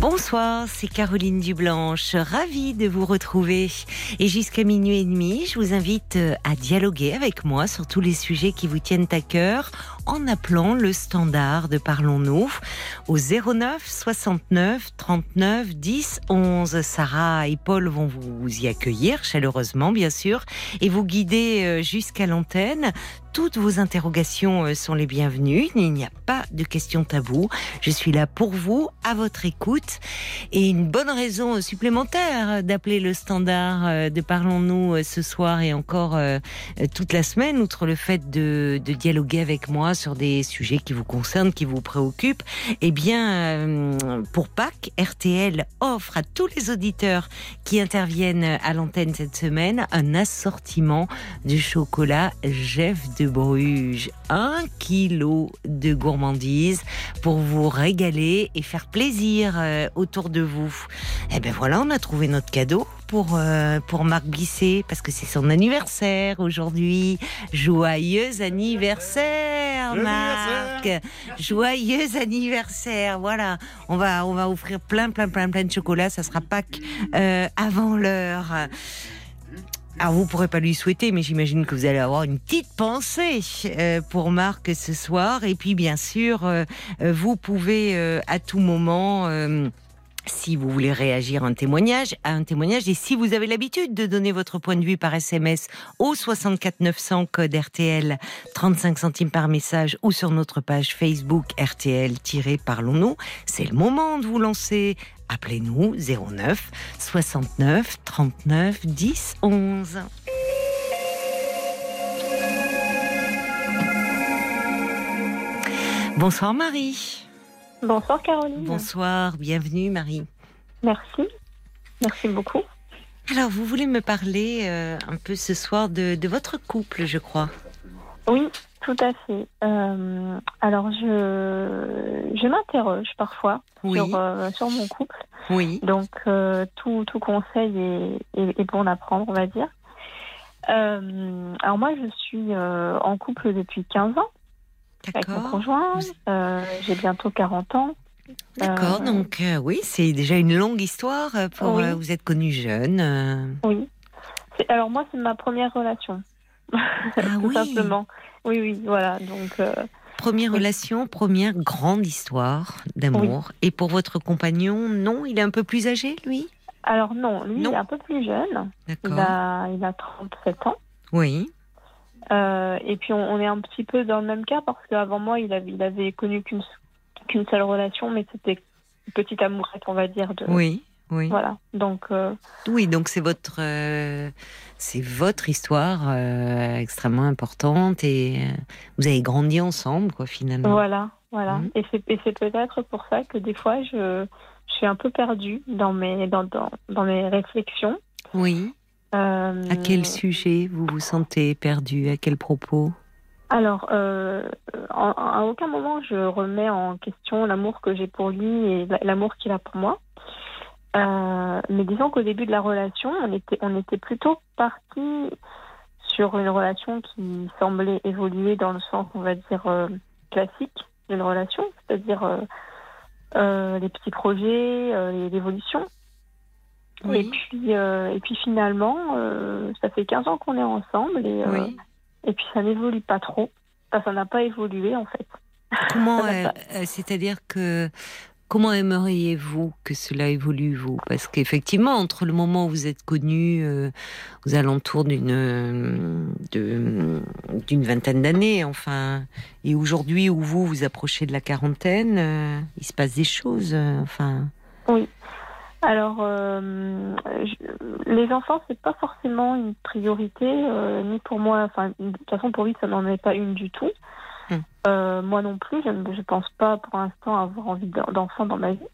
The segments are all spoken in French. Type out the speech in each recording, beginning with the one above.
Bonsoir, c'est Caroline Dublanche, ravie de vous retrouver. Et jusqu'à minuit et demi, je vous invite euh, à dialoguer avec moi sur tous les sujets qui vous tiennent à cœur en appelant le standard de Parlons-nous au 09 69 39 10 11. Sarah et Paul vont vous y accueillir chaleureusement, bien sûr, et vous guider euh, jusqu'à l'antenne toutes vos interrogations euh, sont les bienvenues. Il n'y a pas de questions taboues. Je suis là pour vous, à votre écoute. Et une bonne raison supplémentaire d'appeler le standard euh, de Parlons-nous euh, ce soir et encore toute la semaine, outre le fait de, dialoguer avec moi sur des sujets qui vous concernent, qui vous préoccupent. Eh bien, pour Pâques, RTL offre à tous les auditeurs qui interviennent à l'antenne cette semaine un assortiment de chocolat Jeff de Bruges, un kilo de gourmandise pour vous régaler et faire plaisir euh, autour de vous. Et eh ben voilà, on a trouvé notre cadeau pour, euh, pour Marc Bisset, parce que c'est son anniversaire aujourd'hui. Joyeux anniversaire, Marc Joyeux anniversaire Voilà, on va, on va offrir plein, plein, plein, plein de chocolat. Ça sera Pâques euh, avant l'heure. Alors vous pourrez pas lui souhaiter, mais j'imagine que vous allez avoir une petite pensée euh, pour Marc ce soir. Et puis bien sûr, euh, euh, vous pouvez à tout moment si vous voulez réagir à un témoignage, à un témoignage, et si vous avez l'habitude de donner votre point de vue par SMS au 64 900 code RTL, 35 centimes par message, ou sur notre page Facebook RTL-Parlons-nous, c'est le moment de vous lancer Appelez-nous 09 69 39 10 11. Bonsoir Marie. Bonsoir Caroline. Bonsoir, bienvenue Marie. Merci, merci beaucoup. Alors vous voulez me parler euh, un peu ce soir de, de votre couple, je crois. Oui, tout à fait. Euh, alors, je, je m'interroge parfois sur, euh, sur, mon couple. Oui. Donc, euh, tout, tout, conseil est, est, bon à prendre, on va dire. alors, moi, je suis en couple depuis 15 ans avec mon conjoint. J'ai bientôt 40 ans. D'accord, donc oui, c'est déjà une longue histoire. Pour, vous êtes connu jeune. Oui. Alors, moi, c'est ma première relation. Ah tout simplement. Oui, oui, voilà. Donc. Euh, première relation, première grande histoire d'amour. Et pour votre compagnon, non, il est un peu plus âgé, lui? Alors non, lui, il est un peu plus jeune. Il a, il a 37 ans. Oui. Euh, et puis on, est un petit peu dans le même cas parce qu'avant moi, il avait, il avait connu qu'une qu'une seule relation, mais c'était une petite amourette, on va dire. De, oui. Oui. Voilà. Donc. Euh, oui, donc c'est votre euh, c'est votre histoire euh, extrêmement importante et vous avez grandi ensemble, quoi, finalement. Voilà, voilà. Mmh. Et c'est peut-être pour ça que des fois je, je suis un peu perdue dans mes dans, dans, dans mes réflexions. Oui. À quel sujet vous vous sentez perdu À quel propos? Alors, à aucun moment je remets en question l'amour que j'ai pour lui et l'amour qu'il a pour moi. Euh, mais disons qu'au début de la relation, on était, on était plutôt parti sur une relation qui semblait évoluer dans le sens, on va dire, euh, classique d'une relation, c'est-à-dire euh, les petits projets, l'évolution. Et, puis, et puis finalement, ça fait 15 ans qu'on est ensemble et, et puis ça n'évolue pas trop. ça n'a pas évolué en fait. Comment, c'est-à-dire que Comment aimeriez-vous que cela évolue, vous? Parce qu'effectivement, entre le moment où vous êtes connu euh, aux alentours d'une d'une vingtaine d'années, enfin, et aujourd'hui où vous vous approchez de la quarantaine, euh, il se passe des choses, euh, enfin. Oui. Alors, les enfants, c'est pas forcément une priorité, ni pour moi. Enfin, de toute façon, pour lui, ça n'en est pas une du tout. Hmm. Euh, moi non plus, je ne pense pas pour l'instant avoir envie d'enfant dans ma vie.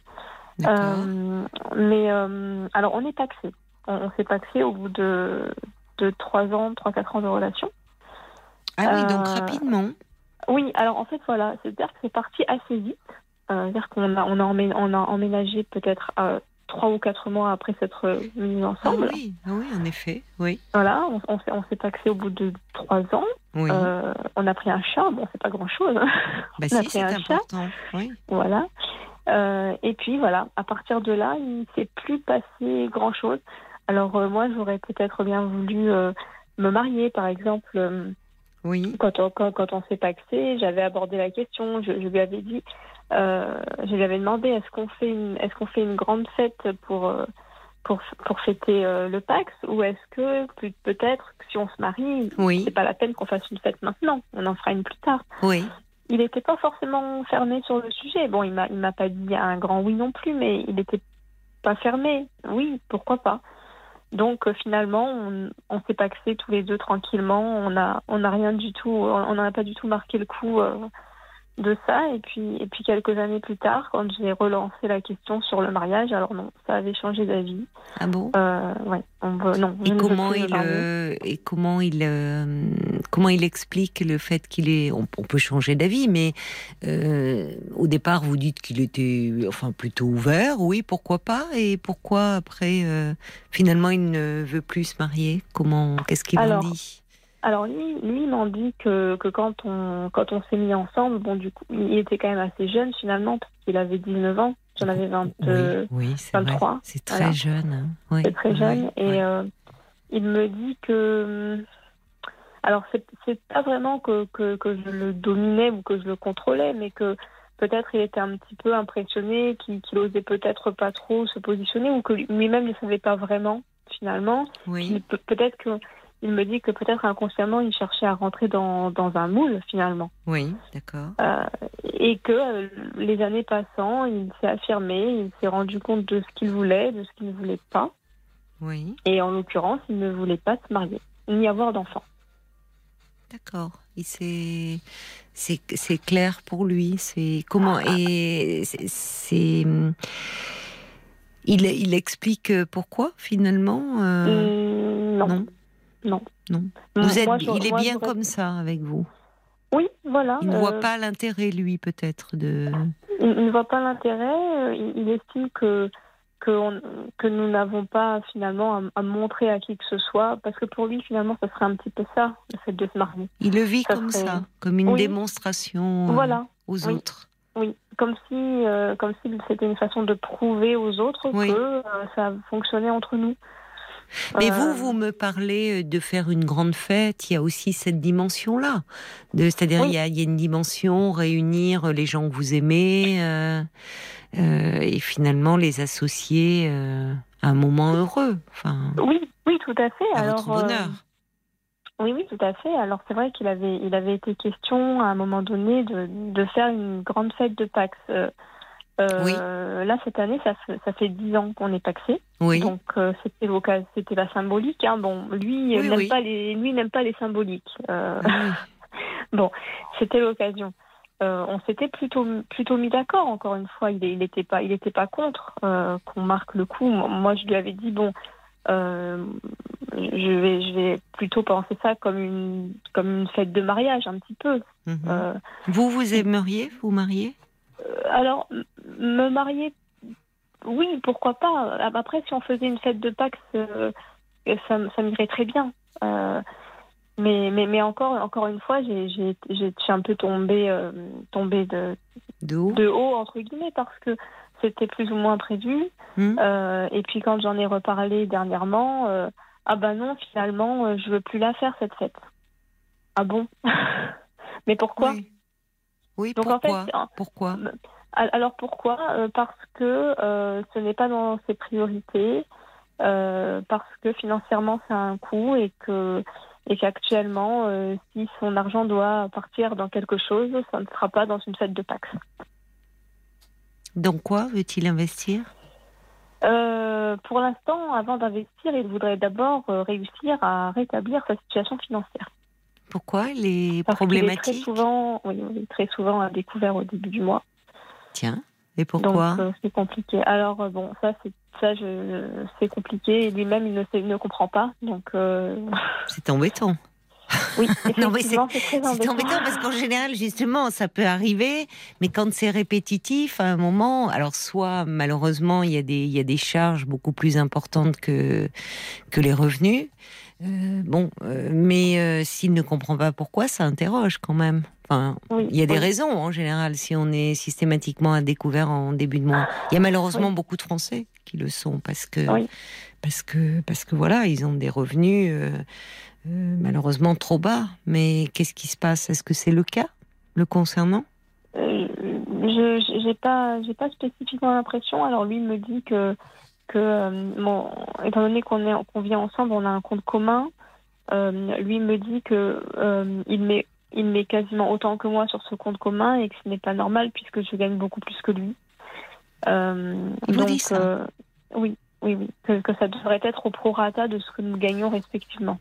Euh, mais euh, alors, on est taxé. On, s'est taxé au bout de, de 3 ans, 3-4 ans de relation. Ah oui, donc rapidement. Oui, alors en fait, voilà, c'est-à-dire que c'est parti assez vite. Euh, C'est-à-dire qu'on a, on a, emmé- on a emménagé peut-être euh, trois ou quatre mois après s'être mis Ah ensemble. oui, ah oui, en effet, oui. Voilà, on, on s'est- on s'est paxé au bout de trois ans. Oui. Euh, on a pris un chat, bon, c'est pas grand-chose. bah on a pris un chat. Oui. Voilà. Euh, et puis voilà, à partir de là, il ne s'est plus passé grand-chose. Alors euh, moi, j'aurais peut-être bien voulu euh, me marier, par exemple. euh, Oui. quand on, quand, quand on s'est paxé, j'avais abordé la question. Je, je lui avais dit, euh, je lui avais demandé, est-ce qu'on fait une, est-ce qu'on fait une grande fête pour euh, pour, pour fêter euh, le Pax, ou est-ce que peut- peut-être que si on se marie, Oui. c'est pas la peine qu'on fasse une fête maintenant, on en fera une plus tard. Oui. Il n'était pas forcément fermé sur le sujet. Bon, il m'a, il m'a pas dit un grand oui non plus, mais il n'était pas fermé. Oui, pourquoi pas. Donc euh, finalement, on, on s'est paxé tous les deux tranquillement. On a, on n'a rien du tout, on n'a pas du tout marqué le coup euh, de ça. Et puis, et puis quelques années plus tard, quand j'ai relancé la question sur le mariage, alors non, ça avait changé d'avis. Ah bon? Euh, ouais, on veut, non. Et comment il euh, et comment il euh, comment il explique le fait qu'il est on, on peut changer d'avis mais euh, au départ vous dites qu'il était enfin plutôt ouvert oui pourquoi pas et pourquoi après euh, finalement il ne veut plus se marier? Comment qu'est-ce qu'il en dit? Alors lui, lui m'en dit que, que quand on quand on s'est mis ensemble, bon du coup, il était quand même assez jeune finalement parce qu'il avait 19 ans, j'en avais 20, euh, oui, oui c'est vrai. 23, c'est très voilà. jeune hein. Oui, c'est très jeune. Et euh, il me dit que alors c'est pas vraiment que, que que je le dominais ou que je le contrôlais, mais que peut-être il était un petit peu impressionné, qu'il qu'il osait peut-être pas trop se positionner ou que lui-même ne savait pas vraiment finalement. oui. Peut-être que il me dit que peut-être inconsciemment il cherchait à rentrer dans, dans un moule finalement. oui d'accord Euh, et que euh, les années passant, il s'est affirmé, il s'est rendu compte de ce qu'il voulait, de ce qu'il ne voulait pas. oui Et en l'occurrence, il ne voulait pas se marier, ni avoir d'enfant. D'accord. C'est clair pour lui. C'est comment et c'est- c'est il il explique pourquoi finalement. euh, Hum, non. non. Non. Non. Moi- Vous êtes, moi, je- il est moi, bien comme ça avec vous. Oui, voilà. Il ne euh, voit pas l'intérêt lui peut-être de. il, ne voit pas l'intérêt. euh, Il, il estime que que, on- que nous n'avons pas finalement à, à montrer à qui que ce soit, parce que pour lui finalement, ce serait un petit peu ça, le fait de se marier. Il le vit Ça comme serait- ça, comme une Oui. démonstration euh, Voilà. aux Oui. autres. Oui, comme si, euh, comme si c'était une façon de prouver aux autres Oui. que euh, ça fonctionnait entre nous. Mais Euh, vous, vous me parlez de faire une grande fête. Il y a aussi cette dimension-là. C'est-à-dire, Oui. il, y a, il y a une dimension réunir les gens que vous aimez euh, euh, et finalement les associer euh, à un moment heureux. Enfin, Oui, oui, tout à fait. à Alors, votre bonheur. euh, oui, oui, tout à fait. Alors c'est vrai qu'il avait, il avait été question à un moment donné de, de faire une grande fête de Pax. Euh, Là, cette année, ça, fait- ça fait dix ans qu'on est paxé. oui. Donc euh, c'était l'occasion, c'était la symbolique. Hein. Bon, lui Oui, n'aime pas les, lui n'aime pas les symboliques. Euh, Oui. c'était l'occasion. On s'était plutôt plutôt mis d'accord. Encore une fois, il il était pas il était pas contre qu'on marque le coup. Moi, je lui avais dit bon, euh, je vais je vais plutôt penser ça comme une comme une fête de mariage un petit peu. Mhm. Euh, Vous, vous aimeriez vous marier? Alors m- me marier, oui, pourquoi pas. Après, si on faisait une fête de Pâques, euh, ça, m- ça m'irait très bien. Euh, mais, mais, mais encore, encore une fois, j'ai un peu tombée, euh, tombée de, de haut de haut, entre guillemets, parce que c'était plus ou moins prévu. Hmm Euh, et puis quand j'en ai reparlé dernièrement, euh, ah bah non, finalement, euh, je veux plus la faire, cette fête. Ah bon? Mais pourquoi? Oui, Oui, Donc en pourquoi? fait, en- Pourquoi? Al- Alors pourquoi? Euh, Parce que euh, ce n'est pas dans ses priorités, euh, parce que financièrement c'est un coût et que et qu'actuellement, euh, si son argent doit partir dans quelque chose, ça ne sera pas dans une fête de Pax. Dans quoi veut-il investir? Euh, pour l'instant, avant d'investir, il voudrait d'abord réussir à rétablir sa situation financière. Pourquoi Il est Parce qu'il est très souvent, oui, oui, très souvent à découvert au début du mois. Tiens, et pourquoi Donc euh, c'est compliqué. Alors euh, bon, ça c'est ça je c'est compliqué lui-même il ne il comprend pas. Donc euh, C'est embêtant. Oui, Non, mais c'est très C'est embêtant. embêtant parce qu'en général, justement, ça peut arriver, mais quand c'est répétitif, à un moment, alors soit malheureusement, il y a des, il y a des charges beaucoup plus importantes que, que les revenus. Euh, bon, euh, mais euh, s'il ne comprend pas pourquoi, ça interroge quand même. Enfin, Oui, il y a des oui. raisons en général si on est systématiquement à découvert en début de mois. Il y a malheureusement beaucoup de Français qui le sont parce que parce que parce que voilà, ils ont des revenus malheureusement trop bas. Mais qu'est-ce qui se passe? Est-ce que c'est le cas? Le concernant? Je j'ai pas j'ai pas spécifiquement l'impression. Alors lui il me dit que que euh, bon, étant donné qu'on qu'on vit ensemble, on a un compte commun. Euh, lui me dit que euh, il met il met quasiment autant que moi sur ce compte commun et que ce n'est pas normal puisque je gagne beaucoup plus que lui. Euh, Il vous donc dit ça euh, oui oui oui que, que ça devrait être au prorata de ce que nous gagnons respectivement.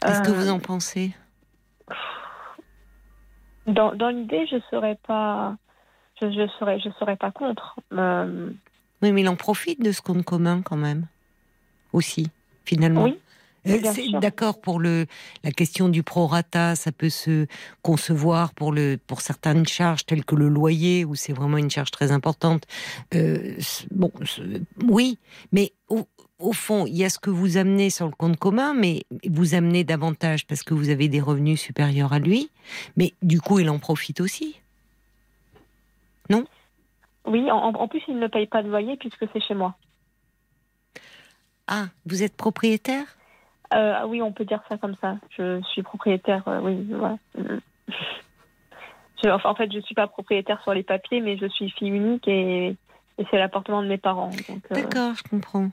Qu'est-ce que vous en pensez? Dans, dans l'idée, je serais pas, je, je serais, je serais pas contre. Euh, Oui, mais il en profite de ce compte commun quand même aussi finalement. oui, Euh, d'accord pour le la question du prorata, ça peut se concevoir pour le pour certaines charges telles que le loyer où c'est vraiment une charge très importante. Euh, bon, oui, mais au, au fond, il y a ce que vous amenez sur le compte commun, mais vous amenez davantage parce que vous avez des revenus supérieurs à lui, mais du coup, il en profite aussi. Oui. En, en plus, il ne paye pas de loyer puisque c'est chez moi. Ah, vous êtes propriétaire? Euh, oui, on peut dire ça comme ça. Je suis propriétaire. euh, oui, voilà. Je- enfin, en fait, je suis pas propriétaire sur les papiers, mais je suis fille unique et, et c'est l'appartement de mes parents. Euh, D'accord, je comprends.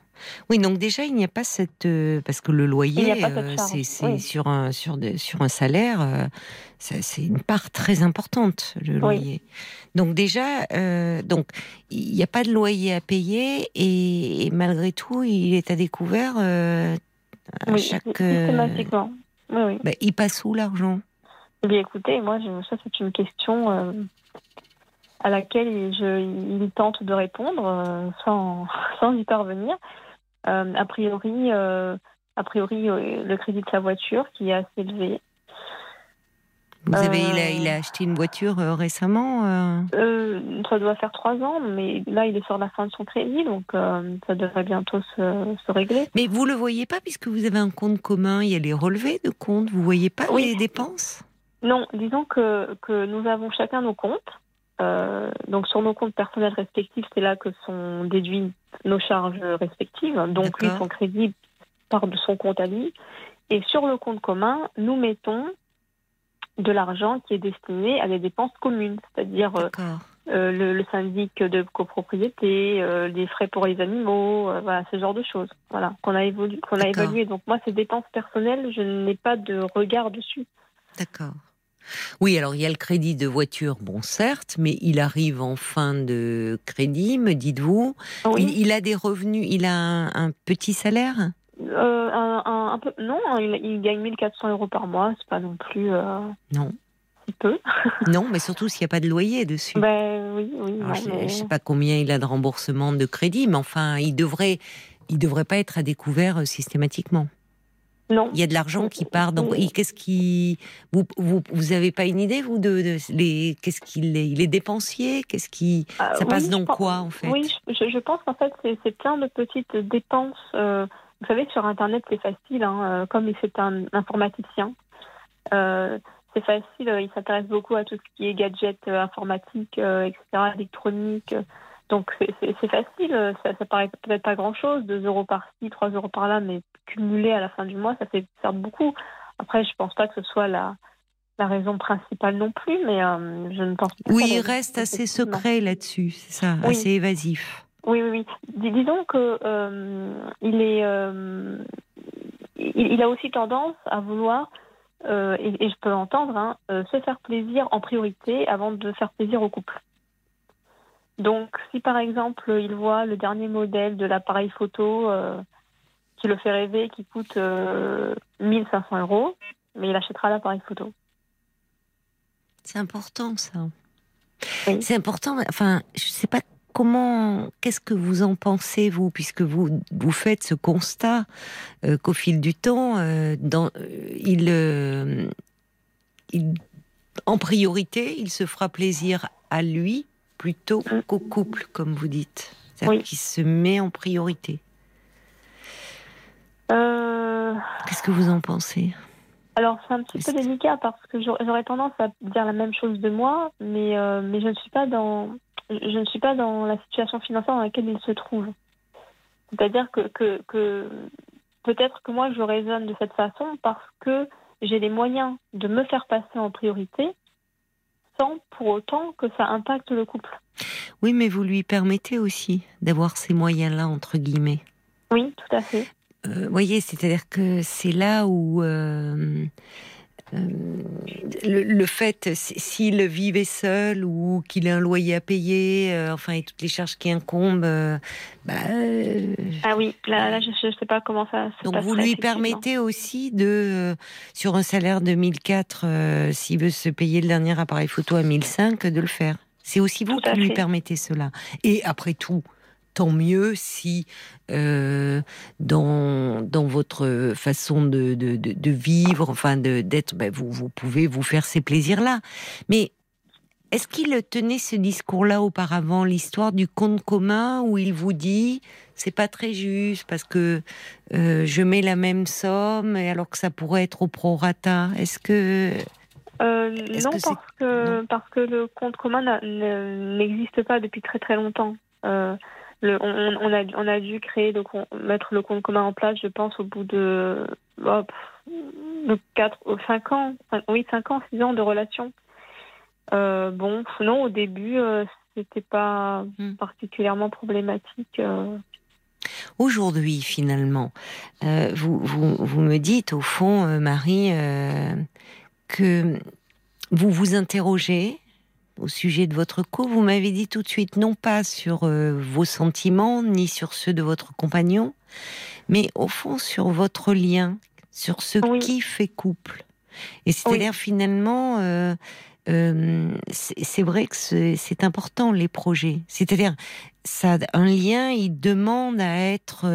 Oui, donc déjà il n'y a pas cette euh, parce que le loyer, euh, c'est c'est oui. sur un sur sur un salaire, euh, c'est une part très importante le loyer. Donc déjà, euh, donc il n'y a pas de loyer à payer et, et malgré tout il est à découvert euh, à oui, chaque. euh, systématiquement. Oui, oui. bah, il passe où l'argent? Eh bien, écoutez, moi, je- ça, c'est une question euh, à laquelle il, je, il tente de répondre euh, sans, sans y parvenir. Euh, a priori, euh, a priori le crédit de sa voiture qui est assez élevé. Vous avez, il a, il a acheté une voiture euh, récemment. euh, ça doit faire trois ans, mais là, il est sur la fin de son crédit, donc ça devrait bientôt se, se régler. Mais vous le voyez pas puisque vous avez un compte commun, il y a les relevés de compte. Vous voyez pas Oui. les dépenses? Non, disons que, que nous avons chacun nos comptes. Euh, donc sur nos comptes personnels respectifs, c'est là que sont déduites nos charges respectives. Donc lui, son crédit part de son compte à lui. Et sur le compte commun, nous mettons de l'argent qui est destiné à des dépenses communes, c'est-à-dire euh, euh, le, le syndic de copropriété, euh, les frais pour les animaux, euh, voilà, ce genre de choses. Voilà, qu'on a, évolué, qu'on a évalué. Donc moi, ces dépenses personnelles, je n'ai pas de regard dessus. D'accord. Oui, alors il y a le crédit de voiture, bon certes, mais il arrive en fin de crédit, me dites-vous. Oui. Il, il a des revenus, il a un, un petit salaire? Euh, un, un- un peu, non, il, il gagne 1400 euros par mois, c'est pas non plus euh, Non. peu. Non, mais surtout s'il n'y a pas de loyer dessus. Ben oui, oui, Alors, non, je mais- ne sais pas combien il a de remboursement de crédit, mais enfin, il devrait, il devrait pas être à découvert euh, systématiquement. Non. Il y a de l'argent qui part. Donc, Oui. qu'est-ce qui, vous, vous, vous avez pas une idée vous de, de les, qu'est-ce qu'il est, il est dépensier, qu'est-ce qui, ça oui, passe dans pense- quoi en fait? Oui, je, je pense qu'en fait, c'est plein de petites dépenses. euh, vous savez, sur Internet, c'est facile, hein, euh, comme c'est un informaticien. euh, c'est facile, euh, il s'intéresse beaucoup à tout ce qui est gadgets euh, informatiques, euh, etc., électronique. Donc, c'est- facile, euh, ça, ça paraît peut-être pas grand-chose, 2 euros par-ci, 3 euros par-là, mais cumulé à la fin du mois, ça fait faire beaucoup. Après, je pense pas que ce soit la, la raison principale non plus, mais euh, je ne pense pas. Oui, il reste assez secret là-dessus, c'est ça, Oui. assez évasif. Oui, oui, oui. Dis- disons que euh, il est, euh, il, il a aussi tendance à vouloir, et, et je peux l'entendre, hein, se faire plaisir en priorité avant de faire plaisir au couple. Donc, si par exemple il voit le dernier modèle de l'appareil photo euh, qui le fait rêver, qui coûte euh, 1500 euros, mais il achètera l'appareil photo. C'est important ça. Oui. C'est important. Enfin, je sais pas comment, qu'est-ce que vous en pensez vous, puisque vous vous faites ce constat euh, qu'au fil du temps, euh, dans, il, il, en priorité, il se fera plaisir à lui plutôt mm. qu'au couple, comme vous dites. Qu'il se met en priorité. Qu'est-ce que vous en pensez? Alors c'est un petit peu délicat parce que j'aurais tendance à dire la même chose de moi, mais, euh, mais je ne suis pas dans je ne suis pas dans la situation financière dans laquelle il se trouve. C'est-à-dire que, que, que peut-être que moi je raisonne de cette façon parce que j'ai les moyens de me faire passer en priorité sans pour autant que ça impacte le couple. Oui, mais vous lui permettez aussi d'avoir ces moyens-là, entre guillemets. Oui, tout à fait. Euh, voyez, c'est-à-dire que c'est là où euh, euh, le, fait, s'il vivait seul ou qu'il ait un loyer à payer, enfin, et toutes les charges qui incombent, bah, ah oui, là, je ne sais pas comment ça se Donc vous lui permettez aussi de, sur un salaire de 1004, s'il veut se payer le dernier appareil photo à 1005, de le faire. C'est aussi vous qui lui permettez cela. Et après tout, tant mieux si euh, dans, dans votre façon de, de, vivre, enfin d'être, ben vous, vous pouvez vous faire ces plaisirs-là. Mais est-ce qu'il tenait ce discours-là auparavant, l'histoire du compte commun, où il vous dit c'est pas très juste parce que euh, je mets la même somme alors que ça pourrait être au prorata? Est-ce que euh, non, parce que, parce que le compte commun n'existe pas depuis très très longtemps. Euh, on, a, on a dû créer, le, mettre le compte commun en place, je pense, au bout de, 4 ou 5 ans, oui, 5 ans, 6 ans de relation. Euh, bon, non, au début, euh, c'était pas hmm. particulièrement problématique. Euh. Aujourd'hui, finalement, vous, vous, vous, me dites, au fond, Marie, que vous vous interrogez au sujet de votre couple, vous m'avez dit tout de suite non pas sur euh, vos sentiments ni sur ceux de votre compagnon, mais au fond sur votre lien, sur ce qui fait couple. Et c'est-à-dire finalement, euh, euh, c'est vrai que c'est important les projets. C'est-à-dire, ça, un lien, il demande à être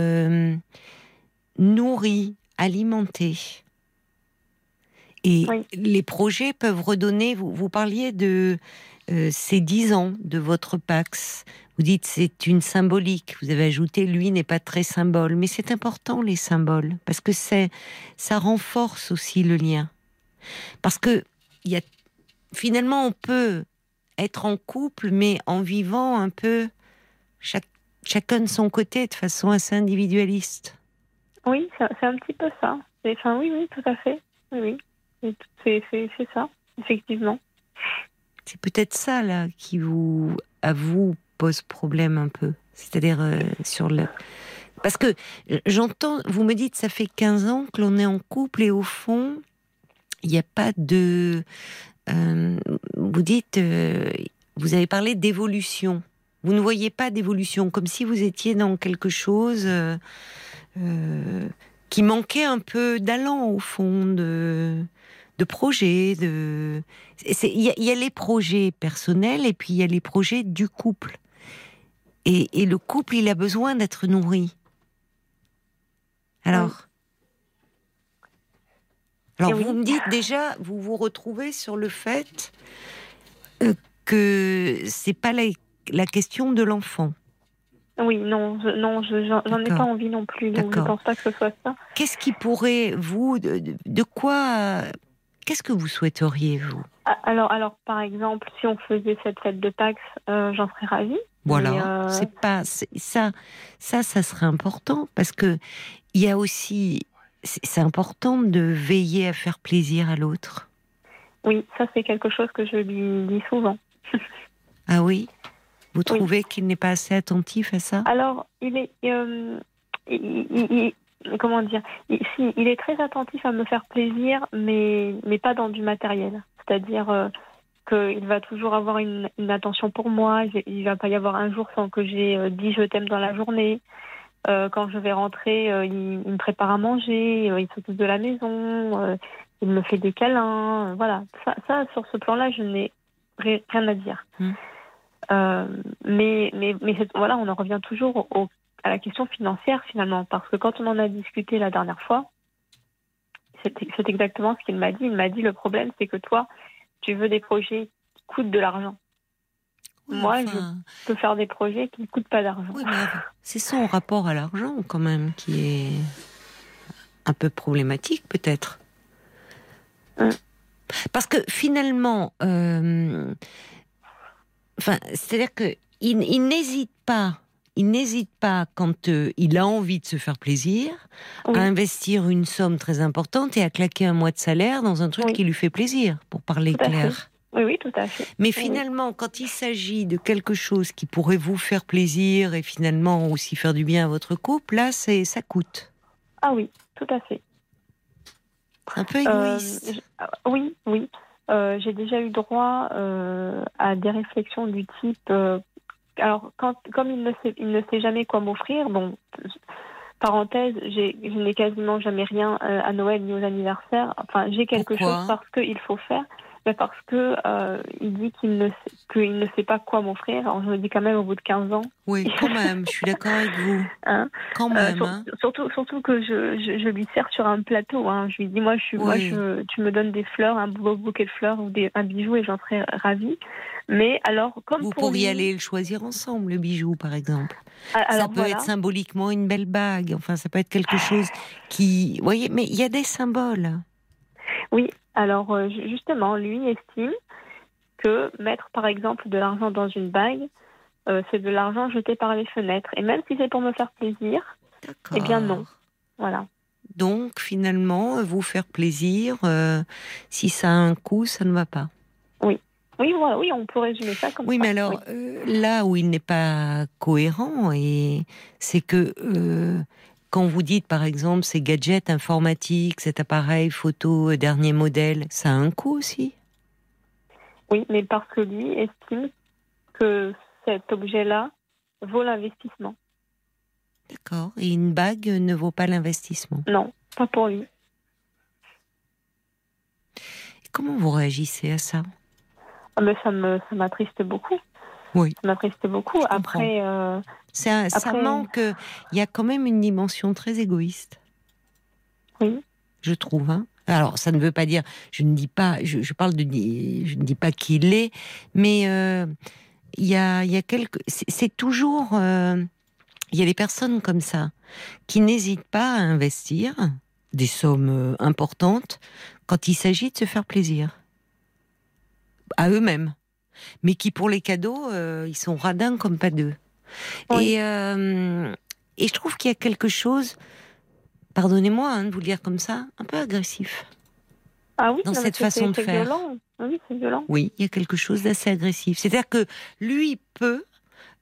nourri, alimenté. Et les projets peuvent redonner. Vous, vous parliez de euh, ces dix ans de votre Pax. Vous dites c'est une symbolique. Vous avez ajouté lui n'est pas très symbole, mais c'est important les symboles parce que ça renforce aussi le lien. Parce que finalement on peut être en couple, mais en vivant un peu chacun de son côté de façon assez individualiste. Oui, c'est un petit peu ça. Enfin, oui, oui, tout à fait. Oui. C'est ça, effectivement. C'est peut-être ça là qui vous, à vous, pose problème un peu. C'est-à-dire euh, sur le. Parce que j'entends, vous me dites, ça fait 15 ans que l'on est en couple et au fond, il n'y a pas de. Euh, vous dites, euh, vous avez parlé d'évolution. Vous ne voyez pas d'évolution, comme si vous étiez dans quelque chose qui manquait un peu d'allant au fond, de, de projets, de il y, a les projets personnels et puis il y a les projets du couple. Et, le couple, il a besoin d'être nourri. Alors, alors vous me dites déjà, vous vous retrouvez sur le fait euh, que c'est pas la, question de l'enfant. Oui, non, je, non, j'en ai pas envie non plus. Donc je pense pas que ce soit ça. Qu'est-ce qui pourrait vous, de quoi Qu'est-ce que vous souhaiteriez, vous? Ah, alors, alors, par exemple, si on faisait cette fête de Pax, euh, j'en serais ravie. Voilà, euh, c'est pas ça, ça, ça serait important parce que il y a aussi, c'est important de veiller à faire plaisir à l'autre. Oui, ça c'est quelque chose que je lui dis souvent. ah oui, vous trouvez qu'il n'est pas assez attentif à ça? Alors, il est, euh, il, comment dire, il, il est très attentif à me faire plaisir, mais, mais pas dans du matériel. C'est-à-dire euh, qu'il va toujours avoir une, attention pour moi. Il va pas y avoir un jour sans que j'ai euh, dit je t'aime dans la journée. Euh, quand je vais rentrer, il, me prépare à manger, il s'occupe de la maison, il me fait des câlins. voilà, ça, ça sur ce plan-là, je n'ai rien à dire. Mmh. Euh, mais mais, mais voilà, on en revient toujours au, à la question financière finalement, parce que quand on en a discuté la dernière fois, c'est exactement ce qu'il m'a dit. Il m'a dit le problème, c'est que toi, tu veux des projets qui coûtent de l'argent. Moi, je peux faire des projets qui ne coûtent pas d'argent. c'est son rapport à l'argent quand même qui est un peu problématique peut-être. Hum. Parce que finalement, euh, enfin, c'est-à-dire que il, n'hésite pas, il n'hésite pas quand euh, il a envie de se faire plaisir, à investir une somme très importante et à claquer un mois de salaire dans un truc qui lui fait plaisir, pour parler clair. Oui, oui, tout à fait. Mais finalement, quand il s'agit de quelque chose qui pourrait vous faire plaisir et finalement aussi faire du bien à votre couple, là, c'est ça coûte. Ah oui, tout à fait. Un peu égoïste. Euh, oui, oui. Euh, j'ai déjà eu droit euh, à des réflexions du type. Alors, quand, comme il ne, sait, il ne sait jamais quoi m'offrir, bon, parenthèse, je n'ai quasiment jamais rien à Noël ni aux anniversaires. Enfin, j'ai quelque chose parce qu'il faut faire parce que euh, il dit qu'il ne qu'il ne sait pas quoi m'offrir. Alors je me dis quand même au bout de 15 ans. Oui, quand même, je suis d'accord avec vous. Hein? Quand euh, même. hein. Surtout surtout que je, je, lui sers sur un plateau. Hein. Je lui dis moi je suis moi je, tu me donnes des fleurs, un beau bouquet de fleurs ou des, un bijou et j'en serais ravie. Mais alors comme vous pourriez aller le choisir ensemble le bijou par exemple. Alors, ça peut être symboliquement une belle bague. Enfin ça peut être quelque chose qui. Vous voyez, mais il y a des symboles. Oui, alors euh, justement, lui estime que mettre par exemple de l'argent dans une bague, euh, c'est de l'argent jeté par les fenêtres. Et même si c'est pour me faire plaisir, eh bien non. Voilà. Donc finalement, vous faire plaisir, euh, si ça a un coût, ça ne va pas. Oui. Oui, voilà, oui, on peut résumer ça comme oui, ça. Mais alors, là où il n'est pas cohérent, et c'est que quand vous dites, par exemple, ces gadgets informatiques, cet appareil photo euh, dernier modèle, ça a un coût aussi? Oui, mais parce que lui estime que cet objet-là vaut l'investissement. D'accord. Et une bague ne vaut pas l'investissement? Non, pas pour lui. Et comment vous réagissez à ça? Ah ben ça m'attriste beaucoup. Oui. Ça m'attriste beaucoup. Après, euh, ça, manque. Il y a quand même une dimension très égoïste. Oui. Je trouve. Hein. Alors, ça ne veut pas dire. Je ne dis pas. Je, parle de. Je ne dis pas qu'il est, mais euh, il y a, il y a quelques. C'est toujours. Euh, il y a des personnes comme ça qui n'hésitent pas à investir des sommes importantes quand il s'agit de se faire plaisir à eux-mêmes mais qui pour les cadeaux, euh, ils sont radins comme pas deux. Et, euh, et je trouve qu'il y a quelque chose, pardonnez-moi hein, de vous le dire comme ça, un peu agressif. Ah oui, dans cette façon de faire. Violent. Oui, c'est violent. Oui, il y a quelque chose d'assez agressif. C'est-à-dire que lui peut,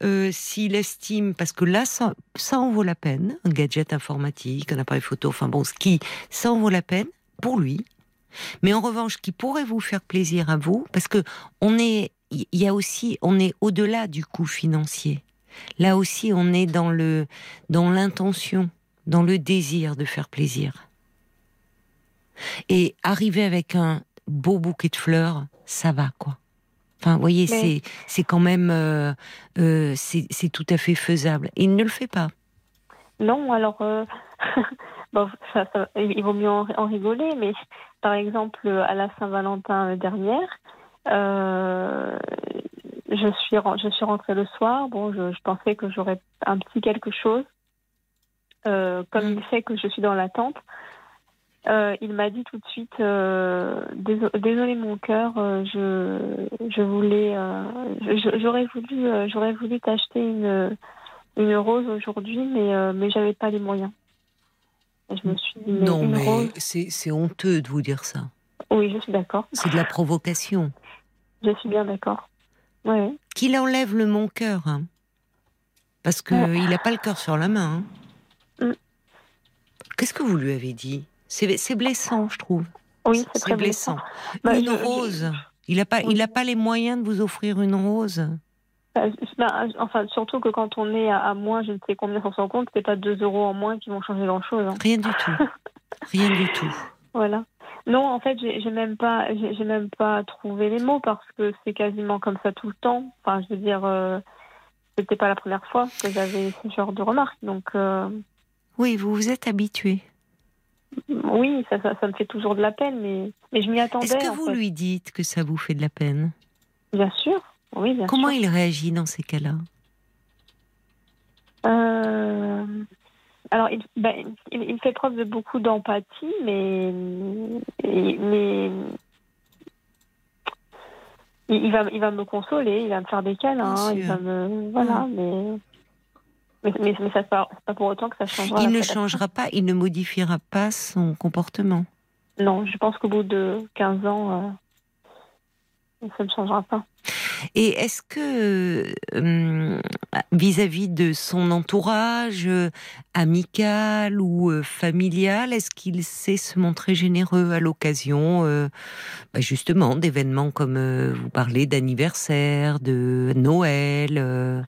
euh, s'il estime, parce que là, ça, ça en vaut la peine, un gadget informatique, un appareil photo, enfin bon, ce qui, ça en vaut la peine pour lui. Mais en revanche, qui pourrait vous faire plaisir à vous, parce que on est il y a aussi, on est au-delà du coût financier. Là aussi, on est dans le, dans l'intention, dans le désir de faire plaisir. Et arriver avec un beau bouquet de fleurs, ça va, quoi. Enfin, vous voyez, c'est, c'est quand même, euh, euh, c'est, tout à fait faisable. Et il ne le fait pas. Non, alors, euh, bon, il vaut mieux en, rigoler, mais par exemple, à la Saint-Valentin dernière, euh, je suis je suis rentrée le soir. Bon, je, pensais que j'aurais un petit quelque chose. Euh, comme il sait que je suis dans l'attente, euh, il m'a dit tout de suite désolé, mon cœur, je je voulais j'aurais voulu j'aurais voulu t'acheter une une rose aujourd'hui, mais mais j'avais pas les moyens. je me suis dit, non, mais c'est honteux de vous dire ça. Oui, je suis d'accord. C'est de la provocation. Je suis bien d'accord. Ouais. Qu'il enlève le mon cœur. Hein. Parce qu'il n'a pas le cœur sur la main. Hein. Mm. Qu'est-ce que vous lui avez dit? C'est blessant, je trouve. Oui, c'est très blessant. Bah, une rose. Il n'a pas, il pas les moyens de vous offrir une rose? Bah, bah, enfin, surtout que quand on est à, moins, je ne sais combien sur son compte, c'est pas 2 euros en moins qui vont changer grand-chose. Hein. Rien du tout. Rien du tout. Voilà. Non, en fait, j'ai même pas, j'ai même pas trouvé les mots parce que c'est quasiment comme ça tout le temps. Enfin, je veux dire, euh, c'était pas la première fois que j'avais ce genre de remarques. Donc, euh, Oui, vous vous êtes habitué. oui, ça, ça, ça me fait toujours de la peine, mais, mais je m'y attendais. Est-ce que vous fait. lui dites que ça vous fait de la peine? Bien sûr, oui, bien Comment sûr. il réagit dans ces cas-là? Euh, alors, il, ben, il, il fait preuve de beaucoup d'empathie, mais, mais il, il va, il va me consoler, il va me faire des câlins, il va me, voilà, mais, mais, mais, mais ça, pas, pour autant que ça changera. Il ne changera pas, il ne modifiera pas son comportement. Non, je pense qu'au bout de 15 ans, euh, ça ne changera pas. Et est-ce que euh, vis-à-vis de son entourage euh, amical ou euh, familial, est-ce qu'il sait se montrer généreux à l'occasion bah, justement d'événements comme vous parlez d'anniversaire, de Noël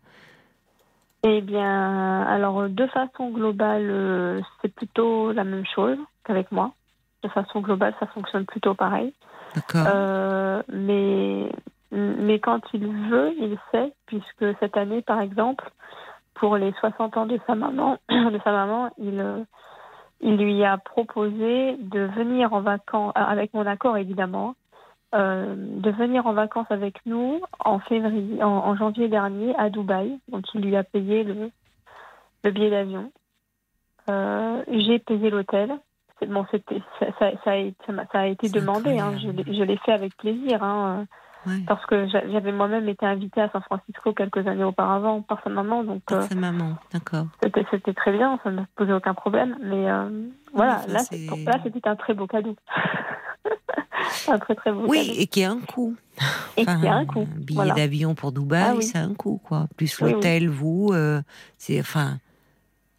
Eh bien, alors de façon globale, euh, c'est plutôt la même chose qu'avec moi. De façon globale, ça fonctionne plutôt pareil. D'accord. Euh, mais, mais quand il veut, il sait, puisque cette année, par exemple, pour les 60 ans de sa maman, de sa maman il, euh, il lui a proposé de venir en vacances, avec mon accord évidemment, euh, de venir en vacances avec nous en février, en, en janvier dernier à Dubaï. Donc il lui a payé le, le billet d'avion. Euh, J'ai payé l'hôtel. Bon, ça, ça, ça a, été- ça a demandé. Hein. Je, incroyable. l'ai- je l'ai fait avec plaisir. Hein, Ouais. parce que j'a- j'avais moi-même été invitée à San Francisco quelques années auparavant par sa maman. Donc Par euh, sa maman, d'accord. c'était, très bien. Ça ne posait aucun problème. Mais euh, voilà, enfin, là, c'était un très beau cadeau. un très très beau Oui, cadeau. et qui a un coût. Et qui a un coût. billet Voilà. d'avion pour Dubaï, Ah oui. ça a un coût, quoi. Plus Oui, oui. l'hôtel, vous, euh, c'est enfin.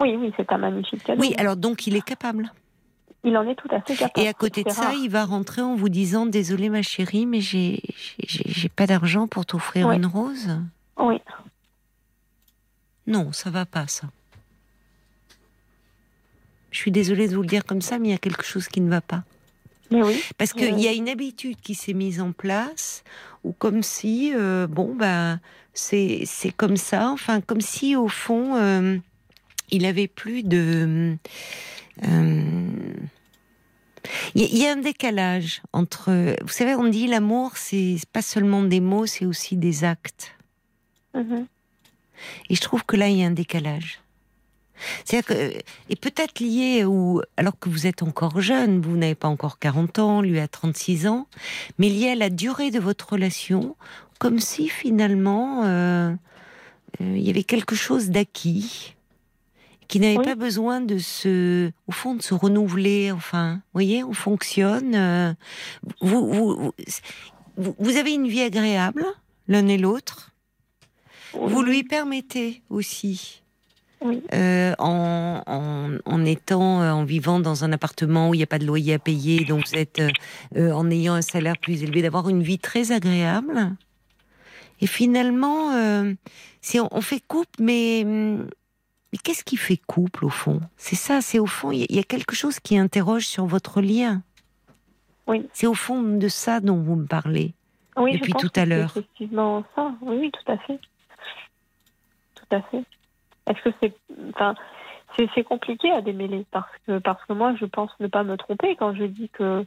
Oui, oui, c'est un magnifique cadeau. Oui, alors donc il est capable. Il en est tout à fait capable. Et à côté de ça, rare. il va rentrer en vous disant Désolé ma chérie, mais j'ai pas d'argent pour t'offrir une rose? Oui, Non, ça va pas, ça. Je suis désolée de vous le dire comme ça, mais il y a quelque chose qui ne va pas. mais oui. Parce qu'il y a une habitude qui s'est mise en place, ou comme si, euh, bon, bah, c'est c'est comme ça, enfin, comme si au fond, euh, il avait plus de. euh, Il y, a- un décalage entre. Vous savez, on dit l'amour, c'est pas seulement des mots, c'est aussi des actes. Mhm. Et je trouve que là, il y a un décalage. C'est-à-dire que, et peut-être lié ou alors que vous êtes encore jeune, vous n'avez pas encore 40 ans, lui a 36 ans, mais lié à la durée de votre relation, comme si finalement euh, euh, il y avait quelque chose d'acquis, qui n'avait Oui. pas besoin de se, au fond, de se renouveler. Enfin, vous voyez, on fonctionne. euh, vous, vous, vous, avez une vie agréable, l'un et l'autre. Vous lui permettez aussi, Oui. euh, en, en, en étant, euh, en vivant dans un appartement où il n'y a pas de loyer à payer, donc vous êtes, en ayant un salaire plus élevé, d'avoir une vie très agréable. Et finalement, c'est on, on fait couple, mais, hum, mais qu'est-ce qui fait couple au fond? C'est ça, c'est au fond, il y, a- il y a quelque chose qui interroge sur votre lien. Oui. C'est au fond de ça dont vous me parlez. Oui, depuis je pense tout à l'heure. Effectivement, ça. Oui, oui, tout à fait. Tout à fait. Est-ce que c'est, enfin, c'est, c'est compliqué à démêler parce que parce que moi, je pense ne pas me tromper quand je dis que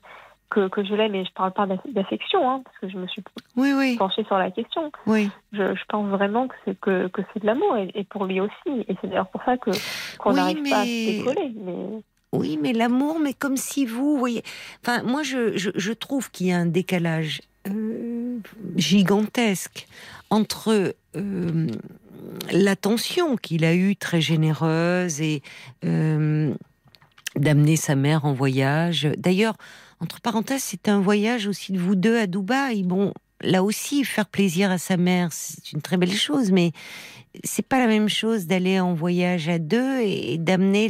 que, que je l'aime et je parle pas d'aff- d'affection, hein, parce que je me suis Oui, oui, penchée sur la question. oui. Je, je pense vraiment que c'est que, que c'est de l'amour et, et pour lui aussi. Et c'est d'ailleurs pour ça que qu'on Oui, n'arrive pas à se décoller. Mais Oui, mais l'amour, mais comme si vous, voyez. Enfin, moi, je, je, je trouve qu'il y a un décalage euh, gigantesque entre euh, l'attention qu'il a eue très généreuse et euh, d'amener sa mère en voyage. D'ailleurs, entre parenthèses, c'est un voyage aussi de vous deux à Dubaï. Bon, là aussi, faire plaisir à sa mère, c'est une très belle chose, mais c'est pas la même chose d'aller en voyage à deux et d'amener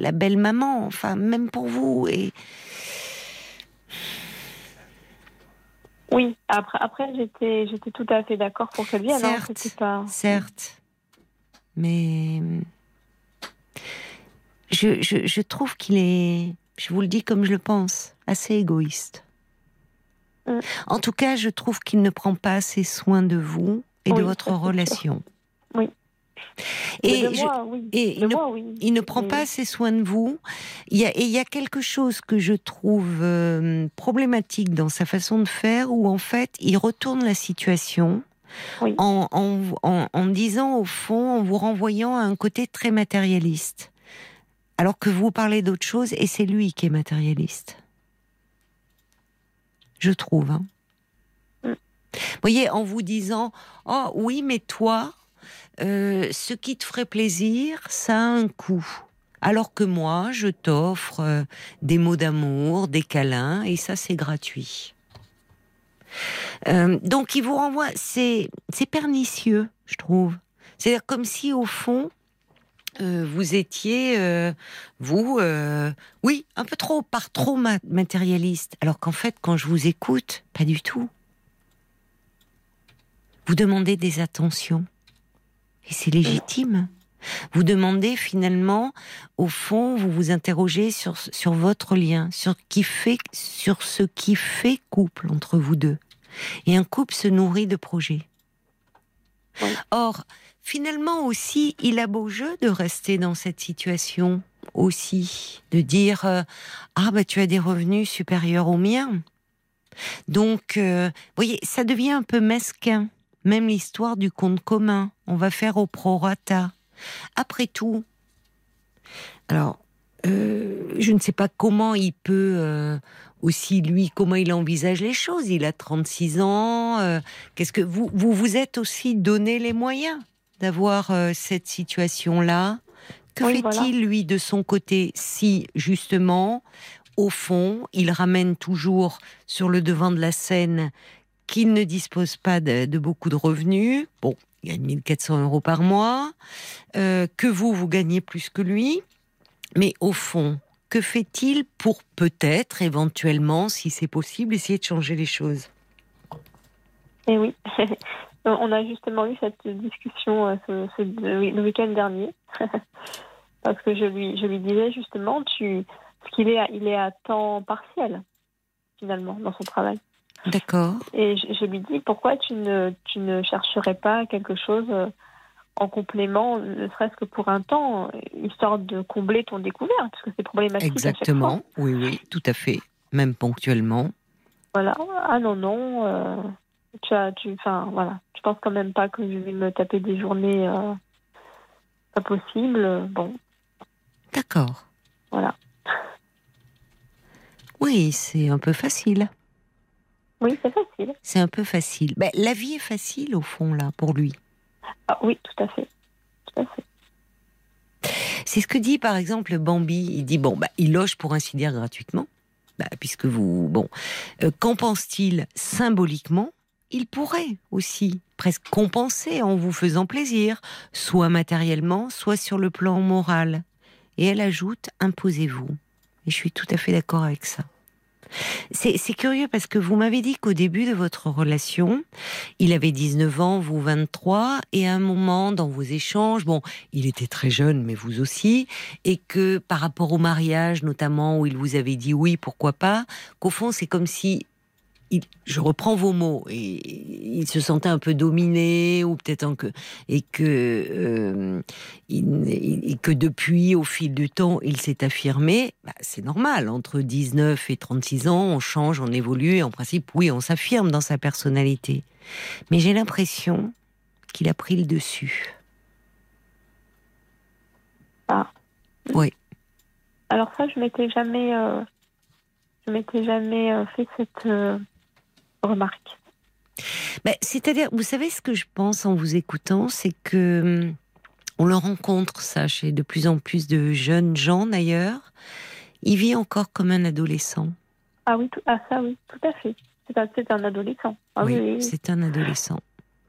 la belle maman. Enfin, même pour vous. Et oui, après, après j'étais j'étais tout à fait d'accord pour qu'elle vienne. Certes. pas... certes, mais je, je, je trouve qu'il est. Je vous le dis comme je le pense. Assez égoïste. Mm. En tout cas, je trouve qu'il ne prend pas assez soin de vous et de votre sûr. relation. Oui. Et, de je- moi, oui. et de ne- moi, oui. il ne prend pas assez soin de vous. Il y a, et il y a quelque chose que je trouve euh, problématique dans sa façon de faire, où en fait, il retourne la situation Oui. en, en, en, en disant au fond, en vous renvoyant à un côté très matérialiste. Alors que vous parlez d'autre chose, et c'est lui qui est matérialiste. Je trouve. hein. Mm. Vous voyez, en vous disant, oh oui, mais toi, euh, ce qui te ferait plaisir, ça a un coût. Alors que moi, je t'offre euh, des mots d'amour, des câlins, et ça, c'est gratuit. Euh, donc, il vous renvoie, c'est c'est pernicieux, je trouve. C'est comme si, au fond, euh, vous étiez, euh, vous, euh, oui, un peu trop, par trop ma- matérialiste. Alors qu'en fait, quand je vous écoute, pas du tout. Vous demandez des attentions. Et c'est légitime. Vous demandez finalement, au fond, vous vous interrogez sur, sur votre lien, sur, qui fait, sur ce qui fait couple entre vous deux. Et un couple se nourrit de projets. Or, finalement aussi, il a beau jeu de rester dans cette situation aussi, de dire euh, ah bah tu as des revenus supérieurs aux miens. Donc, euh, vous voyez, ça devient un peu mesquin. Même l'histoire du compte commun, on va faire au prorata. Après tout, alors, euh, je ne sais pas comment il peut aussi lui, comment il envisage les choses. Il a 36 ans. Qu'est-ce que vous, vous vous êtes aussi donné les moyens d'avoir euh, cette situation-là Que Oui, fait-il voilà. lui de son côté si justement, au fond, il ramène toujours sur le devant de la scène qu'il ne dispose pas de, de beaucoup de revenus? Bon, il gagne 1400 euros par mois. euh, que vous, vous gagnez plus que lui. Mais au fond, que fait-il pour peut-être, éventuellement, si c'est possible, essayer de changer les choses? Et oui. On a justement eu cette discussion euh, ce, ce- le week-end dernier. Parce que je lui, je lui disais justement, tu, parce qu'il est, à- il est à temps partiel, finalement, dans son travail. D'accord. Et je, je lui dis, pourquoi tu ne, tu ne chercherais pas quelque chose euh, en complément, ne serait-ce que pour un temps, histoire de combler ton découvert, parce que c'est problématique. à chaque fois. Exactement. Oui, oui, tout à fait. Même ponctuellement. Voilà. Ah non, non. euh, tu as, tu, enfin, voilà. Je pense quand même pas que je vais me taper des journées euh, pas possibles. Bon, D'accord. voilà. Oui, c'est un peu facile. Oui, c'est facile. C'est un peu facile. Ben, la vie est facile, au fond, là, pour lui. Ah, oui, tout à fait. Tout à fait. C'est ce que dit par exemple Bambi. Il dit bon, bah, il loge pour ainsi dire gratuitement, Bah, puisque vous bon. Euh, Qu'en pense-t-il symboliquement Il pourrait aussi presque compenser en vous faisant plaisir, soit matériellement, soit sur le plan moral. Et elle ajoute imposez-vous. Et je suis tout à fait d'accord avec ça. C'est curieux parce que vous m'avez dit qu'au début de votre relation, il avait 19 ans, vous 23, et à un moment dans vos échanges, bon, il était très jeune, mais vous aussi, et que par rapport au mariage, notamment où il vous avait dit oui, pourquoi pas, qu'au fond c'est comme si, il- je reprends vos mots, et il se sentait un peu dominé, ou peut-être que, et que, euh, il- et que depuis, au fil du temps, il s'est affirmé. Bah, c'est normal, entre 19 et 36 ans, on change, on évolue, et en principe, oui, on s'affirme dans sa personnalité. Mais j'ai l'impression qu'il a pris le dessus. Alors ça, je m'étais jamais, euh, je m'étais jamais euh, fait cette euh, remarque. C'est-à-dire, vous savez ce que je pense en vous écoutant, c'est que hum, on le rencontre ça chez de plus en plus de jeunes gens d'ailleurs. Il vit encore comme un adolescent. Ah oui, tout, ah ça oui, tout à fait. C'est un, adolescent. Ah oui, oui, oui. c'est un adolescent.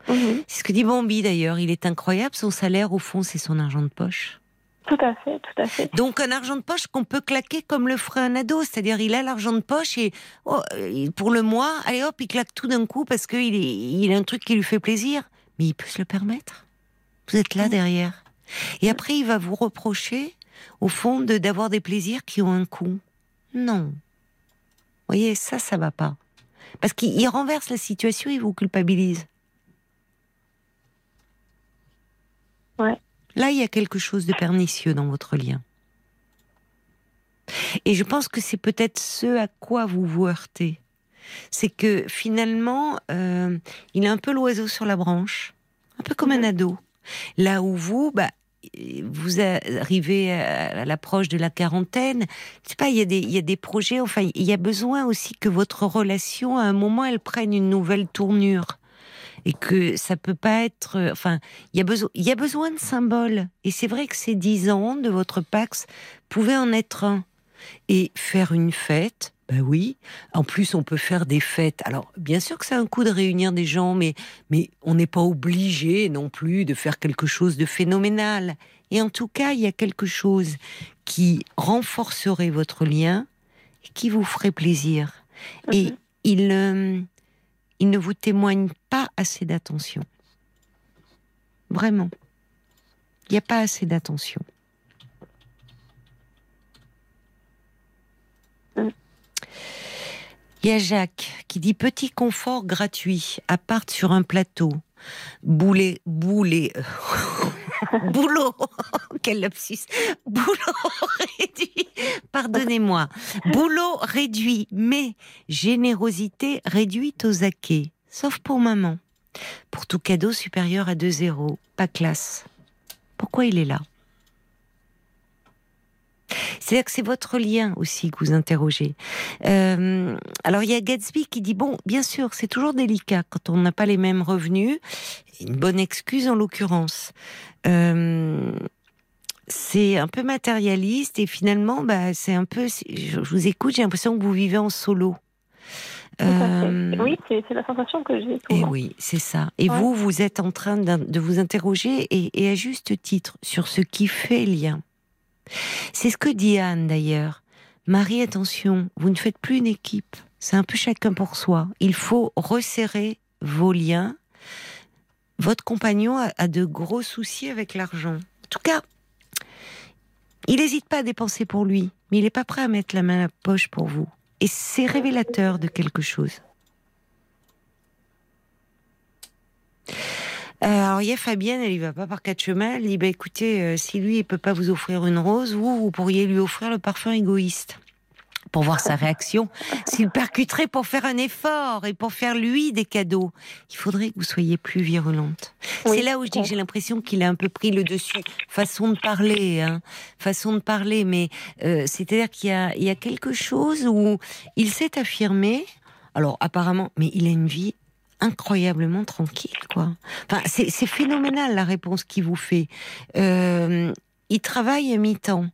Oui. C'est ce que dit Bambi d'ailleurs. Il est incroyable. Son salaire, au fond, c'est son argent de poche. Tout à fait, tout à fait. Donc un argent de poche qu'on peut claquer comme le ferait un ado, c'est-à-dire il a l'argent de poche et oh, pour le mois, allez hop, il claque tout d'un coup parce qu'il il a un truc qui lui fait plaisir, mais il peut se le permettre. Vous êtes là derrière. Et après, il va vous reprocher, au fond, de d'avoir des plaisirs qui ont un coût. Non. voyez, ça, ça va pas. Parce qu'il renverse la situation, il vous culpabilise. Ouais. Là, il y a quelque chose de pernicieux dans votre lien. Et je pense que c'est peut-être ce à quoi vous vous heurtez. C'est que finalement, euh, il est un peu l'oiseau sur la branche, un peu comme un Mhm. ado. Là où vous, bah, vous arrivez à l'approche de la quarantaine, je sais pas, il y, a des, il y a des projets, enfin, il y a besoin aussi que votre relation, à un moment, elle prenne une nouvelle tournure. Et que ça peut pas être. euh, Enfin, il y, a besoin, il y a besoin de symboles. Et c'est vrai que ces dix ans de votre Pax pouvaient en être un. Et faire une fête, bah oui. En plus, on peut faire des fêtes. Alors, bien sûr que ça a un coup de réunir des gens, mais, mais on n'est pas obligé non plus de faire quelque chose de phénoménal. Et en tout cas, il y a quelque chose qui renforcerait votre lien et qui vous ferait plaisir. Et il, euh, il ne vous témoigne pas assez d'attention. Vraiment. Il n'y a pas assez d'attention. Mm. Il y a Jacques qui dit petit confort gratuit, appart sur un plateau. Boulet, boulet, boulot, quel lapsus, boulot réduit, pardonnez-moi, boulot réduit, mais générosité réduite aux acquets, sauf pour maman. Pour tout cadeau supérieur à 2 zéros, pas classe. Pourquoi il est là? C'est-à-dire que c'est votre lien aussi que vous interrogez. Euh, alors il y a Gatsby qui dit bon, bien sûr, c'est toujours délicat quand on n'a pas les mêmes revenus. Une bonne excuse en l'occurrence. Euh, c'est un peu matérialiste et finalement, bah, c'est un peu. Je vous écoute, j'ai l'impression que vous vivez en solo. Euh, Oui, c'est la sensation que j'ai et souvent. oui, c'est ça. Et Ouais. vous, vous êtes en train de vous interroger, et, et à juste titre, sur ce qui fait lien. C'est ce que dit Anne d'ailleurs. Marie, attention, vous ne faites plus une équipe. C'est un peu chacun pour soi. Il faut resserrer vos liens. Votre compagnon a, de gros soucis avec l'argent. En tout cas, il n'hésite pas à dépenser pour lui, mais il n'est pas prêt à mettre la main à la poche pour vous. Et c'est révélateur de quelque chose. Euh, alors il y a Fabienne, elle y va pas par quatre chemins. Elle dit bah écoutez, euh, si lui il peut pas vous offrir une rose, vous vous pourriez lui offrir le parfum égoïste pour voir sa réaction. S'il percuterait pour faire un effort et pour faire lui des cadeaux, il faudrait que vous soyez plus virulente. Oui, C'est là où je dis que j'ai l'impression qu'il a un peu pris le dessus. Façon de parler, hein. façon de parler, mais euh, c'est-à-dire qu'il y a quelque chose où il s'est affirmé. Alors apparemment, mais il a une vie incroyablement tranquille, quoi. Enfin, c'est phénoménal la réponse qu'il vous fait. Euh, il travaille à mi-temps.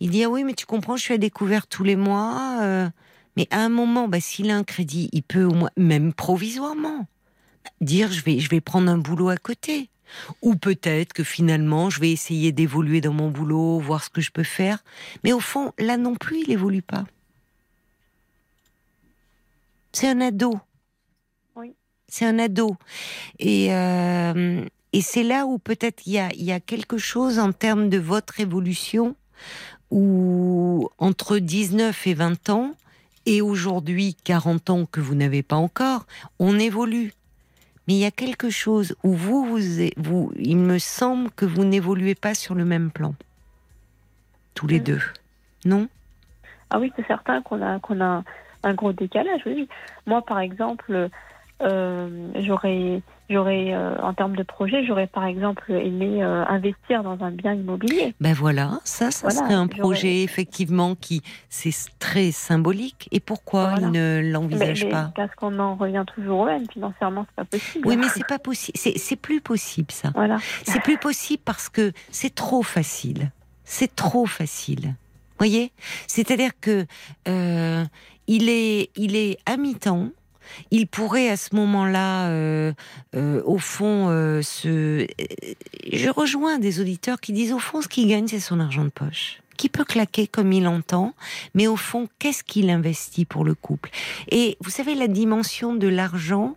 Il dit ah oui, mais tu comprends, je suis à découvert tous les mois. euh, mais à un moment, bah, s'il a un crédit, il peut au moins, même provisoirement, dire je vais, je vais prendre un boulot à côté. Ou peut-être que finalement, je vais essayer d'évoluer dans mon boulot, voir ce que je peux faire. Mais au fond, là non plus, il évolue pas. C'est un ado. C'est un ado. Et, euh, et c'est là où peut-être il y a, y a quelque chose en termes de votre évolution où entre 19 et 20 ans, et aujourd'hui 40 ans que vous n'avez pas encore, on évolue. Mais il y a quelque chose où vous, vous, vous il me semble que vous n'évoluez pas sur le même plan. Tous les Mm. deux. Non? Ah oui, c'est certain qu'on a, qu'on a un gros décalage. Oui. Moi, par exemple, j'aurais, j'aurais euh, en termes de projet, j'aurais par exemple aimé euh, investir dans un bien immobilier. Ben voilà, ça, ça Voilà, serait un projet effectivement qui, c'est très symbolique. Et pourquoi Voilà. il ne l'envisage pas? parce qu'on en revient toujours au même. Financièrement, c'est pas possible. Oui, mais c'est pas possible. C'est c'est plus possible ça. Voilà. C'est plus possible parce que c'est trop facile. C'est trop facile. Voyez? C'est-à-dire que euh, il est, il est à mi-temps. Il pourrait à ce moment-là, euh, euh, au fond, euh, se. Je rejoins des auditeurs qui disent au fond, ce qu'il gagne, c'est son argent de poche, qui peut claquer comme il entend, mais au fond, qu'est-ce qu'il investit pour le couple? Et vous savez, la dimension de l'argent,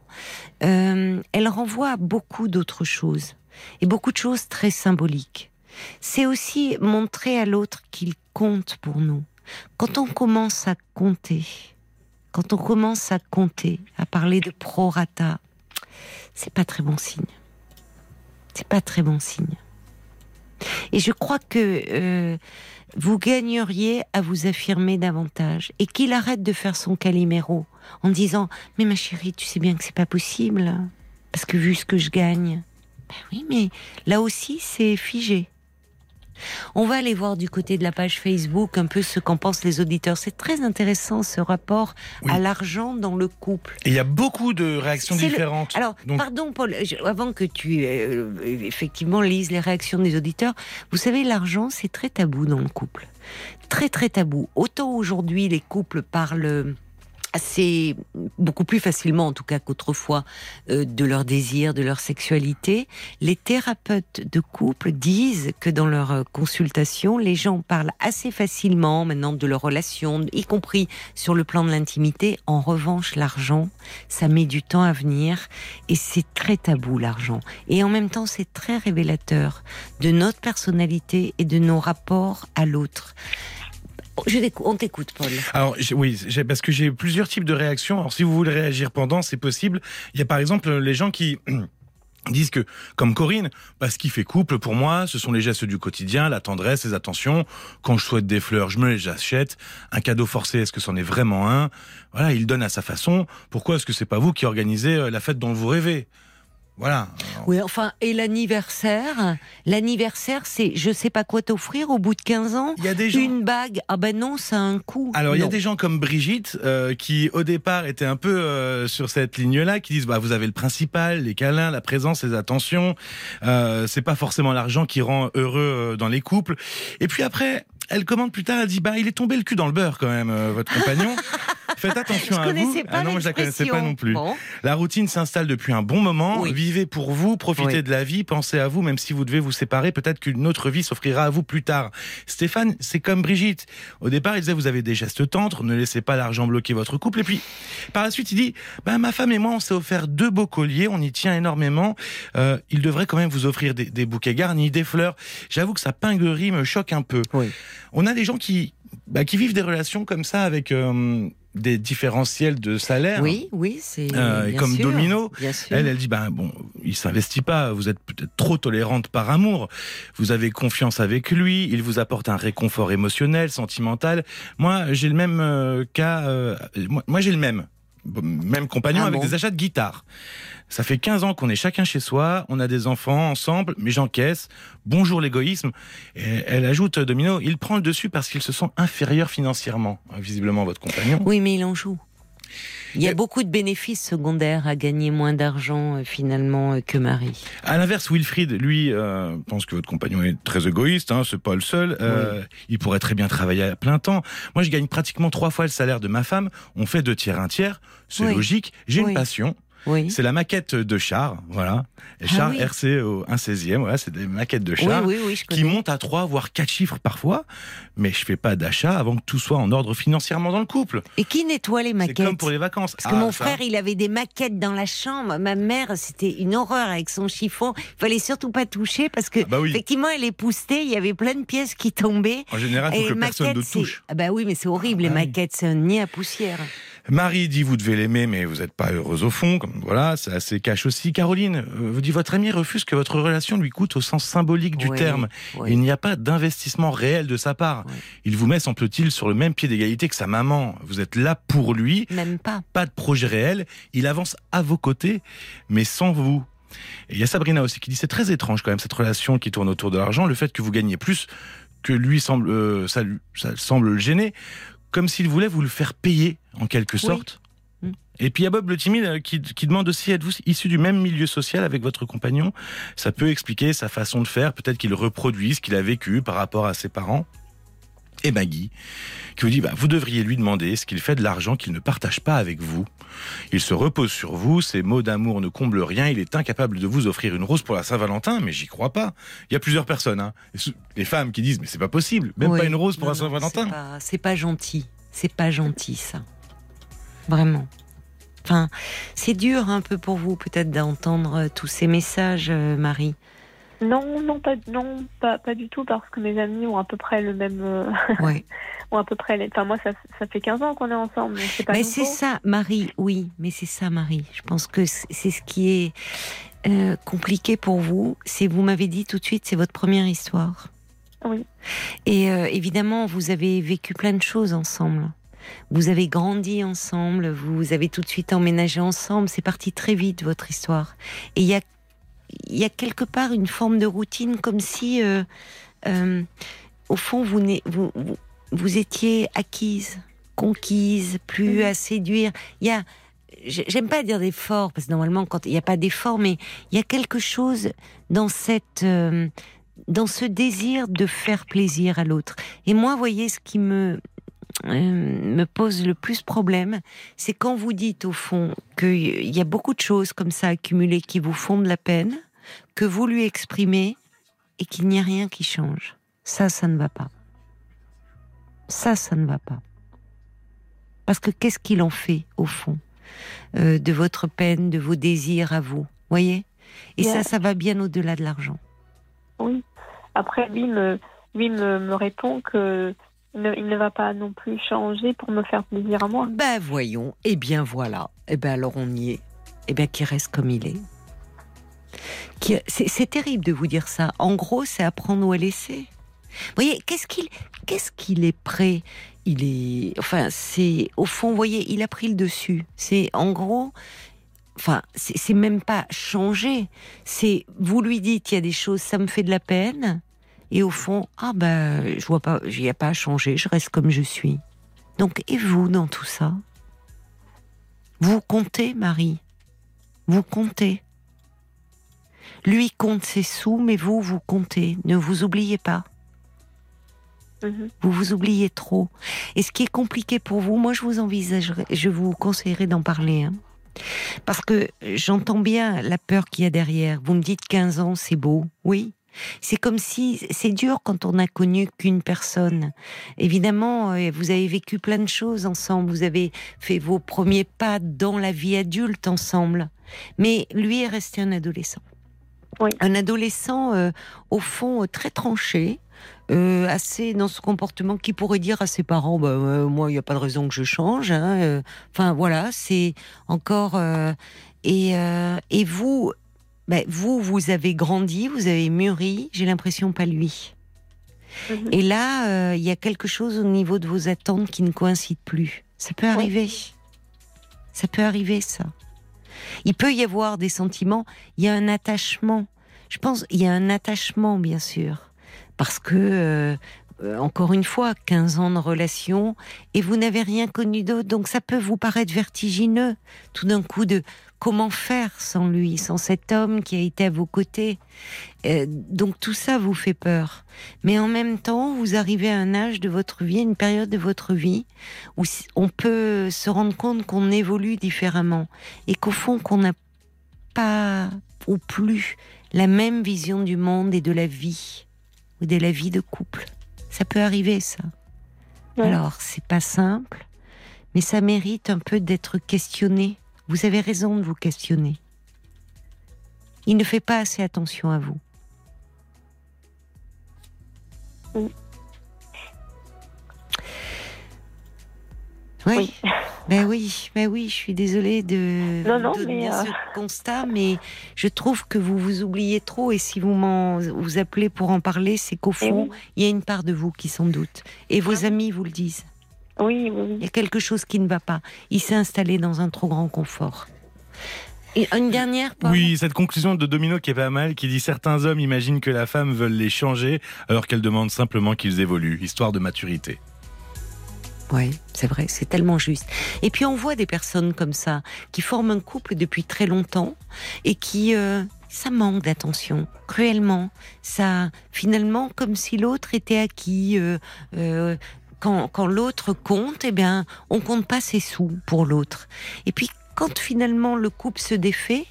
euh, elle renvoie à beaucoup d'autres choses et beaucoup de choses très symboliques. C'est aussi montrer à l'autre qu'il compte pour nous. Quand on commence à compter, quand on commence à compter, à parler de prorata, c'est pas très bon signe. C'est pas très bon signe. Et je crois que euh, vous gagneriez à vous affirmer davantage et qu'il arrête de faire son caliméro en disant Mais ma chérie, tu sais bien que c'est pas possible parce que vu ce que je gagne. Ben oui, mais là aussi, c'est figé. On va aller voir du côté de la page Facebook un peu ce qu'en pensent les auditeurs. C'est très intéressant ce rapport à l'argent dans le couple. Et il y a beaucoup de réactions différentes. Alors, pardon Paul, avant que tu euh, effectivement lises les réactions des auditeurs, vous savez, l'argent c'est très tabou dans le couple. Très très tabou. Autant aujourd'hui les couples parlent assez beaucoup plus facilement en tout cas qu'autrefois euh, de leur désir, de leur sexualité. Les thérapeutes de couple disent que dans leurs euh, consultations, les gens parlent assez facilement maintenant de leur relation, y compris sur le plan de l'intimité. En revanche, l'argent, ça met du temps à venir et c'est très tabou l'argent. Et en même temps, c'est très révélateur de notre personnalité et de nos rapports à l'autre. Je on t'écoute, Paul. Alors oui, parce que j'ai plusieurs types de réactions. Alors si vous voulez réagir pendant, c'est possible. Il y a par exemple les gens qui disent que, comme Corinne, bah, ce qui fait couple pour moi, ce sont les gestes du quotidien, la tendresse, les attentions. Quand je souhaite des fleurs, je me les achète. Un cadeau forcé, est-ce que c'en est vraiment un? Voilà, il donne à sa façon. Pourquoi est-ce que c'est pas vous qui organisez euh, la fête dont vous rêvez? Voilà. Oui, enfin, et l'anniversaire L'anniversaire, c'est je sais pas quoi t'offrir au bout de 15 ans. Il y a des gens... Une bague. Ah ben non, ça a un coût. Alors, il y a des gens comme Brigitte euh, qui, au départ, étaient un peu euh, sur cette ligne-là, qui disent bah, vous avez le principal, les câlins, la présence, les attentions. Euh, c'est pas forcément l'argent qui rend heureux euh, dans les couples. Et puis après, elle commande plus tard, elle dit bah il est tombé le cul dans le beurre quand même, votre compagnon. Faites attention à vous. ah non, je la connaissais pas non plus. La routine s'installe depuis un bon moment. Vivez pour vous, profitez de la vie, pensez à vous, même si vous devez vous séparer. Peut-être qu'une autre vie s'offrira à vous plus tard. Stéphane, c'est comme Brigitte. Au départ, il disait vous avez des gestes tendres, ne laissez pas l'argent bloquer votre couple. Et puis, par la suite, il dit bah, ma femme et moi, on s'est offert deux beaux colliers, on y tient énormément. Euh, il devrait quand même vous offrir des, bouquets garnis, des fleurs. J'avoue que sa pinguerie me choque un peu. On a des gens qui, bah, qui vivent des relations comme ça avec euh, des différentiels de salaire. Oui, oui, c'est euh, comme Domino. Elle, elle dit ben bon, il s'investit pas. Vous êtes peut-être trop tolérante par amour. Vous avez confiance avec lui. Il vous apporte un réconfort émotionnel, sentimental. Moi, j'ai le même euh, cas. Moi, j'ai le même même compagnon ah avec des achats de guitare. Ça fait 15 ans qu'on est chacun chez soi, on a des enfants ensemble, mais j'encaisse. Bonjour l'égoïsme. Et elle ajoute, Domino, il prend le dessus parce qu'il se sent inférieur financièrement, visiblement votre compagnon. Oui, mais il en joue. Il y a beaucoup de bénéfices secondaires à gagner moins d'argent euh, finalement euh, que Marie. À l'inverse, Wilfried, lui, euh, pense que votre compagnon est très égoïste. Hein, c'est pas le seul. Il pourrait très bien travailler à plein temps. Moi, je gagne pratiquement trois fois le salaire de ma femme. On fait deux tiers, un tiers. C'est logique. J'ai une passion. C'est la maquette de char, voilà. Et char ah RC au 1 16e, voilà, c'est des maquettes de char qui montent à 3 voire 4 chiffres parfois, mais je fais pas d'achat avant que tout soit en ordre financièrement dans le couple. Et qui nettoie les maquettes C'est comme pour les vacances. Parce que mon ah, frère, il avait des maquettes dans la chambre. Ma mère, c'était une horreur avec son chiffon. Il fallait surtout pas toucher parce que ah bah effectivement, elle époustait, il y avait plein de pièces qui tombaient. En général, il faut que personne ne touche. Ah bah oui, mais c'est horrible les maquettes, c'est un nid à poussière. Marie dit vous devez l'aimer, mais vous n'êtes pas heureuse au fond. Comme voilà, c'est assez cache aussi. Caroline euh, vous dit votre ami refuse que votre relation lui coûte au sens symbolique du terme. Il n'y a pas d'investissement réel de sa part. Il vous met, semble-t-il, sur le même pied d'égalité que sa maman. Vous êtes là pour lui. Même pas. Pas de projet réel. Il avance à vos côtés, mais sans vous. Et il y a Sabrina aussi qui dit c'est très étrange quand même cette relation qui tourne autour de l'argent, le fait que vous gagnez plus que lui semble, euh, ça, ça semble le gêner comme s'il voulait vous le faire payer, en quelque sorte. Mm. Et puis il y a Bob le timide euh, qui, demande aussi êtes-vous issu du même milieu social avec votre compagnon? Ça peut expliquer sa façon de faire, peut-être qu'il reproduit ce qu'il a vécu par rapport à ses parents. Et Maggie qui vous dit bah, vous devriez lui demander ce qu'il fait de l'argent qu'il ne partage pas avec vous. Il se repose sur vous, ses mots d'amour ne comblent rien, il est incapable de vous offrir une rose pour la Saint-Valentin, mais j'y crois pas. Il y a plusieurs personnes, hein. les femmes qui disent mais c'est pas possible, même pas une rose pour la Saint-Valentin. C'est pas, pas gentil, c'est pas gentil ça, vraiment. Enfin, c'est dur un peu pour vous peut-être d'entendre tous ces messages, euh, Marie. Non, non, pas, non, pas, pas du tout, parce que mes amis ont à peu près le même. euh, Ouais. ont à peu près. les- Enfin, moi, ça, ça fait 15 ans qu'on est ensemble, donc c'est pas Mais c'est ça, Marie, oui, mais c'est ça, Marie. Je pense que c'est ce qui est euh, compliqué pour vous. C'est, vous m'avez dit tout de suite, c'est votre première histoire. Oui. Et euh, évidemment, vous avez vécu plein de choses ensemble. Vous avez grandi ensemble, vous avez tout de suite emménagé ensemble. C'est parti très vite, votre histoire. Et il y a, y a quelque part une forme de routine, comme si, euh, euh, au fond, vous, vous, vous, étiez acquise, conquise, plus Mhm. à séduire. Il y a, j'ai- j'aime pas dire d'effort, parce que normalement, quand il n'y a pas d'effort, mais il y a quelque chose dans cette, euh, dans ce désir de faire plaisir à l'autre. Et moi, vous voyez, ce qui me me pose le plus problème, c'est quand vous dites au fond qu'il y a beaucoup de choses comme ça accumulées qui vous font de la peine, que vous lui exprimez et qu'il n'y a rien qui change. Ça, ça ne va pas. Ça, ça ne va pas. Parce que qu'est-ce qu'il en fait, au fond, euh, de votre peine, de vos désirs à vous Voyez? Et Yeah. ça, ça va bien au-delà de l'argent. Oui. Après, lui me, lui me, me répond que ne- il ne va pas non plus changer pour me faire plaisir à moi. Ben voyons, eh bien voilà, eh ben alors on y est, eh bien qu'il reste comme il est. C'est terrible de vous dire ça. En gros, c'est à prendre ou à laisser. Vous voyez, qu'est-ce qu'il qu'est-ce qu'il est prêt? Il est, enfin, c'est au fond, vous voyez, il a pris le dessus. C'est en gros, enfin, c'est c'est même pas changer. C'est vous lui dites, il y a des choses, ça me fait de la peine. Et au fond, ah ben, je vois pas, il n'y a pas à changer, je reste comme je suis. Donc, et vous dans tout ça? Vous comptez, Marie? Vous comptez? Lui compte ses sous, mais vous, vous comptez. Ne vous oubliez pas. Mhm. Vous vous oubliez trop. Et ce qui est compliqué pour vous, moi, je vous envisagerais, je vous conseillerais d'en parler. hein. Parce que j'entends bien la peur qu'il y a derrière. Vous me dites 15 ans, c'est beau. Oui. C'est comme si c'est dur quand on n'a connu qu'une personne. Évidemment, euh, vous avez vécu plein de choses ensemble. Vous avez fait vos premiers pas dans la vie adulte ensemble. Mais lui est resté un adolescent. Oui. Un adolescent, euh, au fond, euh, très tranché, euh, assez dans ce comportement qui pourrait dire à ses parents bah, euh, moi il n'y a pas de raison que je change hein, enfin voilà c'est encore et, et vous ben, vous vous avez grandi vous avez mûri j'ai l'impression pas lui. Mhm. et là il y a quelque chose au niveau de vos attentes qui ne coïncide plus. Ça peut arriver. Ça peut arriver ça il peut y avoir des sentiments il y a un attachement. Je pense il y a un attachement bien sûr. Parce que euh, euh, encore une fois 15 ans de relation et vous n'avez rien connu d'autre donc ça peut vous paraître vertigineux tout d'un coup de comment faire sans lui sans cet homme qui a été à vos côtés? Euh, donc tout ça vous fait peur mais en même temps vous arrivez à un âge de votre vie une période de votre vie où on peut se rendre compte qu'on évolue différemment et qu'au fond qu'on n'a pas ou plus la même vision du monde et de la vie ou de la vie de couple. Ça peut arriver, ça. Ouais. Alors, c'est pas simple, mais ça mérite un peu d'être questionné. Vous avez raison de vous questionner. Il ne fait pas assez attention à vous. Oui. Oui. Oui. Ben oui, ben oui, je suis désolée de Non, mais, euh, ce constat, mais je trouve que vous vous oubliez trop et si vous m'en vous appelez pour en parler, c'est qu'au Eh fond, oui. il y a une part de vous qui s'en doute. Et vos amis vous le disent. Oui, oui, Il y a quelque chose qui ne va pas. Il s'est installé dans un trop grand confort. Et une dernière, Paul Oui, cette conclusion de Domino qui est pas mal, qui dit certains hommes imaginent que la femme veut les changer alors qu'elle demande simplement qu'ils évoluent, histoire de maturité. Oui, c'est vrai, c'est tellement juste. Et puis on voit des personnes comme ça qui forment un couple depuis très longtemps et qui euh, ça manque d'attention cruellement. Ça finalement comme si l'autre était acquis. euh, euh, quand, quand l'autre compte, eh bien, on compte pas ses sous pour l'autre. Et puis quand finalement le couple se défait,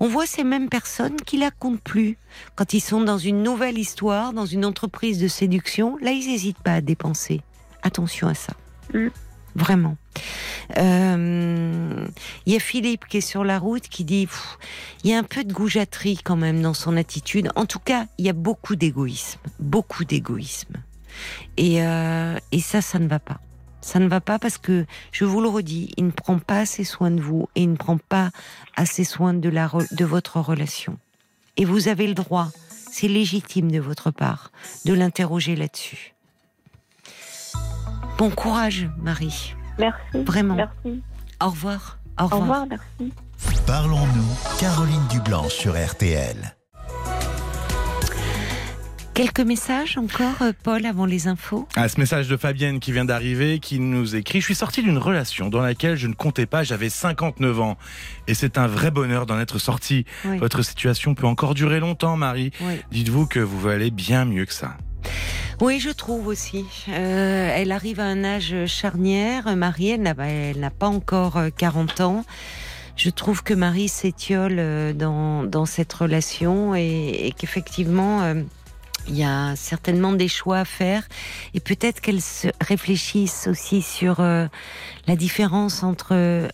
on voit ces mêmes personnes qui la comptent plus. Quand ils sont dans une nouvelle histoire, dans une entreprise de séduction, là ils n'hésitent pas à dépenser. Attention à ça. Vraiment. Euh, Il y a Philippe qui est sur la route qui dit il y a un peu de goujaterie quand même dans son attitude. En tout cas, il y a beaucoup d'égoïsme, beaucoup d'égoïsme. Et, euh, et ça, ça ne va pas. Ça ne va pas parce que, je vous le redis, il ne prend pas assez soin de vous et il ne prend pas assez soin de, la, re- de votre relation. Et vous avez le droit, c'est légitime de votre part, de l'interroger là-dessus. Bon courage, Marie. Merci. Vraiment. Merci. Au revoir. Au Au revoir. revoir, merci. Parlons-nous, Caroline Dublanche sur RTL. Quelques messages encore, euh, Paul, avant les infos? Ah, ce message de Fabienne qui vient d'arriver, qui nous écrit Je suis sorti d'une relation dans laquelle je ne comptais pas, j'avais 59 ans. Et c'est un vrai bonheur d'en être sorti. Oui. Votre situation peut encore durer longtemps, Marie. Oui. Dites-vous que vous valez bien mieux que ça. Oui, je trouve aussi. Euh, elle arrive à un âge charnière. Marie, elle n'a elle n'a pas encore euh, 40 ans. Je trouve que Marie s'étiole euh, dans, dans cette relation et, et qu'effectivement, euh, il y a certainement des choix à faire. Et peut-être qu'elle se réfléchisse aussi sur euh, la différence entre euh,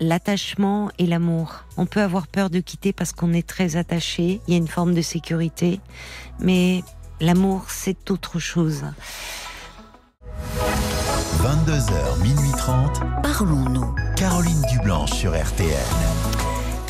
l'attachement et l'amour. On peut avoir peur de quitter parce qu'on est très attaché. Il y a une forme de sécurité. Mais L'amour, c'est autre chose. 22h, minuit 30. Parlons-nous. Caroline Dublanche sur RTL.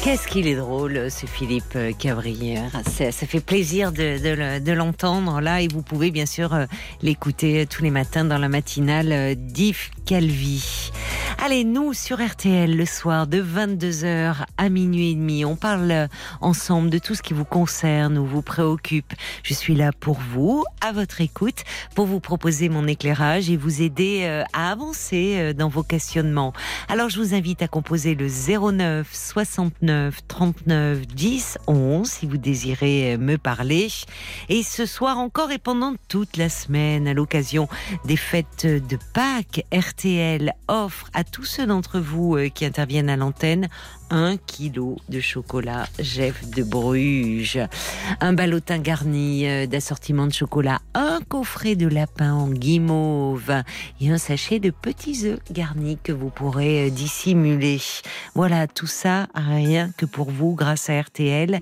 Qu'est-ce qu'il est drôle, ce Philippe euh, Cavrière. Ça, ça fait plaisir de, de le- de l'entendre là et vous pouvez bien sûr euh, l'écouter tous les matins dans la matinale euh, d'Yves Calvi. Allez, nous sur RTL le soir de 22h à minuit et demi, on parle ensemble de tout ce qui vous concerne ou vous préoccupe. Je suis là pour vous, à votre écoute, pour vous proposer mon éclairage et vous aider euh, à avancer euh, dans vos questionnements. Alors je vous invite à composer le 09 69 39 10 11 si vous désirez euh, me parler. Et ce soir encore et pendant toute la semaine, à l'occasion des fêtes de Pâques, RTL offre à tous ceux d'entre vous euh, qui interviennent à l'antenne un kilo de chocolat Jeff de Bruges, un ballotin garni euh, d'assortiment de chocolat, un coffret de lapin en guimauve et un sachet de petits œufs garnis que vous pourrez euh, dissimuler. Voilà, tout ça rien que pour vous grâce à RTL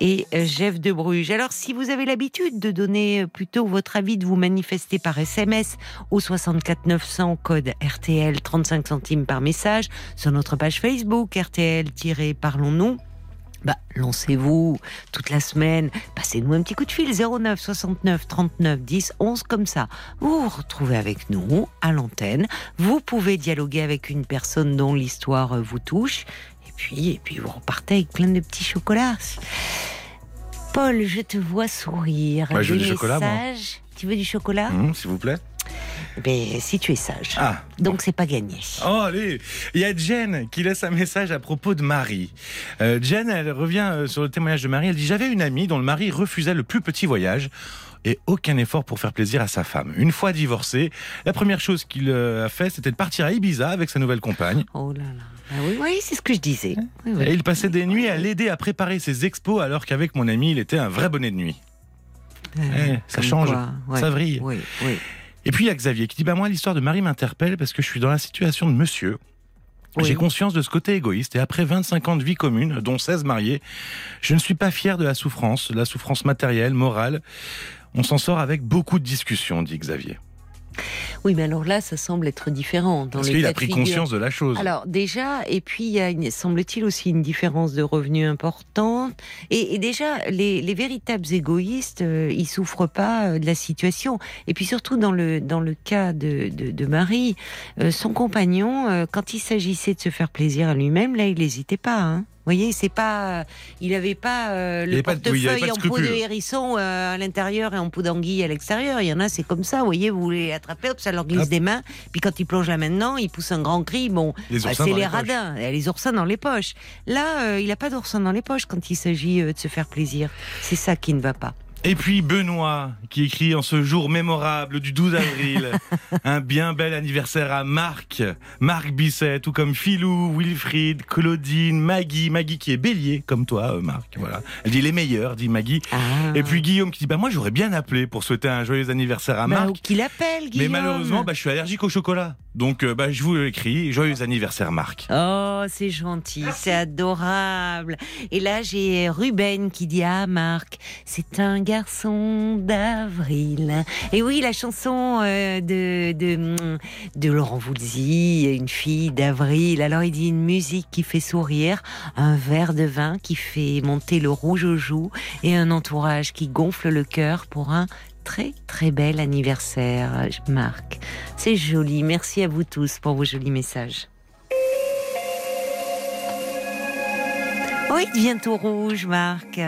et euh, Jeff de Bruges. Alors si vous avez l'habitude de donner plutôt votre avis, de vous manifester par SMS au 64 900 code RTL 35 centimes par message sur notre page Facebook RTL-Parlons-nous. Bah, lancez-vous toute la semaine, passez-nous un petit coup de fil 09 69 39 10 11 comme ça. Vous vous retrouvez avec nous à l'antenne. Vous pouvez dialoguer avec une personne dont l'histoire vous touche. Et puis, et puis vous repartez avec plein de petits chocolats. Paul, je te vois sourire. Ouais, je veux du chocolat, moi. Tu veux du chocolat? Hum, S'il vous plaît. Ben, si tu es sage. Ah. Donc c'est pas gagné. Oh, allez Il y a Jen qui laisse un message à propos de Marie. Euh, Jen, elle revient euh, sur le témoignage de Marie. Elle dit J'avais une amie dont le mari refusait le plus petit voyage et aucun effort pour faire plaisir à sa femme. Une fois divorcé, la première chose qu'il euh, a fait, c'était de partir à Ibiza avec sa nouvelle compagne. Oh là là. Ah oui, oui, c'est ce que je disais. Oui, oui. Et il passait des nuits à l'aider à préparer ses expos alors qu'avec mon ami, il était un vrai bonnet de nuit. Euh, Eh, ça change, quoi, ouais. ça vrille. Oui, oui. Et puis il y a Xavier qui dit bah moi l'histoire de Marie m'interpelle parce que je suis dans la situation de monsieur. Oui. J'ai conscience de ce côté égoïste et après 25 ans de vie commune, dont 16 mariés, je ne suis pas fier de la souffrance, la souffrance matérielle, morale. On s'en sort avec beaucoup de discussions, dit Xavier. Oui, mais alors là, ça semble être différent. Dans Parce qu'il a pris figure. conscience de la chose. Alors déjà, et puis il y a, semble-t-il aussi une différence de revenus importante. Et, et déjà, les, les véritables égoïstes, euh, ils souffrent pas euh, de la situation. Et puis surtout dans le dans le cas de de, de Marie, euh, son compagnon, euh, quand il s'agissait de se faire plaisir à lui-même, là, il n'hésitait pas. Hein. Vous voyez, c'est pas, il avait pas euh, le oui, portefeuille en peau de hérisson euh, à l'intérieur et en peau d'anguille à l'extérieur. Il y en a, c'est comme ça. Vous voyez, vous voulez attraper, hop, ça leur glisse Hop. des mains. Puis quand ils plongent là maintenant, ils poussent un grand cri. Bon, Les bah, c'est les les radins, les oursins dans les poches. Là, euh, il n'a pas d'oursins dans les poches quand il s'agit euh, de se faire plaisir. C'est ça qui ne va pas. Et puis Benoît, qui écrit en ce jour mémorable du 12 avril, un bien bel anniversaire à Marc, Marc Bisset, tout comme Philou, Wilfried, Claudine, Maggie, Maggie qui est bélier, comme toi, euh, Marc, voilà. Elle dit les meilleurs, dit Maggie. Ah. Et puis Guillaume qui dit, bah moi j'aurais bien appelé pour souhaiter un joyeux anniversaire à Bah, Marc. qu'il appelle, Mais Guillaume. malheureusement, bah, je suis allergique au chocolat. Donc, euh, bah, je vous écris. Joyeux anniversaire, Marc. Oh, c'est gentil, c'est adorable. Et là, j'ai Ruben qui dit Ah, Marc, c'est un garçon d'avril. Et oui, la chanson euh, de, de, de Laurent Voulzy, une fille d'avril. Alors, il dit une musique qui fait sourire, un verre de vin qui fait monter le rouge aux joues et un entourage qui gonfle le cœur pour un très très bel anniversaire, Marc. C'est joli. Merci à vous tous pour vos jolis messages. Oh, il devient tout rouge, Marc.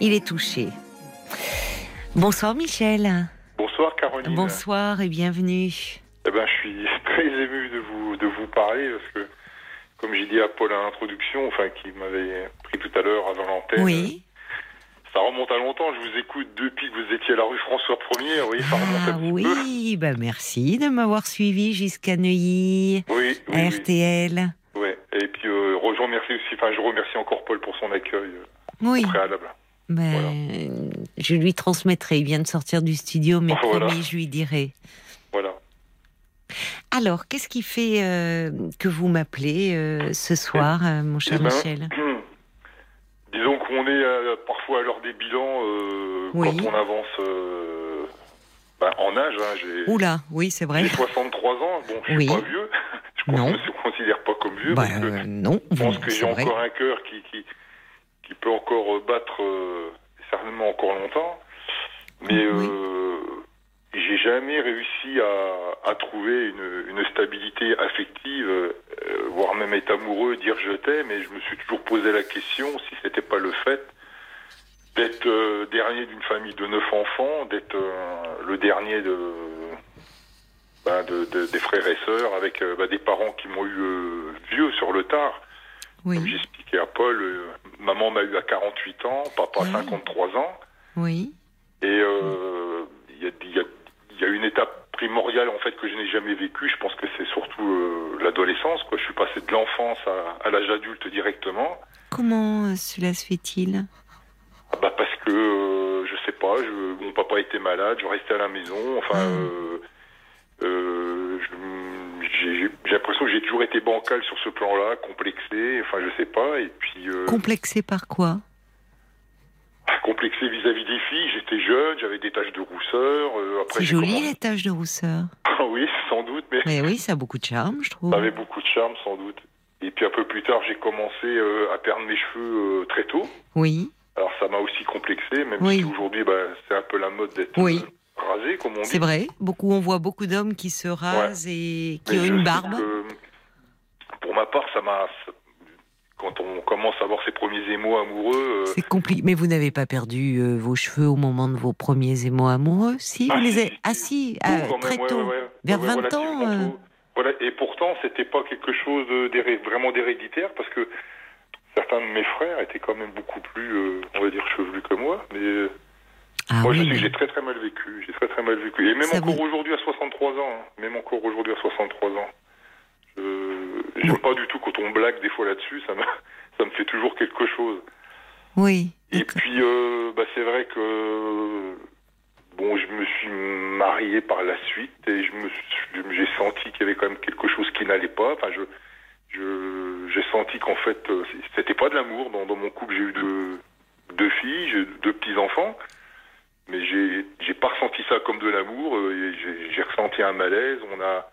Il est touché. Bonsoir, Michel. Bonsoir, Caroline. Bonsoir et bienvenue. Eh ben, je suis très ému de vous, de vous parler parce que, comme j'ai dit à Paul à l'introduction, enfin, qui m'avait pris tout à l'heure avant l'antenne. Oui. Ça remonte à longtemps, je vous écoute depuis que vous étiez à la rue François 1er, oui, ça remonte Ah un petit oui, bah merci de m'avoir suivi jusqu'à Neuilly. Oui, à oui, RTL. oui. Ouais. Et puis, euh, je remercie aussi, enfin, je remercie encore Paul pour son accueil euh, Oui, préalable. ben, je lui transmettrai. Il vient de sortir du studio, mais Voilà. promis, je lui dirai. Voilà. Alors, qu'est-ce qui fait euh, que vous m'appelez euh, ce soir, mon cher Eh ben, Michel? Disons qu'on est euh, parfois à l'heure des bilans euh, Oui. quand on avance euh, ben, en âge. Hein, j'ai Oula, oui, c'est vrai. j'ai 63 ans, bon, je suis Oui. pas vieux. je ne me considère pas comme vieux. Bah, parce que euh, non, Je pense que j'ai vrai. encore un cœur qui, qui, qui peut encore euh, battre euh, certainement encore longtemps. Mais Oui. J'ai jamais réussi à, à trouver une, une stabilité affective, euh, voire même être amoureux, dire je t'aime. Et je me suis toujours posé la question si c'était pas le fait d'être euh, dernier d'une famille de neuf enfants, d'être euh, le dernier de, ben, de- de- des frères et sœurs, avec ben, des parents qui m'ont eu vieux sur le tard. Comme Oui, j'expliquais à Paul, maman m'a eu à 48 ans, papa Ah. 53 ans. oui, Et il y, a, il y a- il y a une étape primordiale en fait que je n'ai jamais vécue. Je pense que c'est surtout euh, l'adolescence. Quoi. Je suis passé de l'enfance à, à l'âge adulte directement. comment euh, cela se fait-il? Ah bah parce que euh, je sais pas, je, mon papa était malade, je restais à la maison. Enfin, Ah. euh, j'ai j'ai l'impression que j'ai toujours été bancal sur ce plan-là, complexé. Enfin, je sais pas. Et puis Complexé par quoi? Complexé vis-à-vis des filles. J'étais jeune, j'avais des taches de rousseur. euh, après, C'est joli commencé- les taches de rousseur. Ah oui, sans doute, mais Mais oui, ça a beaucoup de charme, je trouve. ça avait beaucoup de charme, sans doute. Et puis un peu plus tard, j'ai commencé euh, à perdre mes cheveux euh, très tôt. Oui, Alors ça m'a aussi complexé, même Oui. si aujourd'hui, bah, c'est un peu la mode d'être Oui. euh, rasé, comme on dit. c'est vrai. Beaucoup, on voit beaucoup d'hommes qui se rasent et qui Mais ont une barbe. que, pour ma part, ça m'a. Quand on commence à avoir ses premiers émois amoureux, euh, C'est compliqué. Mais vous n'avez pas perdu euh, vos cheveux au moment de vos premiers émois amoureux? Si, Ah, vous les si, avez. si, Ah si. ah, même, très tôt. ouais, ouais. Vers Ouais, 20 relativement ans, euh. Voilà, et pourtant, c'était pas quelque chose de- vraiment d'héréditaire parce que certains de mes frères étaient quand même beaucoup plus, euh, on va dire, chevelus que moi. Mais euh, Ah moi, je sais que j'ai très très mal vécu. J'ai très très mal vécu. Et même Ça encore vous- aujourd'hui à 63 ans, hein, même encore aujourd'hui à 63 ans, je j'aime pas du tout quand on blague des fois là-dessus. Ça me, ça me fait toujours quelque chose. oui. Et puis, euh, bah, c'est vrai que bon, je me suis marié par la suite et je me suis- j'ai senti qu'il y avait quand même quelque chose qui n'allait pas. Enfin, je je- j'ai senti qu'en fait, euh, c'était pas de l'amour. Dans, dans mon couple, j'ai eu deux, deux filles, j'ai deux petits enfants, mais j'ai j'ai pas ressenti ça comme de l'amour. euh, j'ai ressenti un malaise. On a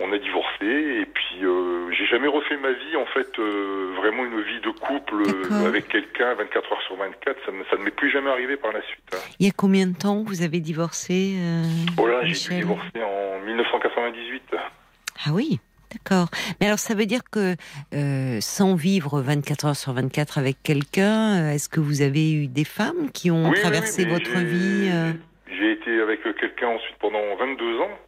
on a divorcé et puis euh, j'ai jamais refait ma vie en fait euh, vraiment une vie de couple euh, avec quelqu'un 24 heures sur 24 ça, ne m'est plus jamais arrivé par la suite. hein. Il y a combien de temps vous avez divorcé Voilà, j'ai dû divorcer en 1998. Ah oui, d'accord. Mais alors ça veut dire que sans vivre 24 heures sur 24 avec quelqu'un, est-ce que vous avez eu des femmes qui ont Oui, traversé votre vie J'ai été avec quelqu'un ensuite pendant 22 ans.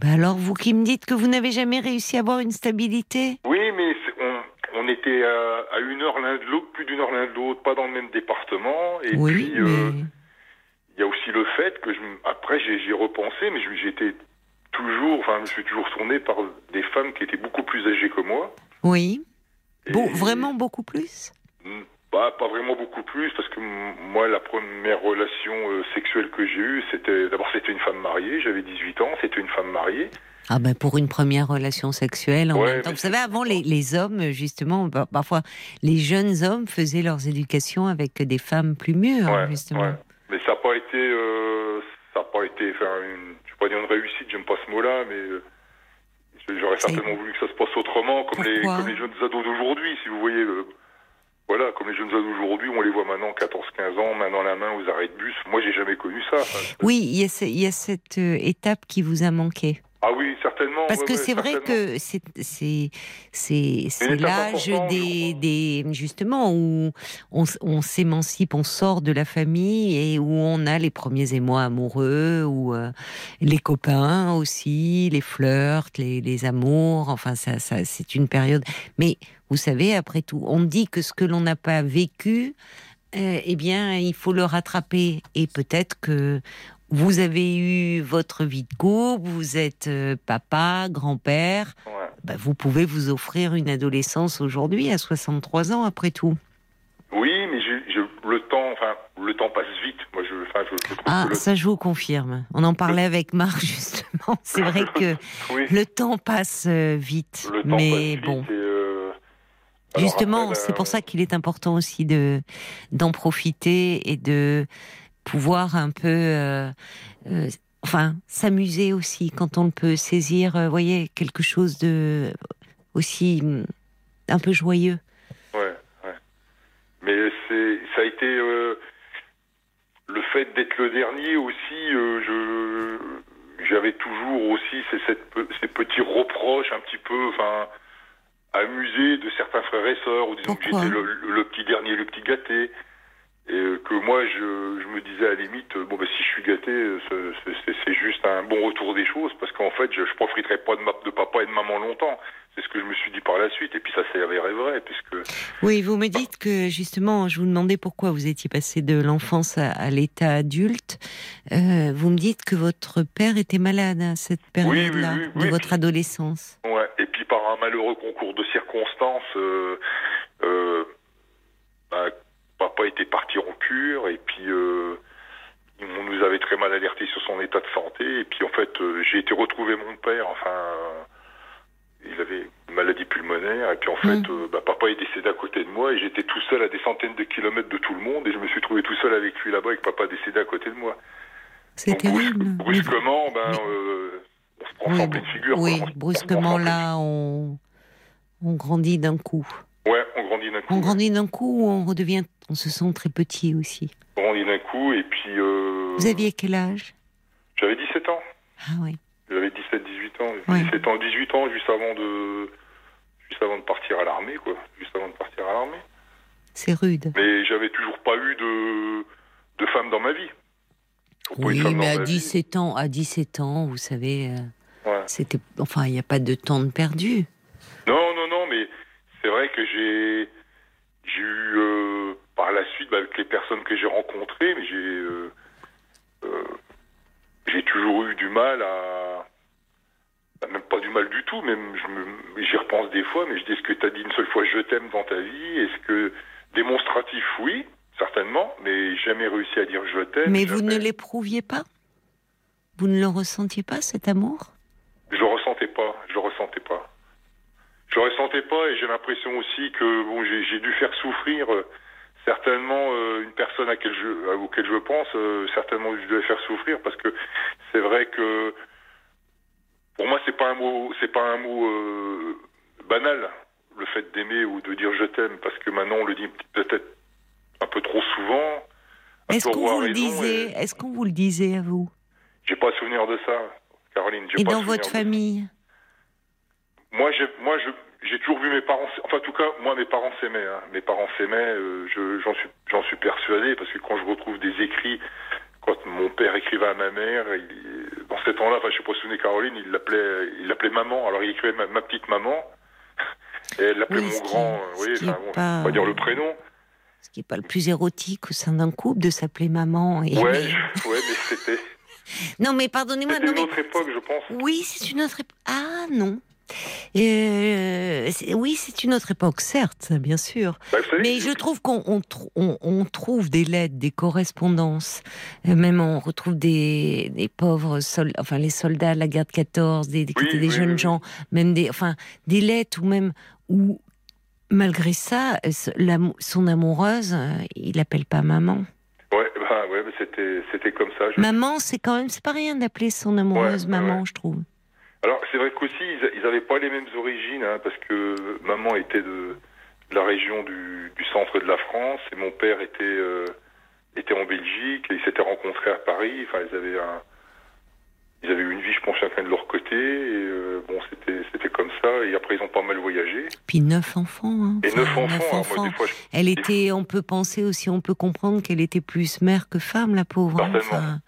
Ben alors vous qui me dites que vous n'avez jamais réussi à avoir une stabilité Oui, mais on, on était à, à une heure l'un de l'autre, plus d'une heure l'un de l'autre, pas dans le même département. Et Oui, puis, mais euh, il y a aussi le fait que je, après j'ai j'y ai repensé, mais j'étais toujours, enfin, je me suis toujours tourné par des femmes qui étaient beaucoup plus âgées que moi. oui. Bon, vraiment beaucoup plus? Bah, pas vraiment beaucoup plus, parce que moi, la première relation euh, sexuelle que j'ai eue, c'était d'abord c'était une femme mariée, j'avais 18 ans, c'était une femme mariée. Ah ben pour une première relation sexuelle, en Ouais, même temps. Vous savez, avant les, les hommes, justement, par- parfois les jeunes hommes faisaient leurs éducations avec des femmes plus mûres, Ouais, justement. ouais. Mais ça n'a pas été, euh, ça a pas été, enfin, une, je vais pas dire une réussite, j'aime pas ce mot-là, mais euh, j'aurais certainement voulu que ça se passe autrement, comme les, comme les jeunes ados d'aujourd'hui, si vous voyez. euh, voilà, comme les jeunes ados d'aujourd'hui, on les voit maintenant 14-15 ans, main dans la main aux arrêts de bus. Moi, j'ai jamais connu ça. Oui, il y a, ce- il y a cette euh, étape qui vous a manqué. Ah oui, certainement. Parce ouais, que ouais, c'est vrai que c'est c'est l'âge des des justement où on, s'émancipe, on sort de la famille et où on a les premiers émois amoureux ou euh, les copains aussi, les flirts, les, les amours. Enfin, ça, ça c'est une période. Mais vous savez, après tout, on dit que ce que l'on n'a pas vécu, euh, eh bien, il faut le rattraper. Et peut-être que vous avez eu votre vie de couple, vous êtes euh, papa, grand-père, Ouais. bah, vous pouvez vous offrir une adolescence aujourd'hui à 63 ans après tout. Oui, mais le temps, enfin, le temps passe vite. Moi, je, enfin, je, je trouve Ah, le, ça je vous confirme. On en parlait avec Marc justement. C'est vrai que oui, le temps passe euh, vite. le temps passe Mais vite bon, et, euh, justement, c'est pour ça qu'il est important aussi de d'en profiter et de pouvoir un peu, euh, euh, enfin, s'amuser aussi quand on le peut, saisir, euh, voyez, quelque chose de aussi hum, un peu joyeux. Ouais, ouais. Mais c'est, ça a été le fait d'être le dernier aussi. je, j'avais toujours aussi ces, cette, ces petits reproches un petit peu, enfin, amusés de certains frères et sœurs, ou disons que j'étais le, le petit dernier, le petit gâté. Et euh, que moi, je, je me disais à la limite, euh, bon, bah, si je suis gâté, euh, c'est, juste un bon retour des choses, parce qu'en fait, je, je profiterai pas de, ma, de papa et de maman longtemps. C'est ce que je me suis dit par la suite, et puis ça s'est avéré vrai, puisque Oui, vous me dites que justement, je vous demandais pourquoi vous étiez passé de l'enfance à, à l'état adulte. Euh, vous me dites que votre père était malade à cette période-là oui, de oui, votre puis- adolescence. Ouais, et puis par un malheureux concours de circonstances, euh, euh, bah, papa était parti en cure et puis euh, on nous avait très mal alerté sur son état de santé et puis en fait euh, j'ai été retrouver mon père, enfin il avait une maladie pulmonaire et puis en fait Mm. euh, bah, papa est décédé à côté de moi et j'étais tout seul à des centaines de kilomètres de tout le monde et je me suis trouvé tout seul avec lui là-bas et que papa décédé à côté de moi. C'est brusque- terrible. Brusquement, ben, mais- euh, on se prend Oui, en pleine figure. oui, quoi. On on brusquement là, on, on grandit d'un coup. Ouais, on grandit d'un coup. On grandit d'un coup ou on redevient, on se sent très petit aussi. On grandit d'un coup et puis. euh, Vous aviez quel âge? J'avais 17 ans. Ah oui. J'avais 17-18 ans. Ouais. 17 ans, 18 ans, juste avant de. Juste avant de partir à l'armée, quoi. Juste avant de partir à l'armée. C'est rude. Mais j'avais toujours pas eu de. de femme dans ma vie. Oui, mais à ma vie. 17 ans, à 17 ans, vous savez, euh, Ouais. c'était, enfin, il n'y a pas de temps de perdu. Non, non, non, mais c'est vrai que j'ai. J'ai eu. euh, par la suite, bah, avec les personnes que j'ai rencontrées, mais j'ai. euh, euh, j'ai toujours eu du mal à. bah, Même pas du mal du tout, même je me- j'y repense des fois, mais je dis est-ce que tu as dit une seule fois je t'aime dans ta vie? Est-ce que. Démonstratif, oui, certainement, mais jamais réussi à dire je t'aime. Mais vous ne l'éprouviez pas? Vous ne le ressentiez pas, cet amour? Je le ressentais pas, je le ressentais pas. Je le ressentais pas et j'ai l'impression aussi que bon, j'ai dû faire souffrir euh, certainement euh, une personne à laquelle je, à- auquel je pense, euh, certainement je devais faire souffrir parce que c'est vrai que pour moi c'est pas un mot, c'est pas un mot banal le fait d'aimer ou de dire je t'aime parce que maintenant on le dit peut-être un peu trop souvent. Est-ce qu'on vous le disait et Est-ce qu'on vous le disait à vous? J'ai pas souvenir de ça, Caroline. Et pas dans votre famille? Moi, j'ai, moi, je, j'ai toujours vu mes parents. Enfin, en tout cas, moi, mes parents s'aimaient. hein. Mes parents s'aimaient. euh, je, j'en suis, j'en suis persuadé parce que quand je retrouve des écrits, quand mon père écrivait à ma mère, il- dans ces temps-là, enfin, je sais pas si vous vous souvenez, Caroline, il l'appelait, il l'appelait maman. Alors, il écrivait ma, ma petite maman. Et elle l'appelait Oui, mon grand. enfin, bon, pas- on va dire le prénom. Ce qui n'est pas le plus érotique au sein d'un couple de s'appeler maman. Et Ouais, mais- je- ouais, mais c'était, Non, mais pardonnez-moi. c'était une mais autre époque, je pense. oui, c'est une autre époque. Ah non, Euh, oui, c'est une autre époque, certes, bien sûr. Bah, Mais je trouve qu'on on, tr- on- on trouve des lettres, des correspondances. Euh, Même on retrouve des, des pauvres soldats, enfin les soldats de la guerre de 14, des, des, Oui, des oui, jeunes oui. gens, même des, enfin des lettres ou même où malgré ça, son amoureuse, euh, il l'appelle pas maman. Ouais, bah, ouais, c'était, c'était comme ça. je- Maman, c'est quand même, c'est pas rien d'appeler son amoureuse Ouais, maman, ouais. je trouve. Alors, c'est vrai qu'aussi, ils, ils avaient pas les mêmes origines, hein, parce que maman était de, de la région du, du centre de la France, et mon père était, euh, était en Belgique, et ils s'étaient rencontrés à Paris. Enfin, ils avaient un, ils avaient eu une vie, je pense, chacun de leur côté, et euh, bon, c'était, c'était comme ça. Et après, ils ont pas mal voyagé. Puis neuf enfants. hein. Et neuf enfants. Alors, moi, des fois, je- Elle était, on peut penser aussi, on peut comprendre qu'elle était plus mère que femme, la pauvre. hein. Enfin,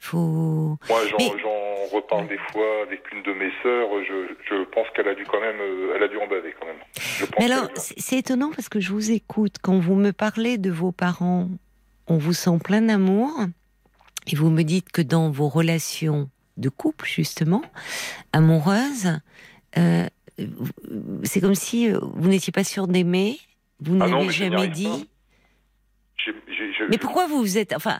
faut. moi, j'en, Mais- j'en reparle des fois avec une de mes sœurs. Je, je pense qu'elle a dû quand même, euh, elle a dû en baver quand même. Mais alors, c'est étonnant parce que je vous écoute quand vous me parlez de vos parents, on vous sent plein d'amour et vous me dites que dans vos relations de couple justement, amoureuses, euh, c'est comme si euh, vous n'étiez pas sûr d'aimer, vous Ah n'avez n'y jamais dit. Je- Mais pourquoi vous vous êtes. Enfin,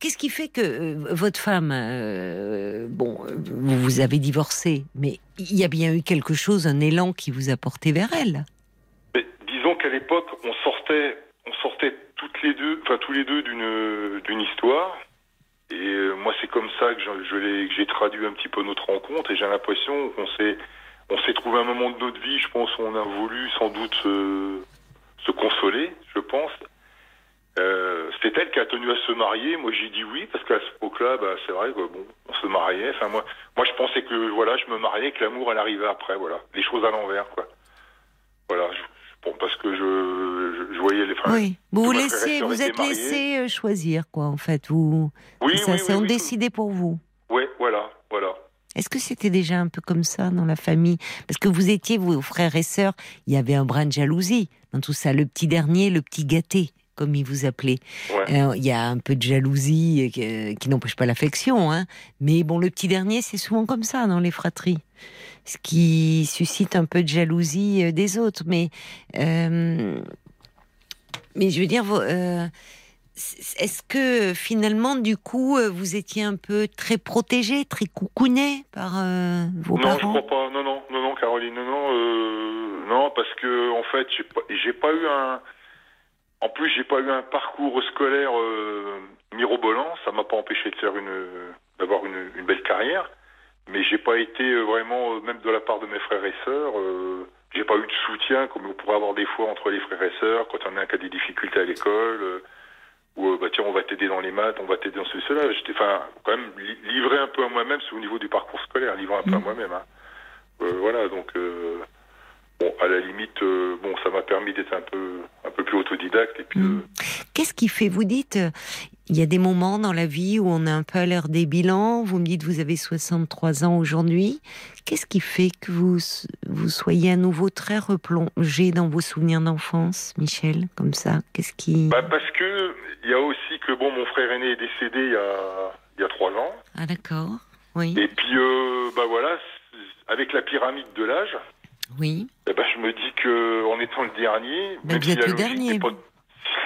qu'est-ce qui fait que euh, votre femme. euh, bon, vous, vous avez divorcé, mais il y a bien eu quelque chose, un élan qui vous a porté vers elle? Mais disons qu'à l'époque, on sortait, on sortait toutes les deux, enfin tous les deux d'une d'une histoire. Et euh, moi, c'est comme ça que je, j'ai traduit un petit peu notre rencontre. Et j'ai l'impression qu'on s'est, on s'est trouvé un moment de notre vie, je pense, où on a voulu sans doute se consoler, je pense. Euh, c'est elle qui a tenu à se marier. Moi, j'ai dit oui parce qu'à cette époque-là, bah, c'est vrai que bon, on se mariait. Enfin, moi, moi, je pensais que voilà, je me mariais, que l'amour, elle arrivait après. Voilà, les choses à l'envers, quoi. Voilà, je- bon, parce que je, je, je voyais les. enfin, Oui, vous vous laissez, vous êtes mariés. laissé euh, choisir, quoi, en fait. Vous, oui, ça, oui, c'est oui, on oui. décidé pour vous. Ouais, voilà, voilà. Est-ce que c'était déjà un peu comme ça dans la famille? Parce que vous étiez, vos frères et sœurs, il y avait un brin de jalousie dans tout ça. Le petit dernier, le petit gâté, comme il vous appelait. Ouais. Euh, Il y a un peu de jalousie euh, qui n'empêche pas l'affection, hein. Mais bon, le petit dernier, c'est souvent comme ça dans les fratries. Ce qui suscite un peu de jalousie euh, des autres. Mais, mais je veux dire, est-ce que finalement, du coup, vous étiez un peu très protégé, très coucouné par vos non, je parents? crois pas. Non, non, non, non, Caroline, non, non, non, parce que en fait, j'ai pas, pas eu un. En plus, j'ai pas eu un parcours scolaire euh, mirobolant. Ça m'a pas empêché de faire une, d'avoir une, une belle carrière. Mais j'ai pas été euh, vraiment, euh, même de la part de mes frères et sœurs, euh, j'ai pas eu de soutien comme on pourrait avoir des fois entre les frères et sœurs quand on a un qui a des difficultés à l'école. euh, ou bah tiens on va t'aider dans les maths, on va t'aider dans ceci cela. J'étais enfin quand même li- livré un peu à moi-même, c'est au niveau du parcours scolaire, livré un peu à Mm. moi-même. hein. Voilà donc bon à la limite euh, bon ça m'a permis d'être un peu un peu plus autodidacte et puis Mm. de- Qu'est-ce qui fait Vous dites, euh, il y a des moments dans la vie où on a un peu à l'air des bilans. Vous me dites, vous avez 63 ans aujourd'hui. Qu'est-ce qui fait que vous, vous soyez à nouveau très replongé dans vos souvenirs d'enfance, Michel, comme ça? Qu'est-ce qui... bah, parce que il y a aussi que bon mon frère aîné est décédé il y a il y a trois ans Ah d'accord, oui, et puis euh, bah voilà avec la pyramide de l'âge oui. Eh ben, je me dis que en étant le dernier, même si la logique n'est pas,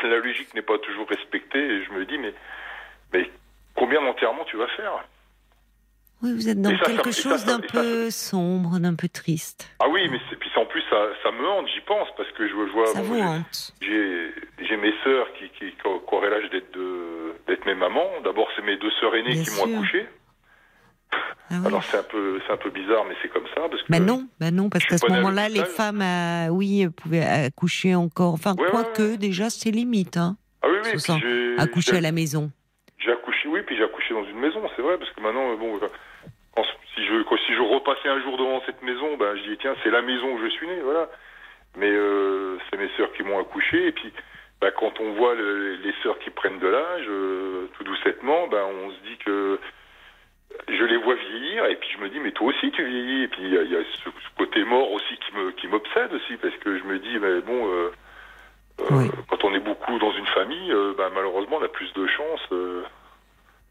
si la logique n'est pas toujours respectée, et je me dis mais mais combien d'enterrements tu vas faire? Oui, vous êtes dans ça, quelque ça, chose d'un ça, peu sombre, d'un peu triste. Ah oui, mais puis en plus ça, me hante, j'y pense parce que je vois Ça vous j'ai- hante j'ai mes sœurs qui qui, qui auraient l'âge d'être mes mamans. D'abord c'est mes deux sœurs aînées Bien qui m'ont accouché. Ah. Alors c'est un peu c'est un peu bizarre, mais c'est comme ça parce que Ben non, ben non, parce qu'à ce moment-là, les femmes, euh, oui, pouvaient accoucher encore. Enfin, Ouais, quoique, ouais. déjà, c'est limite, hein. ah oui oui, puis Accoucher à la maison. J'ai accouché, oui, puis j'ai accouché dans une maison, c'est vrai, parce que maintenant, bon, euh, quand, si je quand- si je repassais un jour devant cette maison, ben je dis tiens, c'est la maison où je suis né, voilà. Mais euh, c'est mes sœurs qui m'ont accouché, et puis ben, quand on voit le- les sœurs qui prennent de l'âge, euh, tout doucettement, ben on se dit que je les vois vieillir, et puis je me dis mais toi aussi tu vieillis, et puis il y a, il y a ce, ce côté mort aussi qui me qui m'obsède aussi, parce que je me dis mais bon. euh, euh. Quand on est beaucoup dans une famille, euh, ben, malheureusement, on a plus de chances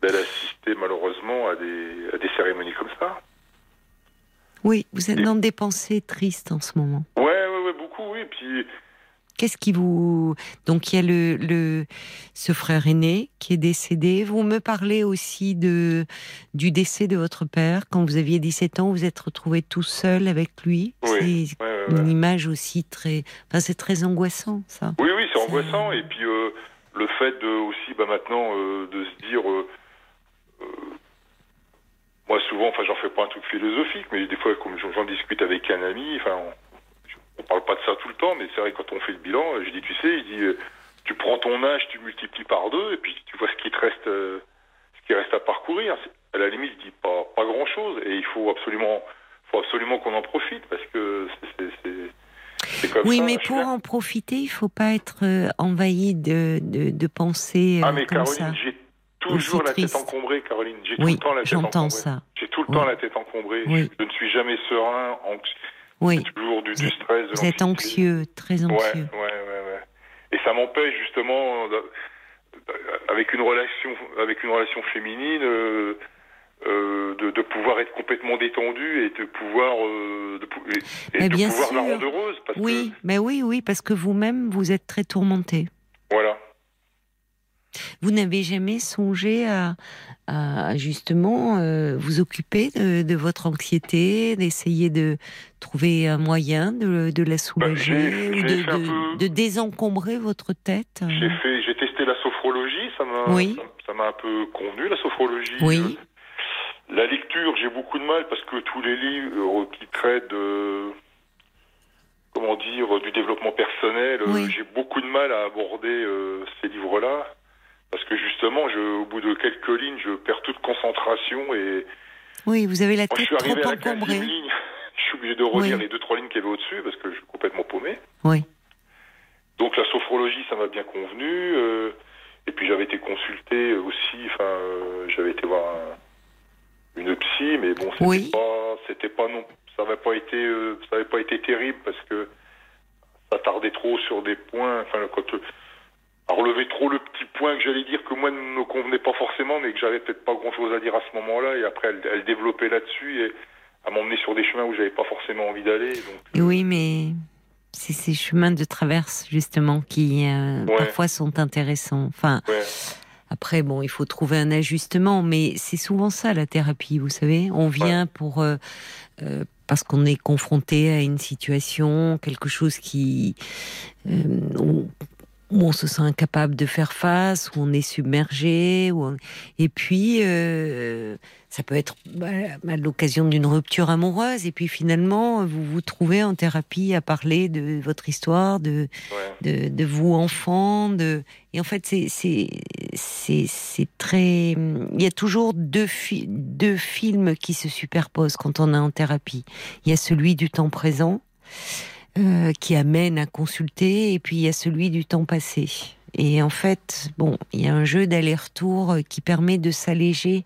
d'aller assister malheureusement à des, à des cérémonies comme ça. Oui, vous êtes dans des pensées tristes en ce moment. Ouais, ouais, ouais, beaucoup, oui. Puis Qu'est-ce qui vous donc il y a le, le ce frère aîné qui est décédé. Vous me parlez aussi de du décès de votre père quand vous aviez 17 ans. Vous êtes retrouvé tout seul avec lui. Oui, c'est ouais, ouais, une image aussi très. Enfin, c'est très angoissant ça. Oui, oui, c'est angoissant. Et puis euh, le fait de aussi, bah, maintenant, euh, de se dire, euh, moi souvent, enfin, j'en fais pas un truc philosophique, mais des fois, comme j'en j'en discute avec un ami, enfin, on, on parle pas de ça tout le temps, mais c'est vrai que quand on fait le bilan, je dis, tu sais, je dis, euh, tu prends ton âge, tu multiplies par deux, et puis tu vois ce qui te reste, euh, ce qui reste à parcourir. À la limite, je dis pas, pas grand chose, et il faut absolument, faut absolument qu'on en profite parce que c'est- comme Oui, ça, mais pour en profiter, il faut pas être euh, envahi de, de, de pensées Ah mais comme Caroline, j'ai toujours la tête encombrée, Caroline. J'ai tout Oui, le temps la tête j'entends encombrée. ça. J'ai tout le Oui. temps la tête encombrée. Oui. Je, je ne suis jamais serein, Oui, toujours du, du êtes- stress, de vous êtes anxieux, très ouais, anxieux. ouais, ouais. Et ça m'empêche justement, avec une relation, avec une relation féminine, euh, euh, de, de pouvoir être complètement détendu et de pouvoir, euh, de, et, et de bien pouvoir la sûr. rendre heureuse. Parce Oui, mais oui, oui, parce que vous-même, vous êtes très tourmenté. voilà. Vous n'avez jamais songé à, à justement euh, vous occuper de, de votre anxiété, d'essayer de trouver un moyen de, de la soulager ou j'ai de, peu- désencombrer votre tête euh. J'ai fait, j'ai testé la sophrologie, ça m'a, Oui. ça- ça m'a un peu convenu la sophrologie. Oui. Euh, La lecture, j'ai beaucoup de mal parce que tous les livres qui traitent de, comment dire, du développement personnel, Oui. j'ai beaucoup de mal à aborder euh, ces livres-là parce que justement, je, au bout de quelques lignes, je perds toute concentration et Oui, vous avez la moi, je tête suis arrivé trop à la 15 encombrée. Je suis obligé de relire Oui. les deux trois lignes qu'il y avait au-dessus parce que je suis complètement paumé. Oui. Donc la sophrologie, ça m'a bien convenu. euh, et puis j'avais été consulté aussi. Enfin, euh, j'avais été voir un- une psy, mais bon, c'était Oui. pas, c'était pas non, ça n'avait pas été, euh, ça avait pas été terrible parce que ça tardait trop sur des points. Enfin, quand à relever trop le petit point que j'allais dire que moi ne me convenait pas forcément, mais que j'avais peut-être pas grand-chose à dire à ce moment-là. Et après, elle, elle développait là-dessus et à m'emmener sur des chemins où j'avais pas forcément envie d'aller. Donc, Et oui, mais c'est ces chemins de traverse justement qui euh, Ouais. parfois sont intéressants. Enfin, ouais. Après, bon, il faut trouver un ajustement, mais c'est souvent ça la thérapie, vous savez. On vient pour euh, euh, parce qu'on est confronté à une situation, quelque chose qui euh, où, on se sent incapable de faire face, où on est submergé, où on- et puis euh, ça peut être bah, à l'occasion d'une rupture amoureuse, et puis finalement vous vous trouvez en thérapie à parler de votre histoire, de ouais. de, de vous enfant, de et en fait c'est c'est c'est c'est très il y a toujours deux fi- deux films qui se superposent quand on est en thérapie. Il y a celui du temps présent euh, qui amène à consulter et puis il y a celui du temps passé. Et en fait, bon, il y a un jeu d'aller-retour euh, qui permet de s'alléger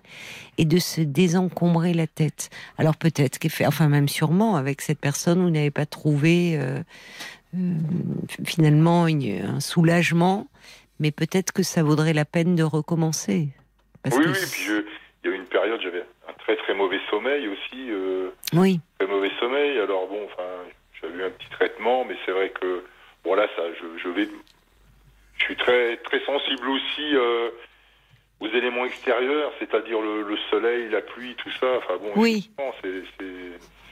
et de se désencombrer la tête. Alors peut-être enfin même sûrement avec cette personne, vous n'avez pas trouvé euh, euh, finalement une- un soulagement, mais peut-être que ça vaudrait la peine de recommencer. Parce oui, que oui, puis je- il y a eu une période, j'avais un très très mauvais sommeil aussi, euh, oui, très mauvais sommeil. Alors bon, enfin, j'avais eu un petit traitement, mais c'est vrai que bon là, ça, je, je vais, je suis très très sensible aussi euh, aux éléments extérieurs, c'est-à-dire le, le soleil, la pluie, tout ça. Enfin bon, Oui.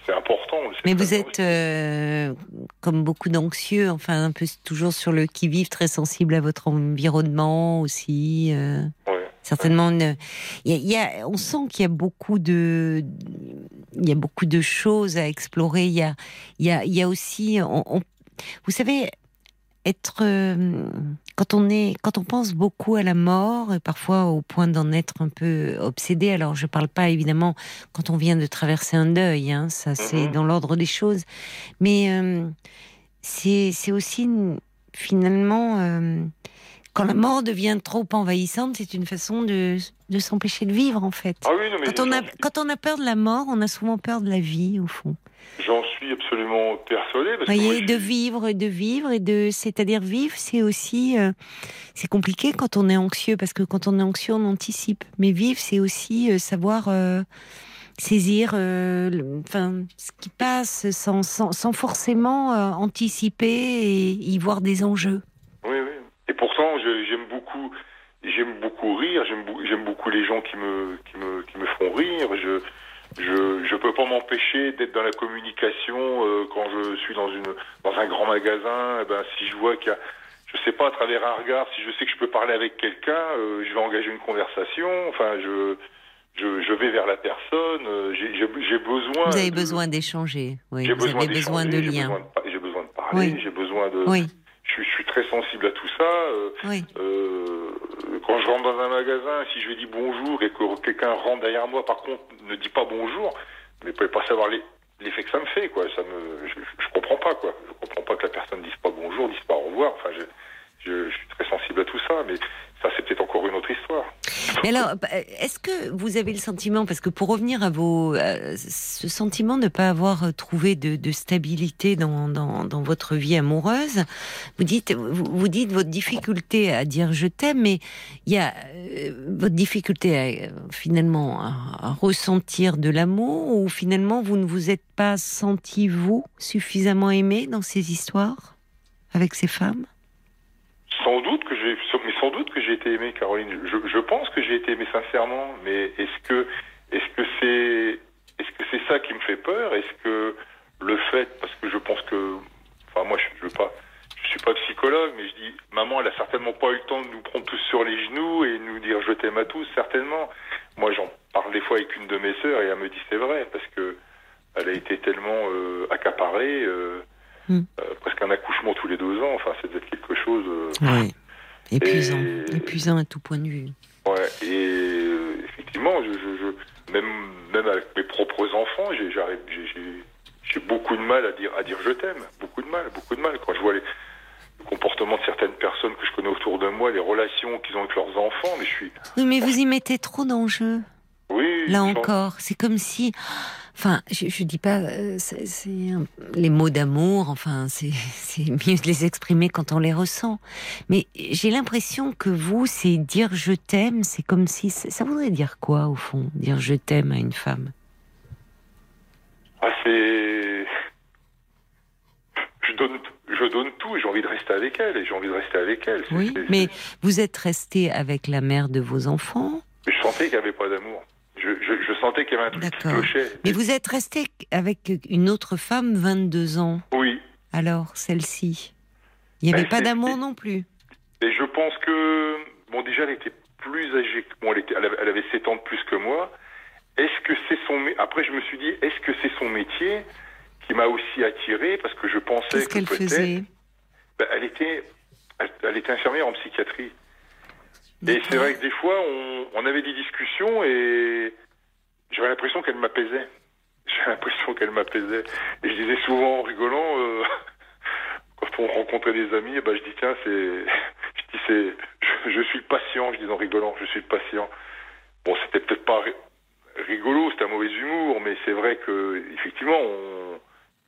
c'est important. mais vous êtes euh, comme beaucoup d'anxieux, enfin un peu toujours sur le qui-vive, très sensible à votre environnement aussi. euh. Ouais. certainement une- il y a, il y a- on sent qu'il y a beaucoup de il y a beaucoup de choses à explorer il y a il y a, il y a aussi on- on- vous savez être euh, quand on est quand on pense beaucoup à la mort et parfois au point d'en être un peu obsédé alors je parle pas évidemment quand on vient de traverser un deuil hein, ça c'est Mhm. dans l'ordre des choses mais euh, c'est c'est aussi finalement euh, quand la mort devient trop envahissante, c'est une façon de, de s'empêcher de vivre, en fait. Ah oui, non, mais Quand on, a, j'en suis- quand on a peur de la mort, on a souvent peur de la vie, au fond. j'en suis absolument persuadé. Vous voyez, de suis- vivre et de vivre, et de, c'est-à-dire vivre, c'est aussi, euh, c'est compliqué quand on est anxieux, parce que quand on est anxieux, on anticipe. Mais vivre, c'est aussi euh, savoir euh, saisir le- enfin, ce qui passe sans, sans, sans forcément anticiper et y voir des enjeux. Pourtant, j'aime beaucoup, j'aime beaucoup rire. J'aime, beaucoup les gens qui me, qui me, qui me font rire. Je, je, je peux pas m'empêcher d'être dans la communication euh, quand je suis dans une, dans un grand magasin. Eh ben, si je vois qu'il y a, je sais pas, à travers un regard, si je sais que je peux parler avec quelqu'un, euh, je vais engager une conversation. Enfin, je, je, je vais vers la personne. euh, j'ai, besoin. Vous avez de- besoin d'échanger, oui. J'ai Vous avez besoin de d'échanger, j'ai liens. besoin de pa- J'ai besoin de parler. Oui. J'ai besoin de. Oui, Je, suis- je suis très sensible à tout ça. euh, oui. euh, quand je rentre dans un magasin, si je lui dis bonjour et que quelqu'un rentre derrière moi, par contre, ne dit pas bonjour, mais vous pouvez pas savoir l'effet que ça me fait, quoi. Ça me, je, je comprends pas, quoi. Je comprends pas que la personne dise pas bonjour, dise pas au revoir. Enfin, je, je, je suis très sensible à tout ça, mais ça, c'est peut-être encore une autre histoire. Mais alors, bah, est-ce que vous avez le sentiment, parce que pour revenir à vos, euh, ce sentiment de ne pas avoir trouvé de, de stabilité dans, dans, dans votre vie amoureuse, vous dites, vous, vous dites votre difficulté à dire je t'aime, mais il y a euh, votre difficulté à, finalement à, à ressentir de l'amour, ou finalement vous ne vous êtes pas senti vous suffisamment aimé dans ces histoires avec ces femmes? Sans doute sans doute que j'ai été aimé, Caroline. Je, je pense que j'ai été aimé sincèrement, mais est-ce que, est-ce que c'est, est-ce que c'est ça qui me fait peur? Est-ce que le fait, parce que je pense que, enfin moi je, je veux pas, je suis pas psychologue, mais je dis, maman, elle a certainement pas eu le temps de nous prendre tous sur les genoux et nous dire je t'aime à tous, certainement. Moi j'en parle des fois avec une de mes sœurs et elle me dit c'est vrai parce que elle a été tellement euh, accaparée. euh, Hmm. euh, presque un accouchement tous les deux ans, enfin c'est peut-être quelque chose. euh, Oui. Épuisant, Et- épuisant à tout point de vue. Ouais, et euh, effectivement, je, je, je- même, même avec mes propres enfants, j'ai, beaucoup de mal à dire, à dire je t'aime. Beaucoup de mal, beaucoup de mal. Quand je vois les, le comportement de certaines personnes que je connais autour de moi, les relations qu'ils ont avec leurs enfants, mais je suis. Oui, mais vous y mettez trop d'enjeux. Oui, Là encore, c'est comme si. Enfin, je, je dis pas. euh, c'est c'est un- les mots d'amour. Enfin, c'est c'est mieux de les exprimer quand on les ressent. Mais j'ai l'impression que vous, c'est dire je t'aime. C'est comme si ça voudrait dire quoi au fond, dire je t'aime à une femme? Ah, c'est. Je donne, je donne tout et j'ai envie de rester avec elle et j'ai envie de rester avec elle. Oui, mais vous êtes resté avec la mère de vos enfants? Je sentais qu'il n'y avait pas d'amour. Je sentais qu'il y avait un truc qui clochait. Mais vous êtes resté avec une autre femme, 22 ans. Oui, Alors, celle-ci, il n'y avait Ben, pas d'amour non plus. Et je pense que, bon, déjà, elle était plus âgée que moi. Elle, était, elle, avait, elle avait 7 ans de plus que moi. Est-ce que c'est son. Après, je me suis dit, est-ce que c'est son métier qui m'a aussi attiré? Parce que je pensais Qu'est-ce que qu'elle faisait? Ben, elle, était, elle, elle était infirmière en psychiatrie. Et c'est vrai que des fois, on, on avait des discussions et j'avais l'impression qu'elle m'apaisait. J'avais l'impression qu'elle m'apaisait. Et je disais souvent en rigolant, euh, quand on rencontrait des amis, eh ben, je dis tiens, c'est, je dis c'est, je, je suis patient, je dis en rigolant, je suis patient. Bon, c'était peut-être pas ri- rigolo, c'était un mauvais humour, mais c'est vrai que effectivement, on,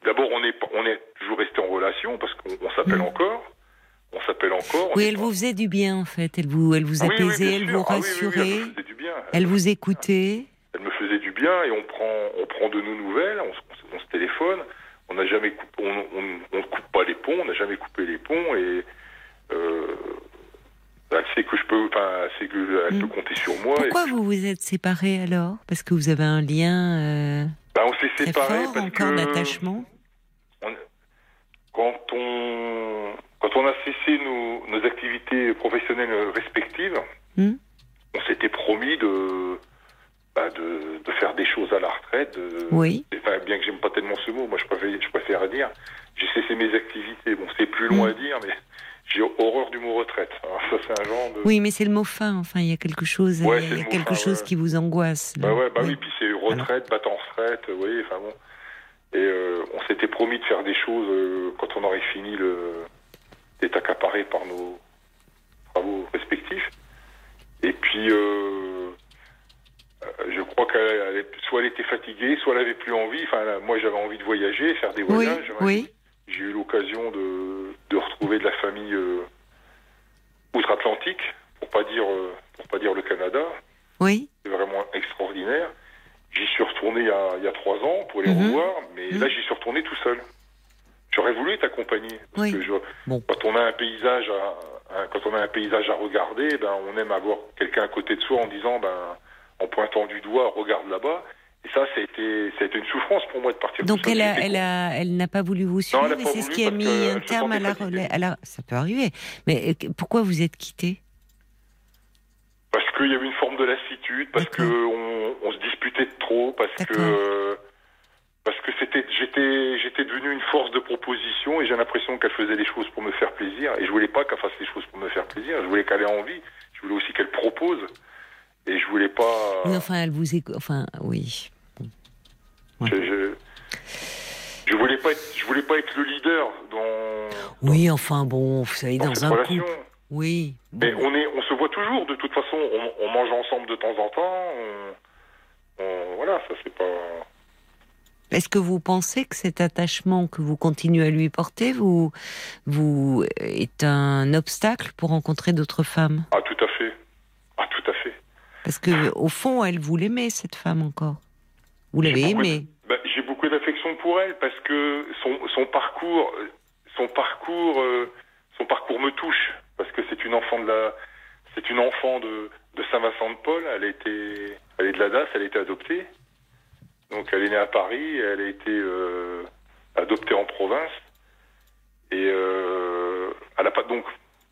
d'abord on est, pas- on est toujours resté en relation parce qu'on on s'appelle Mm. encore, on s'appelle encore. on Oui, elle pas- vous faisait du bien en fait. Elle vous, elle vous Ah oui, oui, apaisait, bien elle vous Ah oui, rassurait, bien. elle vous écoutait. Elle me faisait du bien et on prend, on prend de nos nouvelles, on, se- on se téléphone. On n'a jamais coupé, on, ne coupe pas les ponts, on n'a jamais coupé les ponts et euh, elle sait que je peux, enfin, sait que elle Mm. peut compter sur moi. Pourquoi et, vous vous êtes séparés alors? Parce que vous avez un lien euh, bah, on s'est séparés fort, parce encore que d'attachement? quand on quand on a cessé nos, nos activités professionnelles respectives, Hmm. on s'était promis de, bah, de de faire des choses à la retraite. de- Oui. Enfin, bien que j'aime pas tellement ce mot, moi je préfère, je préfère dire, j'ai cessé mes activités. Bon, c'est plus long Mm. à dire, mais j'ai horreur du mot retraite. Alors ça, c'est un genre de. Oui, mais c'est le mot fin. Enfin, il y a quelque chose, Ouais, il y a quelque fin, chose ouais. qui vous angoisse. là. Bah ouais, bah oui, puis c'est retraite, battre en retraite, vous voyez, enfin bon. Et euh, on s'était promis de faire des choses euh, quand on aurait fini le d'être accaparé par nos travaux respectifs. Et puis, euh, je crois qu'elle, elle- soit elle était fatiguée, soit elle avait plus envie. Enfin, là, moi, j'avais envie de voyager, faire des Oui, voyages. oui. J'ai eu l'occasion de, de retrouver de la famille euh, outre-Atlantique, pour pas dire euh, pour pas dire le Canada. Oui. C'est vraiment extraordinaire. J'y suis retourné il y, a, il y a trois ans pour les Mhm. revoir, mais Mhm. là j'y suis retourné tout seul. J'aurais voulu t'accompagner. parce Oui. que je- Bon. Quand on a un paysage à, quand on a un paysage à regarder, ben on aime avoir quelqu'un à côté de soi en disant ben en pointant du doigt regarde là-bas. Et ça, ça a été, ça a été une souffrance pour moi de partir. Donc elle a, elle a, elle n'a pas voulu vous suivre a et c'est ce qui a mis un terme à la relais. Alors, ça peut arriver. Mais euh, pourquoi vous êtes quitté? Parce qu'il y avait une forme de lassitude, parce D'accord. on, se disputait de trop, parce que parce que c'était j'étais j'étais devenu une force de proposition et j'ai l'impression qu'elle faisait les choses pour me faire plaisir et je voulais pas qu'elle fasse les choses pour me faire plaisir. Je voulais qu'elle ait envie. Je voulais aussi qu'elle propose et je voulais pas. Oui, enfin, elle vous écoute. Enfin, oui. je, je, je voulais pas être je voulais pas être le leader dans, Oui, enfin, bon, vous savez, dans dans un relation. couple. Oui. bon. Mais on est, on se voit toujours. De toute façon, on, on mange ensemble de temps en temps. On, on- voilà, ça c'est pas. Est-ce que vous pensez que cet attachement que vous continuez à lui porter vous, vous est un obstacle pour rencontrer d'autres femmes? Ah. Parce que au fond, elle vous l'aimait cette femme encore. Vous l'avez aimée. Ben, J'ai beaucoup d'affection pour elle parce que son, son parcours, son parcours, euh, son parcours me touche parce que c'est une enfant de la, c'est une enfant de, de Saint-Vincent-de-Paul. Elle été, elle est de la DAS, elle a été adoptée. Donc elle est née à Paris, elle a été euh, adoptée en province et euh, elle a pas donc,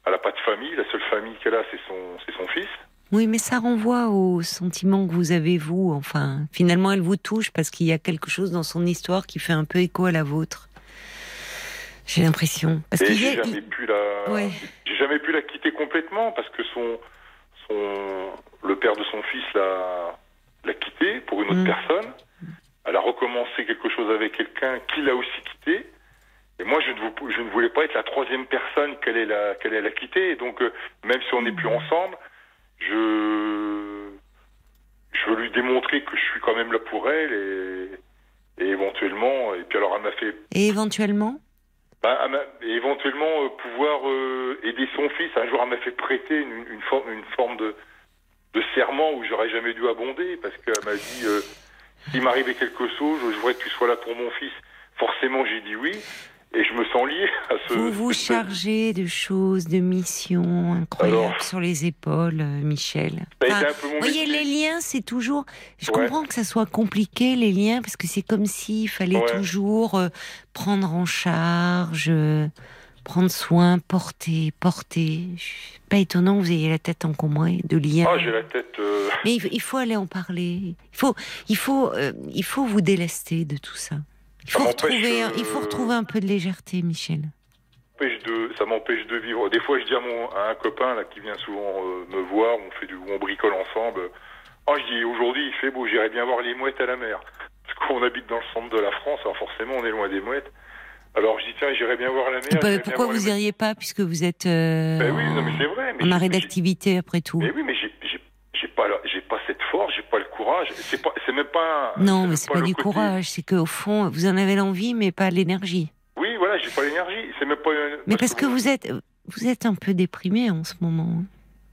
elle a pas de famille. La seule famille qu'elle a, c'est son, c'est son fils. Oui, mais ça renvoie au sentiment que vous avez, vous. Enfin, finalement, elle vous touche parce qu'il y a quelque chose dans son histoire qui fait un peu écho à la vôtre. J'ai l'impression. Parce qu'il j'ai jamais pu la, Ouais. j'ai jamais pu la quitter complètement parce que son, son, le père de son fils l'a, l'a quitté pour une autre Mm. personne. Elle a recommencé quelque chose avec quelqu'un qui l'a aussi quitté. Et moi, je ne, vou- je ne voulais pas être la troisième personne qu'elle ait la, qu'elle ait la quitter. Et donc, euh, même si on n'est plus ensemble, je, je veux lui démontrer que je suis quand même là pour elle et, et éventuellement, et puis alors elle m'a fait Et éventuellement bah, éventuellement euh, pouvoir euh, aider son fils. Un jour, elle m'a fait prêter une, une forme de, de serment où j'aurais jamais dû abonder parce qu'elle m'a dit euh, s'il m'arrivait quelque chose, je voudrais que tu sois là pour mon fils. Forcément, j'ai dit oui et je me sens lié à ce. Vous vous chargez de choses, de missions incroyables Alors sur les épaules, euh, Michel. Ça a été un peu mon Vous voyez, métier. les liens, c'est toujours. Je Ouais. comprends que ça soit compliqué, les liens, parce que c'est comme s'il fallait Ouais. toujours euh, prendre en charge, euh, prendre soin, porter, porter. Pas étonnant que vous ayez la tête encombrée de liens. Ah, j'ai la tête. euh, Mais il, il faut aller en parler. Il faut, il faut, euh, il faut vous délester de tout ça. Il faut, retrouver, un- euh, il faut retrouver un peu de légèreté, Michel. de, ça m'empêche de vivre. Des fois, je dis à, mon, à un copain là qui vient souvent euh, me voir, on fait du, on bricole ensemble. Oh, je dis aujourd'hui il fait beau, j'irai bien voir les mouettes à la mer. Parce qu'on habite dans le centre de la France, alors forcément on est loin des mouettes. Alors je dis tiens, j'irai bien voir la mer. Bah, pourquoi vous mouettes. iriez pas, puisque vous êtes euh, Ben oui, non mais c'est vrai. Mais en arrêt d'activité après tout? Mais oui, mais j'ai pas, cette force, j'ai pas le courage. C'est pas, c'est même pas. Non, mais c'est pas du côté- courage, c'est qu'au fond, vous en avez l'envie, mais pas l'énergie. Oui, voilà, j'ai pas l'énergie. C'est même pas. Mais parce que vous êtes, vous êtes un peu déprimé en ce moment.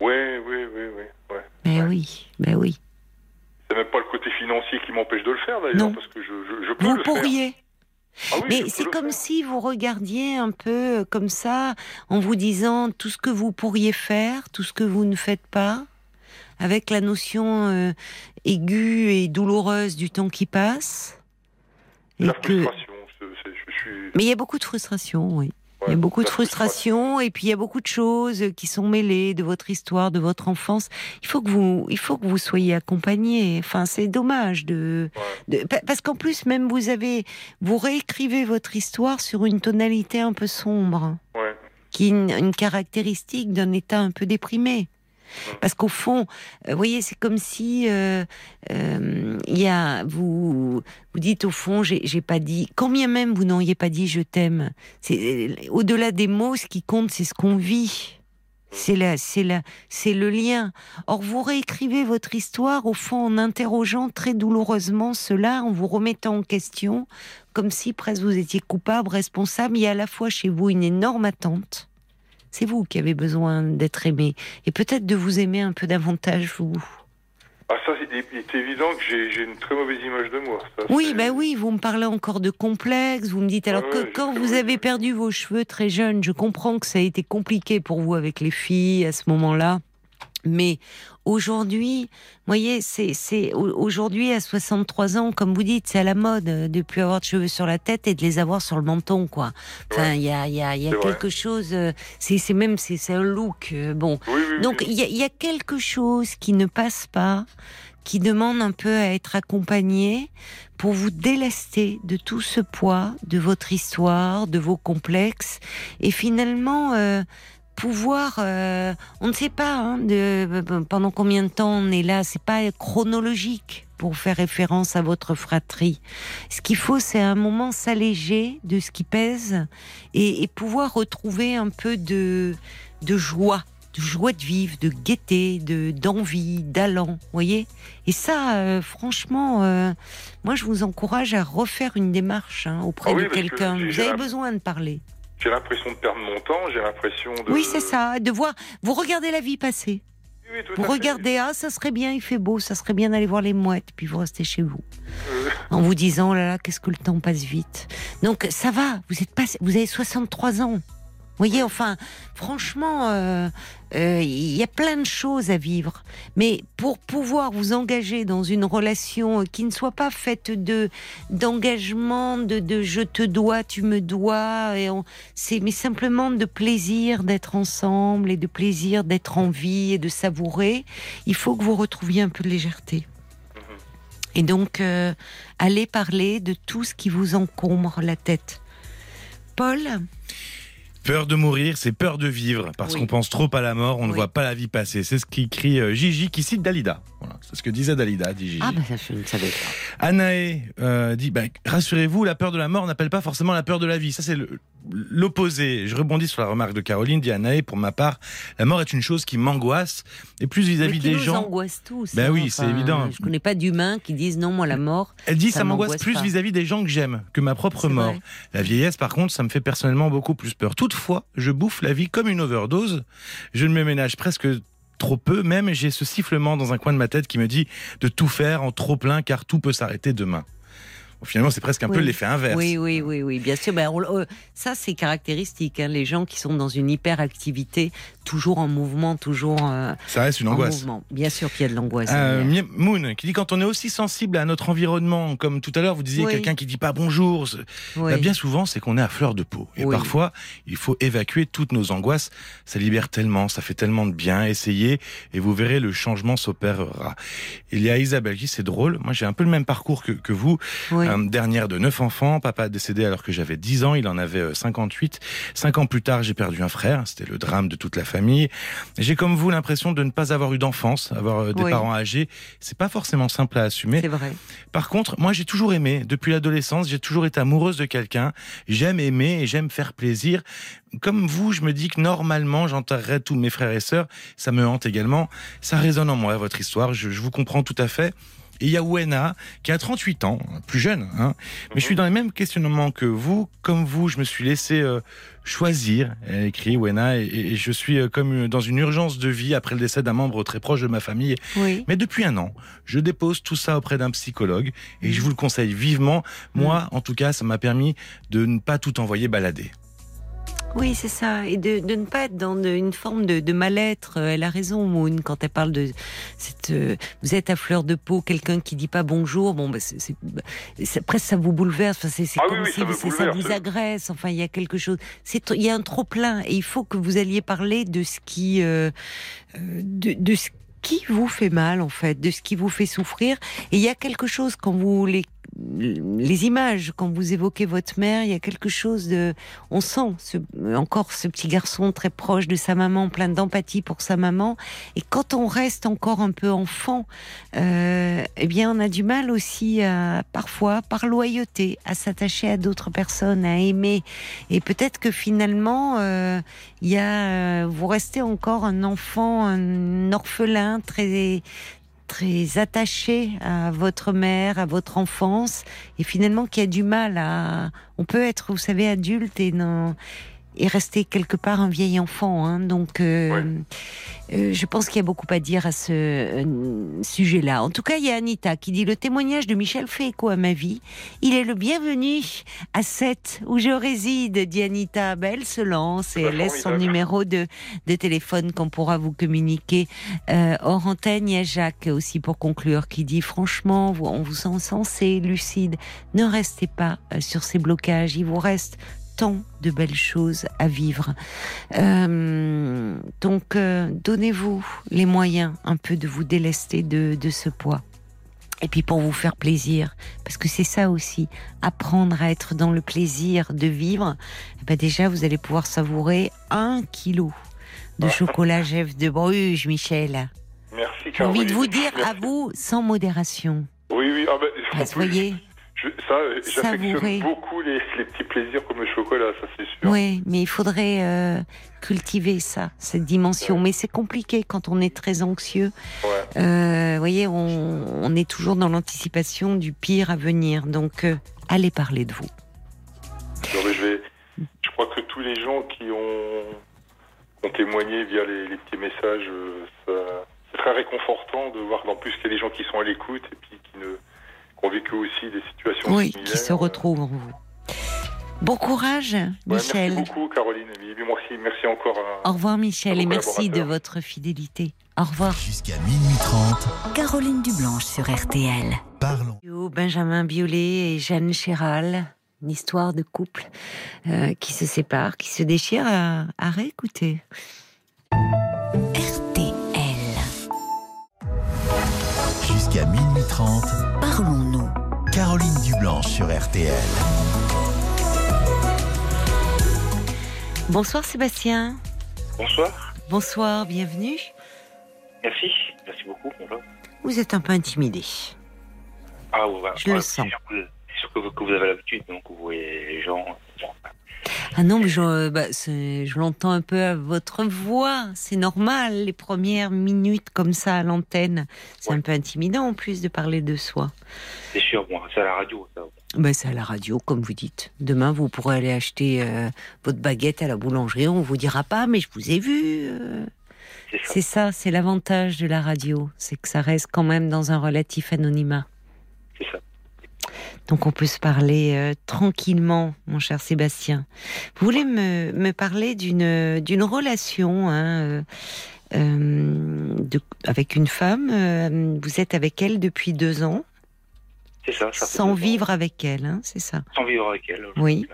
Ouais, oui, oui, oui, ouais. Ben Ouais. oui, ben oui. C'est même pas le côté financier qui m'empêche de le faire d'ailleurs, parce que je, je, je peux Vous le faire. pourriez. Ah oui, Mais c'est comme faire. si vous regardiez un peu euh, comme ça, en vous disant tout ce que vous pourriez faire, tout ce que vous ne faites pas, avec la notion euh, aiguë et douloureuse du temps qui passe. Et La que... frustration, je suis. Mais il y a beaucoup de frustration, oui. Il y a beaucoup de frustration et puis il y a beaucoup de choses qui sont mêlées de votre histoire, de votre enfance. Il faut que vous, il faut que vous soyez accompagné. Enfin, c'est dommage de, Ouais. de- pa- parce qu'en plus même vous avez, vous réécrivez votre histoire sur une tonalité un peu sombre, Ouais. qui est une, une caractéristique d'un état un peu déprimé. Parce qu'au fond, euh, vous voyez, c'est comme si euh, euh, y a vous vous dites au fond, j'ai pas dit. Quand bien même vous n'auriez pas dit je t'aime, c'est au-delà des mots, ce qui compte, c'est ce qu'on vit. C'est la, c'est la, c'est le lien. Or, vous réécrivez votre histoire au fond en interrogeant très douloureusement cela, en vous remettant en question, comme si presque vous étiez coupable, responsable. Il y a à la fois chez vous une énorme attente. C'est vous qui avez besoin d'être aimé et peut-être de vous aimer un peu davantage vous. Ah ça, il est, il est évident que j'ai une très mauvaise image de moi. Ça, Oui, c'est- ben oui, vous me parlez encore de complexe. Vous me dites alors Ouais, que quand vous avez perdu vos cheveux très jeune, je comprends que ça a été compliqué pour vous avec les filles à ce moment-là. Mais aujourd'hui, voyez, c'est c'est au- aujourd'hui à 63 ans, comme vous dites, c'est à la mode euh, de plus avoir de cheveux sur la tête et de les avoir sur le menton, quoi. Enfin, il y a, il y a, y a C'est vrai. quelque chose. euh, C'est c'est même c'est c'est un look. euh, Bon, Oui, oui, oui. donc il y, a- y a quelque chose qui ne passe pas, qui demande un peu à être accompagné pour vous délester de tout ce poids, de votre histoire, de vos complexes, et finalement euh, pouvoir, euh, on ne sait pas hein, de, pendant combien de temps on est là, c'est pas chronologique pour faire référence à votre fratrie. Ce qu'il faut, c'est à un moment s'alléger de ce qui pèse et, et pouvoir retrouver un peu de, de joie de joie de vivre, de gaieté, de d'envie, d'allant, voyez. Et ça, euh, franchement, euh, moi, je vous encourage à refaire une démarche hein, auprès Ah oui, de que quelqu'un. Vous avez la- besoin de parler. J'ai l'impression de perdre mon temps, j'ai l'impression de... Oui, c'est ça. De voir, vous regardez la vie passer. Oui, oui, tout Vous regardez, ah, ça serait bien, il fait beau, ça serait bien d'aller voir les mouettes, puis vous restez chez vous, Euh, en vous disant, oh là là, qu'est-ce que le temps passe vite. Donc ça va, vous êtes pas, vous avez 63 ans. Vous voyez, enfin, franchement, euh, euh, il y a plein de choses à vivre. Mais pour pouvoir vous engager dans une relation qui ne soit pas faite de d'engagement, de, de je te dois, tu me dois, et on- c'est mais simplement de plaisir d'être ensemble et de plaisir d'être en vie et de savourer. Il faut que vous retrouviez un peu de légèreté. Et donc, euh, allez parler de tout ce qui vous encombre la tête. Paul Peur de mourir, c'est peur de vivre, parce Oui. qu'on pense trop à la mort, on ne voit pas la vie passer. C'est ce qu'écrit euh, Gigi, qui cite Dalida. Voilà, c'est ce que disait Dalida, dit Gigi. Ah, ben ça, je ne savais pas. Anaé euh, dit bah, rassurez-vous, la peur de la mort n'appelle pas forcément la peur de la vie. Ça, c'est l'opposé. Je rebondis sur la remarque de Caroline, dit Anaé, pour ma part, la mort est une chose qui m'angoisse, et plus vis-à-vis qui des nous gens. angoisse tous. Ben oui, c'est évident. Je connais pas d'humains qui disent non, moi la mort. Elle dit Ça ça, m'angoisse plus vis-à-vis des gens que j'aime que ma propre mort. vrai. La vieillesse, par contre, ça me fait personnellement beaucoup plus peur. Toutefois, je bouffe la vie comme une overdose. Je ne me ménage presque trop peu, même j'ai ce sifflement dans un coin de ma tête qui me dit de tout faire en trop plein car tout peut s'arrêter demain. Finalement, c'est presque un peu l'effet inverse. Oui, oui, oui, oui, bien sûr. Ben, on- euh, ça, c'est caractéristique. hein, les gens qui sont dans une hyperactivité, toujours en mouvement, toujours euh, Ça reste une en angoisse. mouvement. Bien sûr qu'il y a de l'angoisse. Euh. Mie- Moon qui dit quand on est aussi sensible à notre environnement, comme tout à l'heure vous disiez Oui. quelqu'un qui dit pas bonjour, Oui. bah, bien souvent c'est qu'on est à fleur de peau. Et Oui. parfois il faut évacuer toutes nos angoisses. Ça libère tellement, ça fait tellement de bien. Essayez et vous verrez le changement s'opérera. Il y a Isabelle qui c'est drôle. Moi j'ai un peu le même parcours que, que vous. Euh, dernière de neuf enfants, papa décédé alors que j'avais 10 ans, il en avait euh, 58. Cinq ans plus tard, j'ai perdu un frère, c'était le drame de toute la famille. J'ai comme vous l'impression de ne pas avoir eu d'enfance, avoir euh, des Oui. parents âgés. C'est pas forcément simple à assumer. C'est vrai. Par contre, moi j'ai toujours aimé, depuis l'adolescence, j'ai toujours été amoureuse de quelqu'un. J'aime aimer et j'aime faire plaisir. Comme vous, je me dis que normalement j'enterrerais tous mes frères et sœurs. Ça me hante également. Ça résonne en moi, votre histoire. Je, je vous comprends tout à fait. Et il y a Wena, qui a 38 ans, plus jeune, hein. mais je suis dans les mêmes questionnements que vous. Comme vous, je me suis laissé euh, choisir, elle écrit Wena, et, et je suis euh, comme dans une urgence de vie après le décès d'un membre très proche de ma famille. Oui. Mais depuis un an, je dépose tout ça auprès d'un psychologue et je vous le conseille vivement. Moi, en tout cas, ça m'a permis de ne pas tout envoyer balader. Oui, c'est ça. Et de, de ne pas être dans une forme de, de mal-être. Euh, Elle a raison, Moon, quand elle parle de cette. euh, vous êtes à fleur de peau, quelqu'un qui dit pas bonjour. Bon, bah, c'est, c'est- bah, c'est- presque ça vous bouleverse. Enfin, c'est c'est Ah comme oui, si ça vous agresse. Enfin, il y a quelque chose. C'est, il y a un trop plein. Et il faut que vous alliez parler de ce qui, euh, euh, de, de ce qui vous fait mal, en fait, de ce qui vous fait souffrir. Et il y a quelque chose quand vous les les images, quand vous évoquez votre mère, il y a quelque chose de, on sent ce, encore ce petit garçon très proche de sa maman, plein d'empathie pour sa maman. Et quand on reste encore un peu enfant, euh, eh bien, on a du mal aussi à, parfois, par loyauté, à s'attacher à d'autres personnes, à aimer. Et peut-être que finalement, euh, il y a, euh, vous restez encore un enfant, un orphelin très très attaché à votre mère, à votre enfance, et finalement qui a du mal à. On peut être, vous savez, adulte et non. Est resté quelque part un vieil enfant. hein. donc, euh, Ouais. euh, je pense qu'il y a beaucoup à dire à ce euh, sujet-là. En tout cas, il y a Anita qui dit le témoignage de Michel fait écho à ma vie. Il est le bienvenu à 7 où je réside, dit Anita. Ben, elle se lance et Bah, elle laisse son numéro de, de téléphone qu'on pourra vous communiquer. Hors antenne, il y a Jacques aussi pour conclure qui dit franchement, on vous sent sensé, lucide. Ne restez pas sur ces blocages. Il vous reste tant de belles choses à vivre. Euh, donc, euh, donnez-vous les moyens un peu de vous délester de, de ce poids. Et puis pour vous faire plaisir, parce que c'est ça aussi, apprendre à être dans le plaisir de vivre. eh ben déjà, vous allez pouvoir savourer un kilo de chocolat Jeff de Bruges, Michel. Merci, J'ai envie de vous dire à vous, sans modération. Oui, oui. Ah ben, en Vous voyez je- ça, euh, j'affectionne beaucoup les, les petits plaisirs comme le chocolat, ça c'est sûr. Oui, mais il faudrait euh, cultiver ça, cette dimension. Ouais. Mais c'est compliqué quand on est très anxieux. Ouais. Euh, vous voyez, on, on est toujours dans l'anticipation du pire à venir. Donc, euh, allez parler de vous. Non, mais je, vais, je crois que tous les gens qui ont, ont témoigné via les, les petits messages, ça- c'est très réconfortant de voir qu'en plus qu'il y a des gens qui sont à l'écoute et puis qui, ne, ont vécu aussi des situations Oui, similaires. qui se retrouvent en vous. Bon courage, Ouais, Michel. Merci beaucoup, Caroline. Merci, merci encore. à- Au revoir, Michel, et merci de votre fidélité. Au revoir. Jusqu'à minuit 30, Caroline Dublanche sur RTL. parlons. Benjamin Biolay et Jeanne Chéral. Une histoire de couple euh, qui se sépare, qui se déchire à, à réécouter. RTL. Jusqu'à minuit 30, Parlons-nous. Caroline Dublanche sur RTL. Bonsoir Sébastien. Bonsoir. Bonsoir, bienvenue. Merci. Merci beaucoup. Bonjour. Vous êtes un peu intimidé. Ah, ouais, Je le c'est sens. sûr que- C'est sûr que vous, que vous avez l'habitude, donc vous voyez les gens. Ah non, mais je, euh, bah, je l'entends un peu à votre voix. C'est normal, les premières minutes comme ça à l'antenne. C'est Ouais. un peu intimidant en plus de parler de soi. C'est sûr, bon, c'est à la radio, ça. Ben, c'est à la radio, comme vous dites. Demain, vous pourrez aller acheter euh, votre baguette à la boulangerie. On vous dira pas, mais je vous ai vu. euh. C'est ça. C'est ça, c'est l'avantage de la radio. C'est que ça reste quand même dans un relatif anonymat. C'est ça. Donc on peut se parler euh, tranquillement, mon cher Sébastien. Vous voulez me, me parler d'une d'une relation hein, euh, euh, de- avec une femme. euh, vous êtes avec elle depuis deux ans, C'est ça. ça sans ans. vivre avec elle, hein, c'est ça. Sans vivre avec elle. Oui.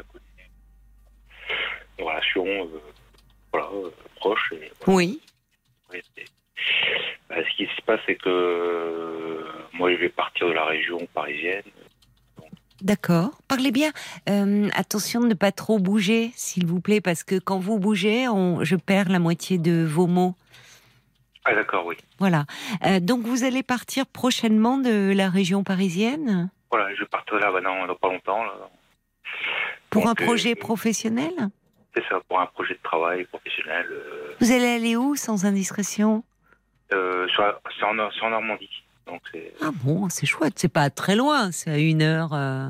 Une relation, voilà, proche. Et, voilà. Oui. Bah, ce qui se passe, c'est que moi, je vais partir de la région parisienne. D'accord. Parlez bien. Euh, attention de ne pas trop bouger, s'il vous plaît, parce que quand vous bougez, on, je perds la moitié de vos mots. Ah, d'accord, oui. Voilà. Euh, donc vous allez partir prochainement de la région parisienne? Voilà, je partirai là, bah, dans, pas longtemps. Là. pour Donc, un projet euh, professionnel? C'est ça, pour un projet de travail professionnel. Vous allez aller où sans indiscrétion? Euh, sur en Normandie. Donc c'est... Ah bon, c'est chouette. C'est pas très loin, c'est à une heure. euh.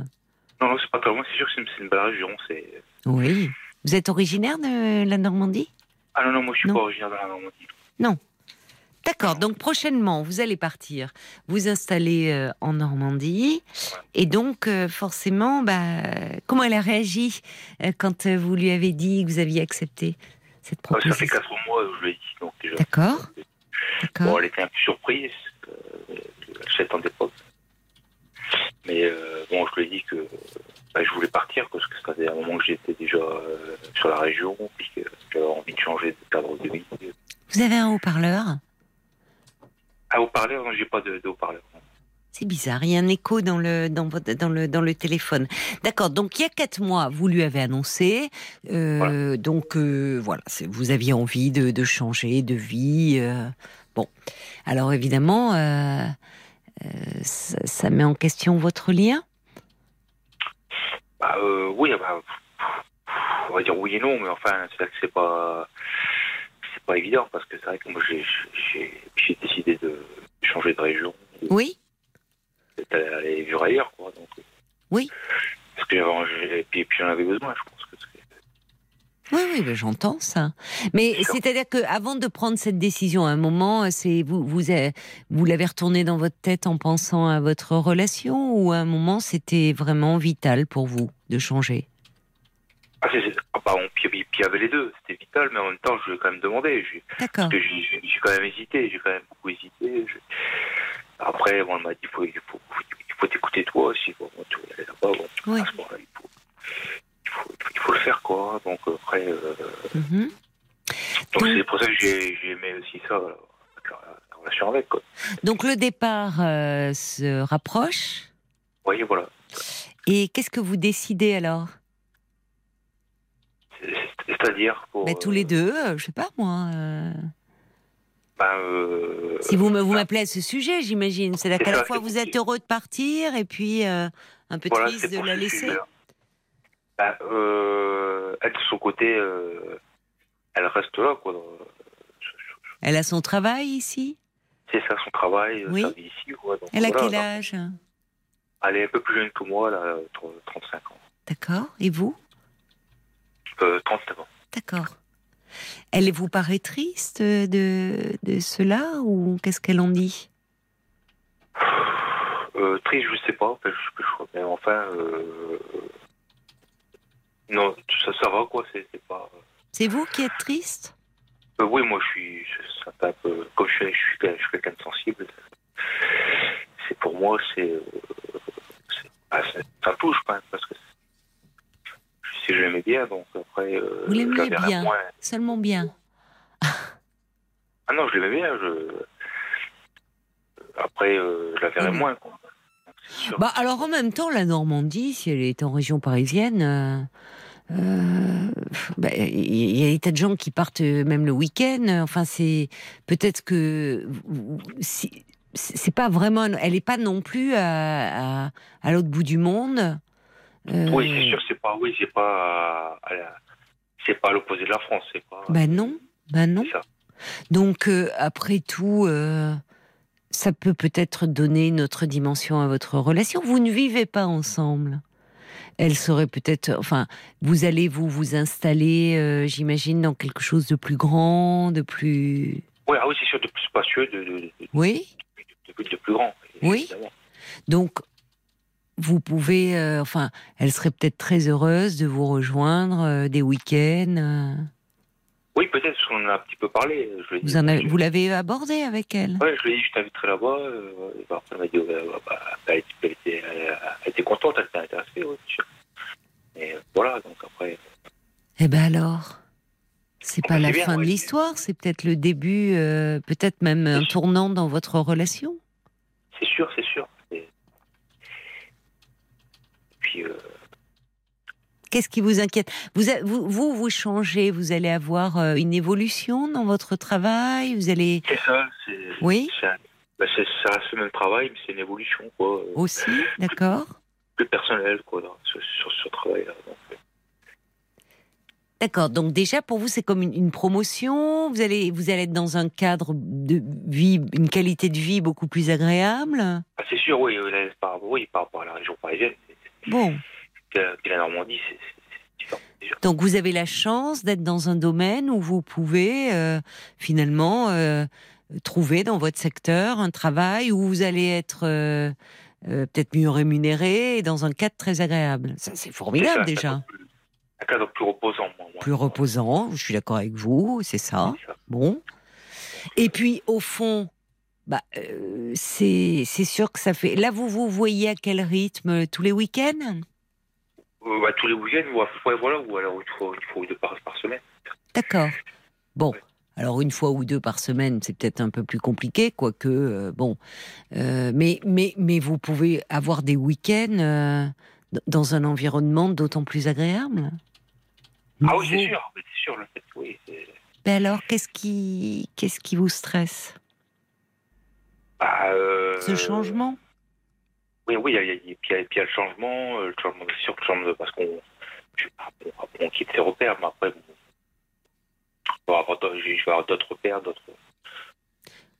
Non, non, c'est pas très loin, c'est sûr que c'est une, belle région. C'est... Oui. Vous êtes originaire de la Normandie? Ah non, non, moi je suis Non. pas originaire de la Normandie. D'accord, donc prochainement, vous allez partir, vous installer euh, en Normandie. Et donc, euh, forcément, bah, comment elle a réagi euh, quand euh, vous lui avez dit que vous aviez accepté cette Ah, ça fait proposition? quatre mois que je l'ai dit. Donc déjà, D'accord, bon, elle était un peu surprise. Euh, elle s'attendait pas. Mais euh, bon, je lui ai dit que bah, je voulais partir parce que ça faisait un moment que j'étais déjà euh, sur la région, puis que j'avais envie de changer de cadre de vie. Vous avez un haut-parleur? Ah, haut-parleur, non, j'ai pas de, de haut-parleur. C'est bizarre, il y a un écho dans le, dans le, dans le téléphone. D'accord, donc il y a quatre mois, vous lui avez annoncé, euh, donc euh, voilà, vous aviez envie de, de changer de vie. euh, bon, alors évidemment, euh, euh, ça, ça met en question votre lien Bah, euh, oui, bah, on va dire oui et non, mais enfin, c'est vrai que c'est pas, c'est pas évident parce que c'est vrai que moi j'ai, décidé de changer de région, Oui d'aller vivre ailleurs, quoi. Donc, Oui. Parce que j'avais, et puis, puis j'en avais besoin, je pense que Oui, oui, ben, j'entends ça. Mais c'est-à-dire que avant de prendre cette décision, à un moment, c'est vous vous avez- vous l'avez retourné dans votre tête en pensant à votre relation ou à un moment c'était vraiment vital pour vous de changer? Ah, ah, bah, on, puis, il y avait les deux, c'était vital, mais en même temps, je lui ai quand même demandé. D'accord. parce que j'ai, quand même hésité, j'ai quand même beaucoup hésité. Je- Après, elle m'a dit il faut, t'écouter toi aussi. Bon, tu là-bas, bon, Oui. à ce moment-là, il faut, il, faut, il faut le faire, quoi. Donc, après, euh, Mhm. donc, c'est pour ça que j'ai, aimé aussi ça, la, relation avec, quoi. Donc le départ euh, se rapproche. Voyez, voilà. Et qu'est-ce que vous décidez alors? C'est- c'est- C'est-à-dire pour. Ben, Tous les deux, euh, je sais pas moi. euh, Ben, euh, Si vous me- vous m'appelez à ce sujet, j'imagine. C'est-à-dire C'est qu'à la fois vous êtes heureux de partir et puis euh, un peu Voilà, triste de la laisser. Euh, elle, de son côté, euh, elle reste là, quoi. Elle a son travail ici? C'est ça son travail, Oui. sa vie ici, quoi. Donc, Elle a voilà, quel âge? Elle est un peu plus jeune que moi, là, 35 ans. D'accord. Et vous? Euh, 39 ans. D'accord. Elle vous paraît triste de, de cela ou qu'est-ce qu'elle en dit? Euh, triste, je sais pas, enfin, je, je, mais enfin, euh, non, ça, ça va, quoi, c'est pas... C'est vous qui êtes triste? Euh, oui, moi, je suis, c'est un peu, comme je, suis- je suis, je suis quelqu'un de sensible, c'est pour moi, c'est, euh, ah, ça touche quand même, parce que je sais que je l'aimais bien, donc après, euh, Vous l'aimiez bien moins. Seulement bien. Ah non, je l'aimais bien, je... Après, euh, je la verrai Oui, mais- moins, quoi. Bah alors en même temps, la Normandie, si elle est en région parisienne, euh, euh, bah, il y a des tas de gens qui partent euh, même le week-end. Enfin, c'est peut-être que si- c'est pas vraiment, elle est pas non plus à, à, à l'autre bout du monde. Euh, Oui, c'est sûr, c'est pas, oui, c'est pas, c'est pas à l'opposé de la France, c'est pas. Ben non, ben non. Ça. Donc euh, après tout, euh, ça peut peut-être donner une autre dimension à votre relation. Vous ne vivez pas ensemble. Elle serait peut-être, enfin, vous allez vous vous installer, euh, j'imagine, dans quelque chose de plus grand, de plus, Oui, ah oui, c'est sûr, de plus spacieux, de, de, de, oui. de- de plus grand. Oui. évidemment. Donc vous pouvez, euh, enfin, elle serait peut-être très heureuse de vous rejoindre euh, des week-ends. Euh. Oui, peut-être, parce qu'on en a un petit peu parlé. Je vous en avez, vous l'avez abordé avec elle? Ouais, je lui ai dit, je t'inviterai là-bas. Euh, et bah, après, elle m'a dit, ouais, bah, elle, était, elle, était, elle- elle était contente, elle était intéressée, oui, sûr. Et euh, voilà, donc après. Eh ben alors, c'est pas bah, la bien, fin de l'histoire, c'est peut-être le début, euh, peut-être même un sûr. tournant dans votre relation? C'est sûr, c'est sûr. Et puis, euh, Qu'est-ce qui vous inquiète? Vous, vous, vous, vous changez, vous allez avoir euh, une évolution dans votre travail, vous allez c'est ça, c'est. Oui. un- c'est- ça reste le même travail, mais c'est une évolution, quoi. euh, aussi, d'accord Plus personnelle, quoi, sur, sur ce travail-là. euh. D'accord. Donc déjà pour vous c'est comme une, une promotion. Vous allez vous allez être dans un cadre de vie, une qualité de vie beaucoup plus agréable? Ah, c'est sûr, oui, euh, là, par, oui, par rapport à la région parisienne. Bon. Puis la, Normandie, différent. déjà. Donc vous avez la chance d'être dans un domaine où vous pouvez euh, finalement euh, trouver dans votre secteur un travail où vous allez être euh, peut-être mieux rémunéré et dans un cadre très agréable. Ça c'est formidable ça, déjà. plus- Un cadre plus reposant, moi. moi. Plus reposant, je suis d'accord avec vous, c'est ça. Bon. Et puis au fond, bah, euh, c'est sûr que ça fait. Là vous vous voyez à quel rythme tous les week-ends? Euh, bah, tous les week-ends, ou, à- voilà, ou alors une fois, une fois ou deux par, par semaine. D'accord. Bon. Alors une fois ou deux par semaine, c'est peut-être un peu plus compliqué, quoique euh, bon. Euh, mais mais mais vous pouvez avoir des week-ends euh, dans un environnement d'autant plus agréable? Ah oui, c'est sûr, c'est sûr, le fait, oui. Ben alors, qu'est-ce qui qu'est-ce qui vous stresse? Bah, Ce changement? Oui, oui, il y a- il y il y le changement, euh, le changement, c'est sûr, le changement, de- parce qu'on ah, bon, après, on quitte ses repères, mais après, bon, avoir je vais avoir d'autres repères, d'autres.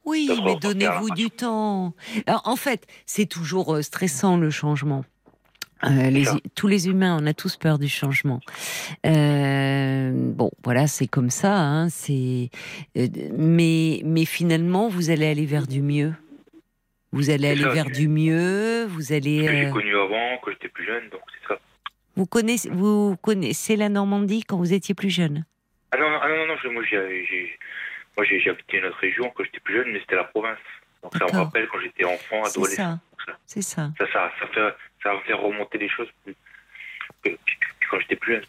Oui, D'autres mais donnez-vous du temps. Alors, en fait, c'est toujours euh, stressant le changement. Euh, les, tous les humains, on a tous peur du changement. Euh, bon, voilà, c'est comme ça. Hein, c'est, mais, mais finalement, vous allez aller vers du mieux. Vous allez C'est aller ça, vers c'est- du mieux. Vous allez. Que j'ai euh, connu avant, quand j'étais plus jeune, donc c'est ça. vous connaissez, vous connaissez la Normandie quand vous étiez plus jeune? Ah non, non, ah non, non, je- moi j'ai, moi j'ai, habité une autre région quand j'étais plus jeune, mais c'était la province. Donc ça me rappelle quand j'étais enfant, C'est adolescent. ça. ça. C'est ça. Ça, ça, ça fait, ça me faire remonter les choses plus, que, que- que quand j'étais plus jeune.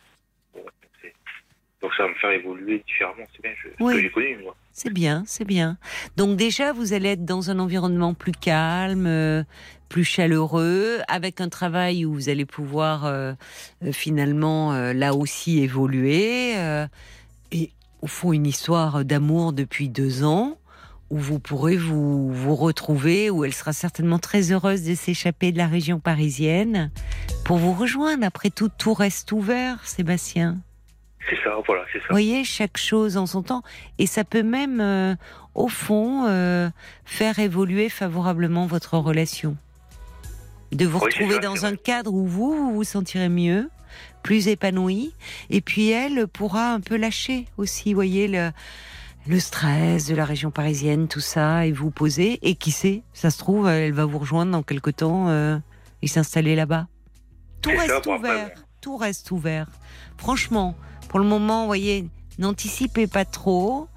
Donc ça va me faire évoluer différemment, c'est bien, je, ce Oui. que j'ai connu, moi. C'est bien, c'est bien. Donc déjà, vous allez être dans un environnement plus calme, euh, plus chaleureux, avec un travail où vous allez pouvoir euh, euh, finalement euh, là aussi évoluer. et au fond, une histoire d'amour depuis deux ans où vous pourrez vous, vous retrouver, où elle sera certainement très heureuse de s'échapper de la région parisienne pour vous rejoindre. Après tout, tout reste ouvert, Sébastien. C'est ça, voilà, c'est ça. Vous voyez, chaque chose en son temps. Et ça peut même, euh, au fond, euh, faire évoluer favorablement votre relation. De vous Oui, retrouver ça, dans un vrai. cadre où vous, vous vous sentirez mieux, plus épanoui. Et puis elle pourra un peu lâcher aussi, vous voyez, le, le stress de la région parisienne, tout ça, et vous poser. Et qui sait, ça se trouve, elle va vous rejoindre dans quelque temps euh, et s'installer là-bas. Tout ça, reste ouvert. Tout reste ouvert. Franchement, pour le moment, vous voyez, n'anticipez pas trop.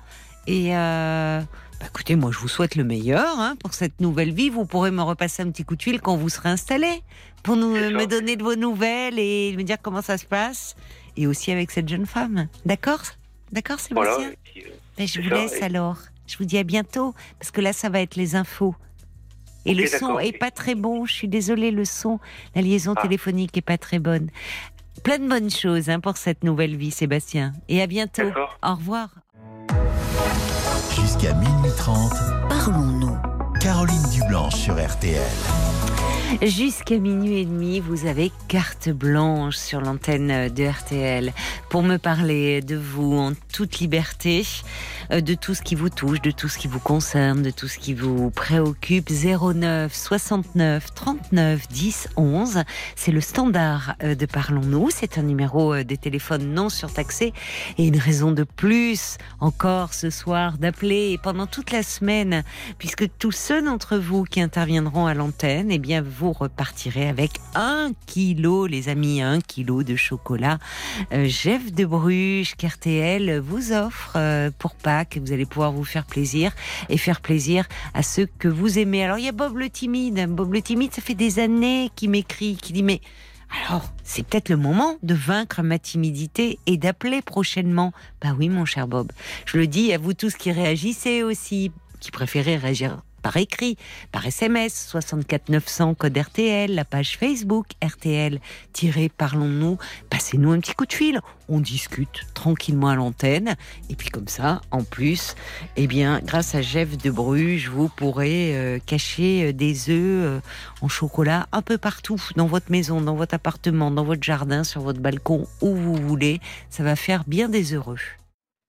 Et euh, bah, écoutez, moi, je vous souhaite le meilleur hein, pour cette nouvelle vie. Vous pourrez me repasser un petit coup de fil quand vous serez installé pour nous, ça. me donner de vos nouvelles et me dire comment ça se passe. Et aussi avec cette jeune femme. D'accord? D'accord, Voilà, Sébastien puis, euh, Ben, Je vous ça, laisse et- alors. Je vous dis à bientôt parce que là, ça va être les infos. Et le son est pas très bon. Je suis désolée, le son, la liaison Ah. téléphonique est pas très bonne. Plein de bonnes choses hein, pour cette nouvelle vie, Sébastien. Et à bientôt. D'accord. Au revoir. Jusqu'à minuit 30, Parlons-nous. Caroline Dublanche sur RTL. Jusqu'à minuit et demi, vous avez carte blanche sur l'antenne de RTL pour me parler de vous en toute liberté, euh, de tout ce qui vous touche, de tout ce qui vous concerne, de tout ce qui vous préoccupe. 09 69 39 10 11, c'est le standard euh, de Parlons-nous. C'est un numéro euh, des téléphones non surtaxé et une raison de plus encore ce soir d'appeler pendant toute la semaine puisque tous ceux d'entre vous qui interviendront à l'antenne, eh bien, vous repartirez avec un kilo, les amis, un kilo de chocolat euh, Jeff de Bruges qu'RTL vous offre euh, pour Pâques. Vous allez pouvoir vous faire plaisir et faire plaisir à ceux que vous aimez. Alors, il y a Bob le timide. Bob le timide, ça fait des années qu'il m'écrit, qu'il dit, mais alors, c'est peut-être le moment de vaincre ma timidité et d'appeler prochainement. Bah oui, mon cher Bob. Je le dis à vous tous qui réagissez aussi, qui préférez réagir par écrit, par SMS, 64 900 code RTL, la page Facebook RTL, parlons-nous, passez-nous un petit coup de fil, on discute tranquillement à l'antenne, et puis comme ça, en plus, eh bien, grâce à Jeff de Bruges, vous pourrez euh, cacher euh, des œufs euh, en chocolat un peu partout, dans votre maison, dans votre appartement, dans votre jardin, sur votre balcon, où vous voulez, ça va faire bien des heureux.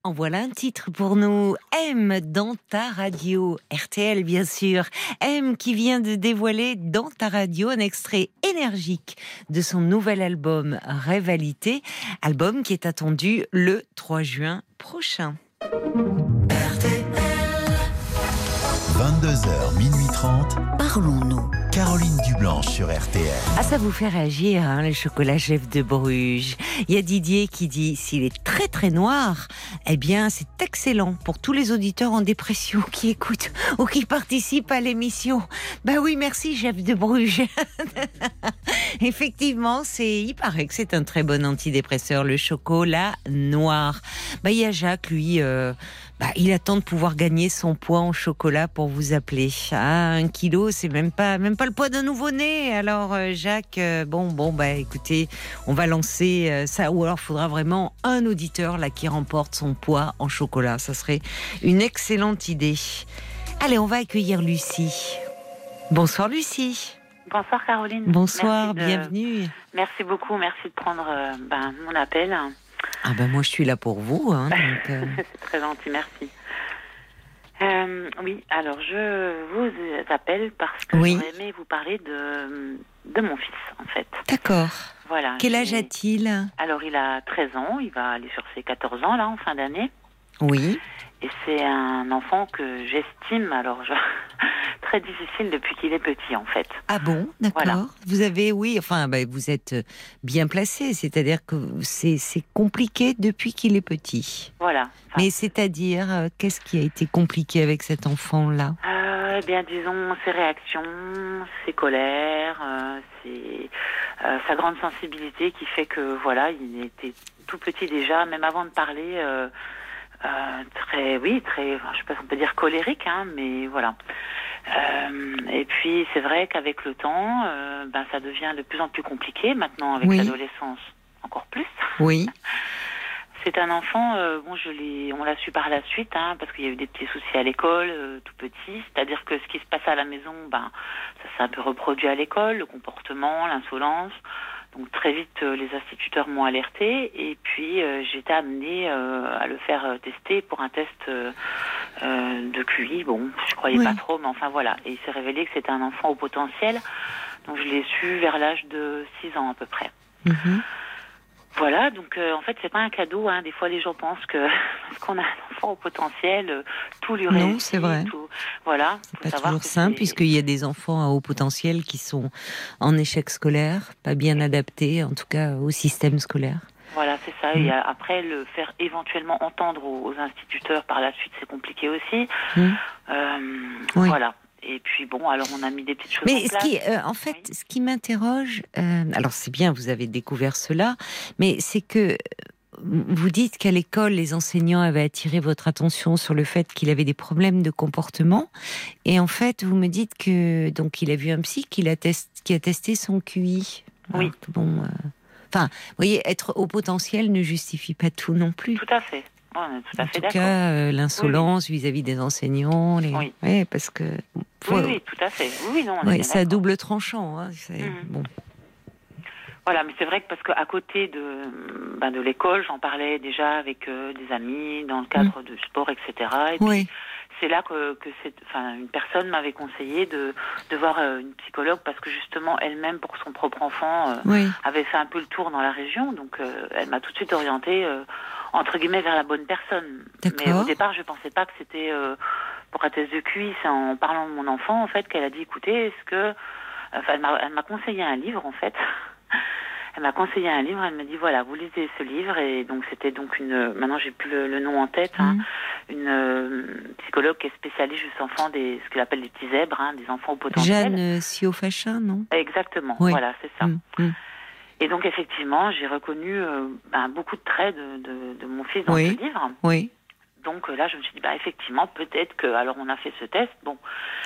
En voilà un titre pour nous. M dans ta radio. RTL, bien sûr. M qui vient de dévoiler dans ta radio un extrait énergique de son nouvel album Rivalité. Album qui est attendu le 3 juin prochain. 22h, minuit 30, Parlons-nous. Caroline Dublanche sur RTL. Ah, ça vous fait réagir, hein, le chocolat Jeff de Bruges. Il y a Didier qui dit, s'il est très très noir, eh bien, c'est excellent pour tous les auditeurs en dépression qui écoutent ou qui participent à l'émission. Bah oui, merci Jeff de Bruges. Effectivement, c'est, il paraît que c'est un très bon antidépresseur, le chocolat noir. Bah, il y a Jacques, lui, euh, bah, il attend de pouvoir gagner son poids en chocolat pour vous appeler. Ah, un kilo, c'est même pas, même pas le poids d'un nouveau-né. Alors, euh, Jacques, euh, bon, bon, bah, écoutez, on va lancer euh, ça. Ou alors, il faudra vraiment un auditeur là qui remporte son poids en chocolat. Ça serait une excellente idée. Allez, on va accueillir Lucie. Bonsoir, Lucie. Bonsoir Caroline. Bonsoir, Merci de- bienvenue. Merci beaucoup, merci de prendre euh, ben, mon appel. Ah ben moi, je suis là pour vous. Hein, euh, C'est très gentil, merci. Euh, oui, alors je vous appelle parce que Oui. j'aurais aimé vous parler de, de mon fils, en fait. D'accord. Voilà. Quel âge a-t-il? Alors, il a 13 ans, il va aller sur ses 14 ans, là, en fin d'année. Oui. Et c'est un enfant que j'estime, alors, je... très difficile depuis qu'il est petit, en fait. Ah bon, d'accord. Voilà. Vous avez, oui, enfin, bah, vous êtes euh, bien placé, c'est-à-dire que c'est compliqué depuis qu'il est petit. Voilà. Enfin, Mais c'est-à-dire, euh, qu'est-ce qui a été compliqué avec cet enfant-là? Euh, eh bien, disons, ses réactions, ses colères, euh, ses- sa grande sensibilité qui fait que, voilà, il était tout petit déjà, même avant de parler, euh, euh, très, oui, très, je sais pas si on peut dire colérique, hein, mais voilà. Euh, et puis, c'est vrai qu'avec le temps, euh, ben, ça devient de plus en plus compliqué maintenant avec Oui. l'adolescence, encore plus. Oui. C'est un enfant, euh, bon, je l'ai, on l'a su par la suite, hein, parce qu'il y a eu des petits soucis à l'école, euh, tout petit. C'est-à-dire que ce qui se passait à la maison, ben, ça s'est un peu reproduit à l'école, le comportement, l'insolence. Donc très vite, euh, les instituteurs m'ont alerté, et puis euh, j'ai été amenée euh, à le faire euh, tester pour un test euh, euh, de QI. Bon, je croyais Oui. pas trop, mais enfin voilà. Et il s'est révélé que c'était un enfant au potentiel. Donc je l'ai su vers l'âge de 6 ans à peu près. Mhm. Voilà, donc euh, en fait, c'est pas un cadeau. Hein. Des fois, les gens pensent que parce qu'on a un enfant au potentiel, euh, tout lui Non, réussit. c'est vrai. tout- Voilà. C'est pas savoir toujours simple, puisqu'il y a des enfants à haut potentiel qui sont en échec scolaire, pas bien adaptés, en tout cas au système scolaire. Voilà, c'est ça. Mm. Et euh, après, le faire éventuellement entendre aux, aux instituteurs par la suite, c'est compliqué aussi. Mm. Euh, Oui. Voilà. Et puis bon, alors on a mis des petites choses en Mais ce place. qui, euh, en fait, Oui. ce qui m'interroge, euh, alors c'est bien, vous avez découvert cela, mais c'est que euh, vous dites qu'à l'école, les enseignants avaient attiré votre attention sur le fait qu'il avait des problèmes de comportement, et en fait, vous me dites que donc il a vu un psy qui a, test, qui a testé son QI. Oui. Que bon, euh, enfin, vous voyez, être au potentiel ne justifie pas tout non plus. Tout à fait. On est tout à En fait tout cas, euh, l'insolence vis-à-vis des enseignants, les... Oui. ouais, parce que faut- Oui, oui, tout à fait. Oui, oui, non, on Ouais, c'est à double tranchant. Hein, c'est- Mhm. bon. Voilà, mais c'est vrai que parce qu'à côté de, ben, de l'école, j'en parlais déjà avec euh, des amis dans le cadre du sport, etc. Et puis, Oui, c'est là que, que c'est, enfin, une personne m'avait conseillé de, de voir euh, une psychologue parce que justement elle-même pour son propre enfant euh, oui, avait fait un peu le tour dans la région, donc euh, elle m'a tout de suite orientée euh, entre guillemets vers la bonne personne. Mais au départ, je pensais pas que c'était euh, pour un test de. C'est en parlant de mon enfant en fait qu'elle a dit écoutez, est-ce que, enfin, elle m'a, conseillé un livre en fait. Elle m'a conseillé un livre, elle m'a dit voilà, vous lisez ce livre et donc c'était donc une maintenant j'ai plus le, le nom en tête, hein, Mhm. une euh, psychologue qui est spécialiste juste enfants des ce qu'elle appelle des petits zèbres, hein, des enfants au potentiel. Jeanne euh, Siofachin, non? Exactement, Oui. voilà, c'est ça. Mm, mm. Et donc effectivement, j'ai reconnu euh, ben, beaucoup de traits de, de, de mon fils dans Oui. ce livre. Oui, Donc euh, là, je me suis dit, bah, effectivement, peut-être que... Alors on a fait ce test, bon,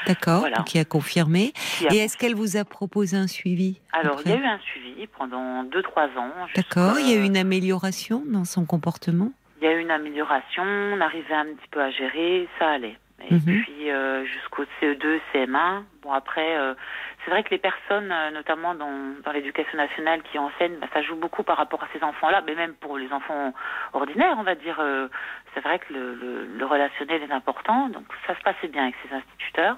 d'accord, Voilà. qui a confirmé. qui a- Et est-ce qu'elle vous a proposé un suivi Alors il y a eu un suivi pendant 2-3 ans. D'accord, il y a eu une amélioration dans son comportement? Il y a eu une amélioration, on arrivait un petit peu à gérer, ça allait. Et Mhm. puis euh, jusqu'au CE2, CM1. Bon après, euh, c'est vrai que les personnes, euh, notamment dans, dans l'éducation nationale qui enseignent, bah, ça joue beaucoup par rapport à ces enfants-là, mais même pour les enfants ordinaires, on va dire. euh, c'est vrai que le, le, le relationnel est important, donc ça se passait bien avec ces instituteurs.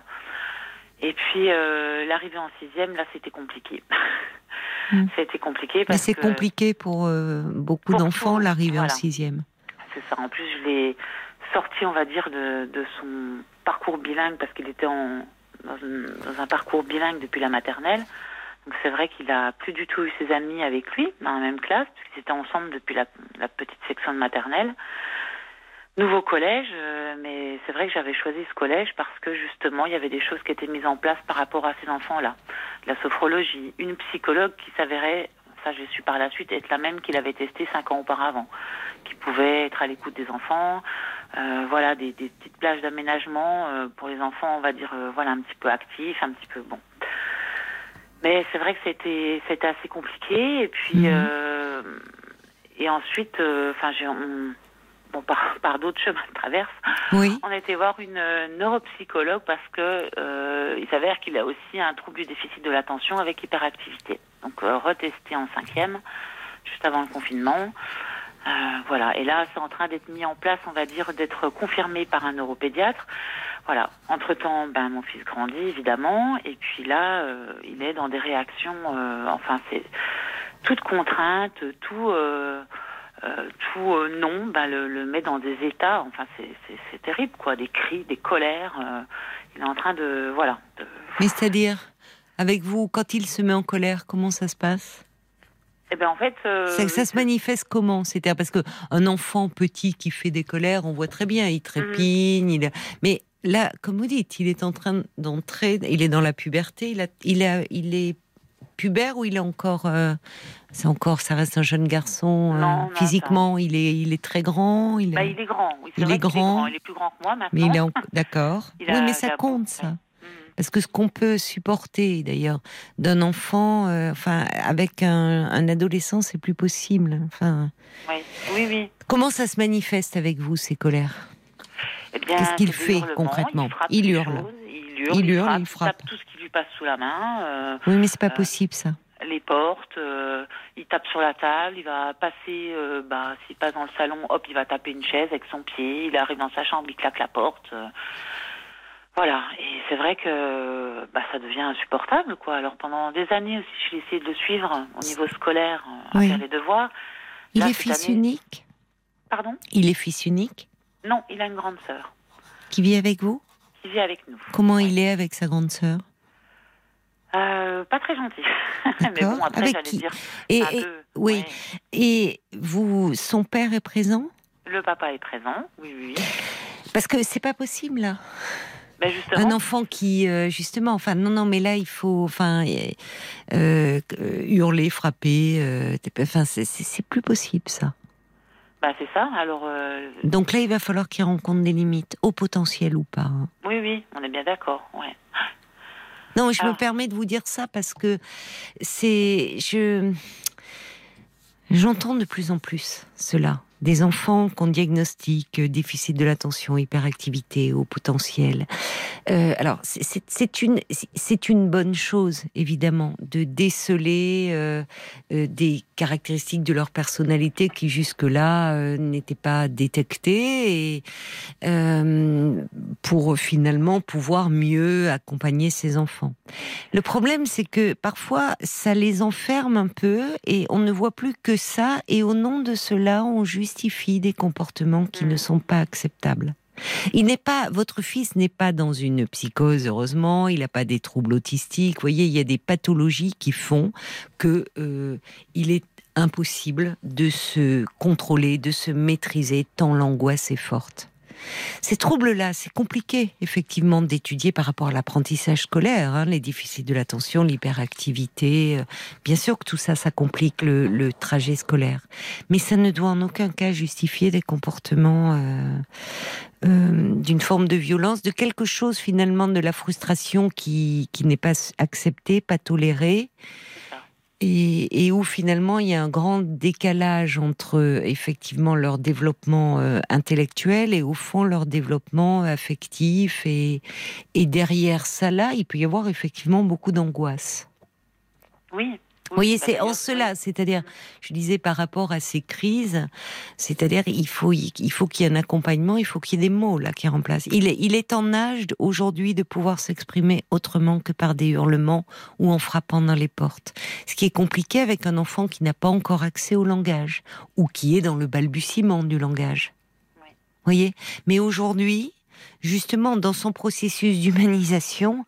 Et puis euh, l'arrivée en sixième, là, c'était compliqué. Mm. C'était compliqué Mais c'est compliqué pour euh, beaucoup d'enfants, l'arrivée en sixième. C'est ça. En plus, je l'ai sorti, on va dire, de, de son parcours bilingue parce qu'il était en, dans, un parcours bilingue depuis la maternelle. Donc c'est vrai qu'il a plus du tout eu ses amis avec lui dans la même classe puisqu'ils étaient ensemble depuis la, la petite section de maternelle. Nouveau collège, euh, mais c'est vrai que j'avais choisi ce collège parce que justement il y avait des choses qui étaient mises en place par rapport à ces enfants-là. La sophrologie, une psychologue qui s'avérait, ça j'ai su par la suite, être la même qu'il avait testé cinq ans auparavant, qui pouvait être à l'écoute des enfants, euh, voilà des, des petites plages d'aménagement euh, pour les enfants, on va dire euh, voilà un petit peu actifs, un petit peu bon. Mais c'est vrai que c'était c'était assez compliqué et puis Mhm. euh, et ensuite, euh, enfin j'ai on- bon par par d'autres chemins de traverse, Oui, on été voir une euh, neuropsychologue parce que euh, il s'avère qu'il a aussi un trouble du déficit de l'attention avec hyperactivité. Donc euh, retesté en cinquième, juste avant le confinement. Euh, voilà. Et là, c'est en train d'être mis en place, on va dire, d'être confirmé par un neuropédiatre. Voilà. Entre temps, ben mon fils grandit évidemment, et puis là, euh, il est dans des réactions. euh, enfin, c'est toute contrainte, tout. euh, tout non, ben, le, le met dans des états. Enfin, c'est- c'est c'est terrible, quoi. Des cris, des colères. il est en train de, voilà. de- Mais c'est-à-dire, avec vous, quand il se met en colère, comment ça se passe? Eh ben, en fait, euh, ça, ça se manifeste comment? C'est-à-dire parce que un enfant petit qui fait des colères, on voit très bien, il trépigne, il... mais là, comme vous dites, il est en train d'entrer, il est dans la puberté, il, a, il, a, il est pubère ou il est encore, euh, c'est encore, ça reste un jeune garçon euh, non, physiquement, il est, il est très grand, il est, bah, il est grand. Oui, Il est grand. Il est plus grand que moi maintenant. mais il est en- d'accord. Oui, mais ça compte ça. Parce que ce qu'on peut supporter, d'ailleurs, d'un enfant, euh, enfin, avec un, un adolescent, c'est plus possible. Enfin, Oui, oui, oui. comment ça se manifeste avec vous ces colères? Eh Qu'est-ce qu'il fait concrètement? Il, frappe Il hurle. choses, il hurle. Il hurle, frappe, il frappe. tape tout ce qui lui passe sous la main. euh, Oui, mais c'est pas Euh, possible ça. les portes, il tape sur la table, il va passer, bah, s'il passe dans le salon, hop, il va taper une chaise avec son pied, il arrive dans sa chambre, il claque la porte. Voilà, et c'est vrai que bah, ça devient insupportable, quoi. Alors pendant des années aussi, j'ai essayé de le suivre au niveau scolaire, à Oui. faire les devoirs. Il est fils année- unique? Pardon? Il est fils unique? Non, il a une grande sœur qui vit avec vous? Qui vit avec nous. Comment il est avec sa grande sœur? Euh, pas très gentil. Mais bon, après, Avec j'allais qui dire. et, un et- peu, oui. ouais. et vous, son père est présent? Le papa est présent, oui, oui. oui. Parce que c'est pas possible là. Ben justement, Un enfant qui, euh, justement, enfin, non, non, mais là, il faut, enfin, euh, euh, hurler, frapper, enfin, c'est- plus possible ça. bah, c'est ça. Alors, Donc là, il va falloir qu'il rencontre des limites, au potentiel ou pas. hein. oui, oui, on est bien d'accord. Ouais. Non, je me permets de vous dire ça parce que c'est, je, j'entends de plus en plus cela. Des enfants qu'on diagnostique euh, déficit de l'attention, hyperactivité, au potentiel. Euh, alors, c'est- une, c'est une bonne chose, évidemment, de déceler euh, des caractéristiques de leur personnalité qui jusque-là euh, n'étaient pas détectées et pour finalement pouvoir mieux accompagner ces enfants. Le problème, c'est que parfois, ça les enferme un peu et on ne voit plus que ça et au nom de cela, on justifie des comportements qui ne sont pas acceptables. Il n'est pas, votre fils n'est pas dans une psychose, heureusement. Il n'a pas des troubles autistiques. Vous voyez, il y a des pathologies qui font que euh, il est impossible de se contrôler, de se maîtriser tant l'angoisse est forte. Ces troubles-là, c'est compliqué, effectivement, d'étudier par rapport à l'apprentissage scolaire, hein, les déficits de l'attention, l'hyperactivité. euh, Bien sûr que tout ça, ça complique le, trajet scolaire. Mais ça ne doit en aucun cas justifier des comportements euh, euh, d'une forme de violence, de quelque chose finalement de la frustration qui n'est pas acceptée, pas tolérée. Et, et où finalement il y a un grand décalage entre effectivement leur développement euh, intellectuel et au fond leur développement affectif et, et derrière ça là il peut y avoir effectivement beaucoup d'angoisse. Oui. Vous voyez, c'est en cela, c'est-à-dire, je disais par rapport à ces crises, c'est-à-dire il faut il faut qu'il y ait un accompagnement, il faut qu'il y ait des mots là qui remplacent. Il est il est en âge aujourd'hui de pouvoir s'exprimer autrement que par des hurlements ou en frappant dans les portes. Ce qui est compliqué avec un enfant qui n'a pas encore accès au langage ou qui est dans le balbutiement du langage. Oui. Vous voyez, mais aujourd'hui, justement dans son processus d'humanisation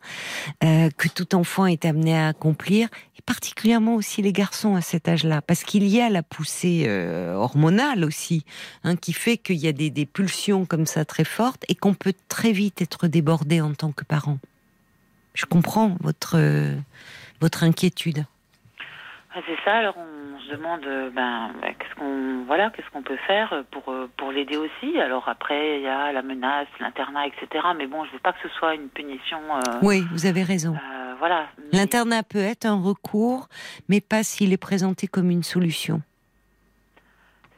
euh, que tout enfant est amené à accomplir, et particulièrement aussi les garçons à cet âge-là, parce qu'il y a la poussée euh, hormonale aussi, hein, qui fait qu'il y a des, pulsions comme ça très fortes et qu'on peut très vite être débordé en tant que parent. Je comprends votre euh, votre inquiétude. Ah, C'est ça. Alors on se demande, euh, ben, ben, qu'est-ce qu'on, voilà, qu'est-ce qu'on peut faire pour euh, pour l'aider aussi. Alors après, il y a la menace, l'internat, etc. Mais bon, je veux pas que ce soit une punition. euh, Oui, vous avez raison. euh, voilà. Mais- L'internat peut être un recours, mais pas s'il est présenté comme une solution.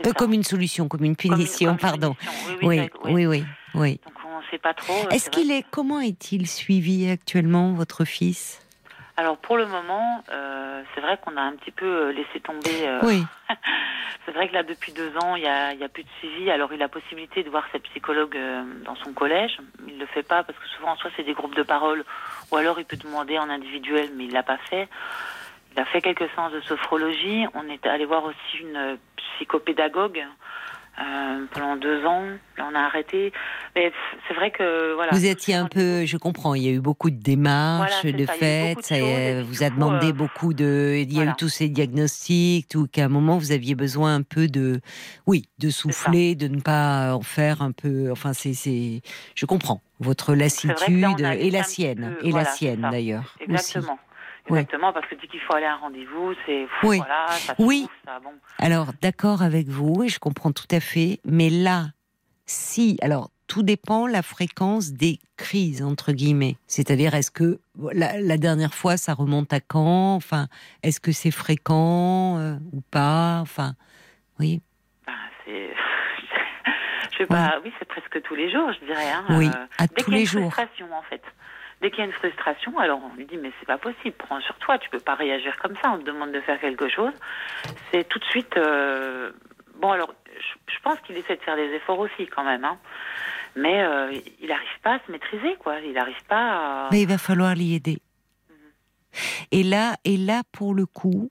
Euh, comme une solution, comme une Comme une- punition, une pardon. punition. Oui, Oui, oui, oui, oui. Donc on sait pas trop. euh, Est-ce qu'il est, comment est-il suivi actuellement, votre fils? Alors pour le moment, euh, c'est vrai qu'on a un petit peu euh, laissé tomber. euh, Oui. C'est vrai que là, depuis deux ans, il y a, y a plus de suivi. Alors, il a possibilité de voir sa psychologue euh, dans son collège. Il le fait pas parce que souvent, soit c'est des groupes de parole, ou alors il peut demander en individuel, mais il l'a pas fait. Il a fait quelques séances de sophrologie. On est allé voir aussi une psychopédagogue euh, pendant deux ans. Là, on a arrêté. Mais c'est vrai que voilà. Vous étiez un peu, je comprends, il y a eu beaucoup de démarches, Voilà, de ça, fêtes, de ça, choses, euh, vous a demandé euh, beaucoup de, il y a eu tous ces diagnostics, tout qu'à un moment vous aviez besoin un peu de, oui, de souffler, de ne pas en faire un peu, enfin c'est, je comprends votre là, lassitude et la sienne, peu- et voilà, la sienne d'ailleurs. aussi. Exactement. Oui. Parce que dès qu'il faut aller à un rendez-vous, c'est Oui. voilà, ça Oui. souffle, ça, bon. Alors, d'accord avec vous, et je comprends tout à fait, mais là, si, alors, tout dépend la fréquence des crises, entre guillemets. C'est-à-dire, est-ce que la, la dernière fois, ça remonte à quand? Enfin, est-ce que c'est fréquent euh, ou pas? Enfin, oui, Ben, c'est. je sais pas, oui, c'est presque tous les jours, je dirais. Hein. oui, Euh, à dès tous les jours. frustration, en fait. Dès qu'il y a une frustration, alors on lui dit mais c'est pas possible, prends sur toi, tu peux pas réagir comme ça. On te demande de faire quelque chose. C'est tout de suite. euh, Bon alors, je, je pense qu'il essaie de faire des efforts aussi quand même, hein. Mais euh, il n'arrive pas à se maîtriser, quoi. Il n'arrive pas à. Mais il va falloir l'y aider. Mhm. Et là, et là, pour le coup,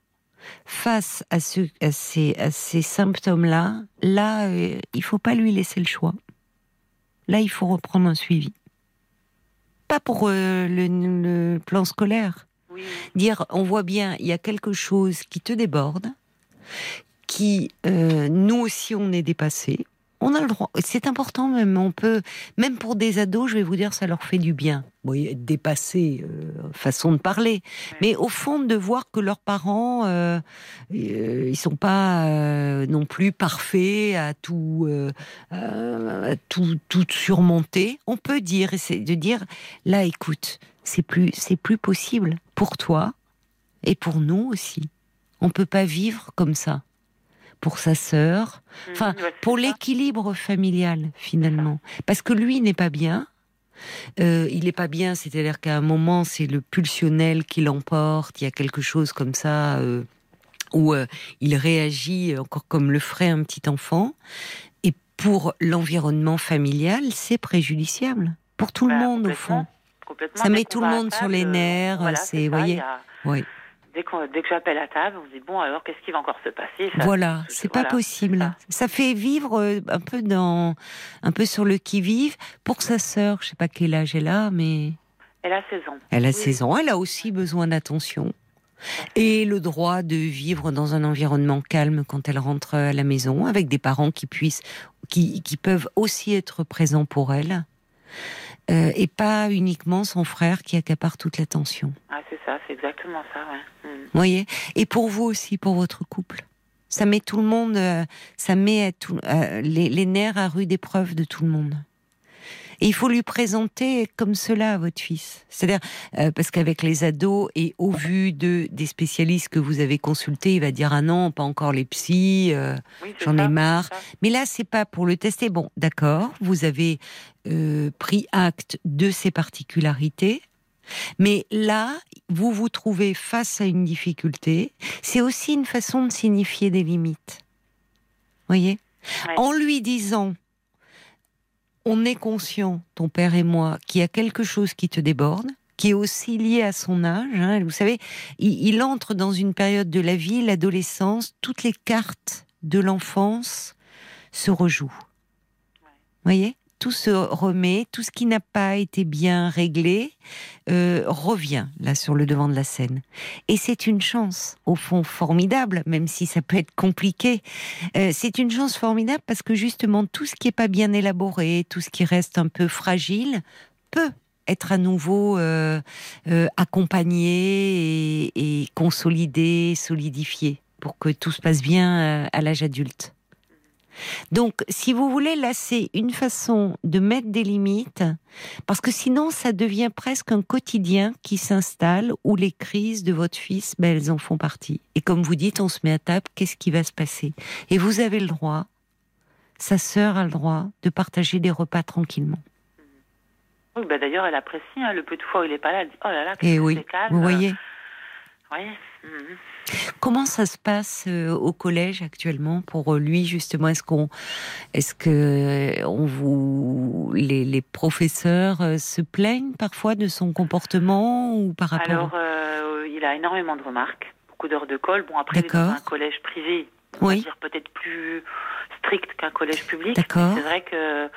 face à, ce, à ces, à ces symptômes-là, là, euh, il faut pas lui laisser le choix. Là, il faut reprendre un suivi. Pas pour euh, le, le plan scolaire. Oui, Dire, on voit bien, il y a quelque chose qui te déborde, qui, euh, nous aussi, on est dépassé. On a le droit. C'est important même. On peut, même pour des ados, je vais vous dire, ça leur fait du bien. Oui, être dépassé, euh, façon de parler. Mais au fond, de voir que leurs parents, euh, euh, ils sont pas euh, non plus parfaits à tout, à tout, tout surmonter. On peut dire, c'est de dire, là, écoute, c'est plus, c'est plus possible pour toi et pour nous aussi. On peut pas vivre comme ça. Pour sa sœur, Enfin, ouais, c'est pour l'équilibre familial finalement. Parce que lui n'est pas bien. Euh, il n'est pas bien, c'est-à-dire qu'à un moment c'est le pulsionnel qui l'emporte. Il y a quelque chose comme ça euh, où euh, il réagit encore comme le ferait un petit enfant. Et pour l'environnement familial, c'est préjudiciable pour tout le Bah, monde au fond. Ça met tout le à monde sur les nerfs, voilà, c'est- voyez. a- Oui. Dès, qu'on- dès que j'appelle à table, on se dit bon alors qu'est-ce qui va encore se passer? Ça- Voilà, c'est pas voilà, possible. ça. Ça fait vivre euh, un peu dans, un peu sur le qui vive. Pour sa sœur, je sais pas quel âge elle a, mais Elle a 16 ans. elle a Oui. 16 ans. Elle a aussi besoin d'attention et le droit de vivre dans un environnement calme quand elle rentre à la maison, avec des parents qui puissent, qui, qui peuvent aussi être présents pour elle, Euh, et pas uniquement son frère qui accapare toute l'attention. Ah c'est ça, c'est exactement ça. Ouais. Mm. Vous voyez? Et pour vous aussi, pour votre couple? Ça met tout le monde, euh, ça met à tout- euh, les, les nerfs à rude épreuve de tout le monde. Et il faut lui présenter comme cela à votre fils. C'est-à-dire, euh, parce qu'avec les ados, et au vu de, des spécialistes que vous avez consultés, il va dire Ah non, pas encore les psys, euh, Oui, j'en ai marre. Mais là, c'est pas pour le tester. Bon, d'accord, vous avez euh, pris acte de ces particularités. Mais là, vous vous trouvez face à une difficulté. C'est aussi une façon de signifier des limites. Voyez? Ouais. En lui disant, on est conscient, ton père et moi, qu'il y a quelque chose qui te déborde, qui est aussi lié à son âge. hein. Vous savez, il, il entre dans une période de la vie, l'adolescence, toutes les cartes de l'enfance se rejouent. Voyez? Tout se remet, tout ce qui n'a pas été bien réglé euh, revient là sur le devant de la scène. Et c'est une chance, au fond, formidable, même si ça peut être compliqué. Euh, c'est une chance formidable parce que justement, tout ce qui n'est pas bien élaboré, tout ce qui reste un peu fragile, peut être à nouveau euh, accompagné et, et consolidé, solidifié pour que tout se passe bien à l'âge adulte. Donc, si vous voulez, là, c'est une façon de mettre des limites, parce que sinon, ça devient presque un quotidien qui s'installe où les crises de votre fils, ben, elles en font partie. Et comme vous dites, on se met à table, qu'est-ce qui va se passer? Et vous avez le droit, sa sœur a le droit de partager des repas tranquillement. Oui, bah d'ailleurs, elle apprécie hein, le peu de fois où il est pas là. Elle dit oh là là, Et qu'est-ce que oui, c'est calme. vous voyez Oui. mhm. Comment ça se passe euh, au collège actuellement pour euh, lui justement? Est-ce qu'on, est-ce que euh, on vous, les, les professeurs se plaignent parfois de son comportement ou par rapport Alors, euh, il a énormément de remarques, beaucoup d'heures de colle. Bon, après, il est dans D'accord. un collège privé, on Oui. va dire peut-être plus strict qu'un collège public. D'accord. C'est vrai que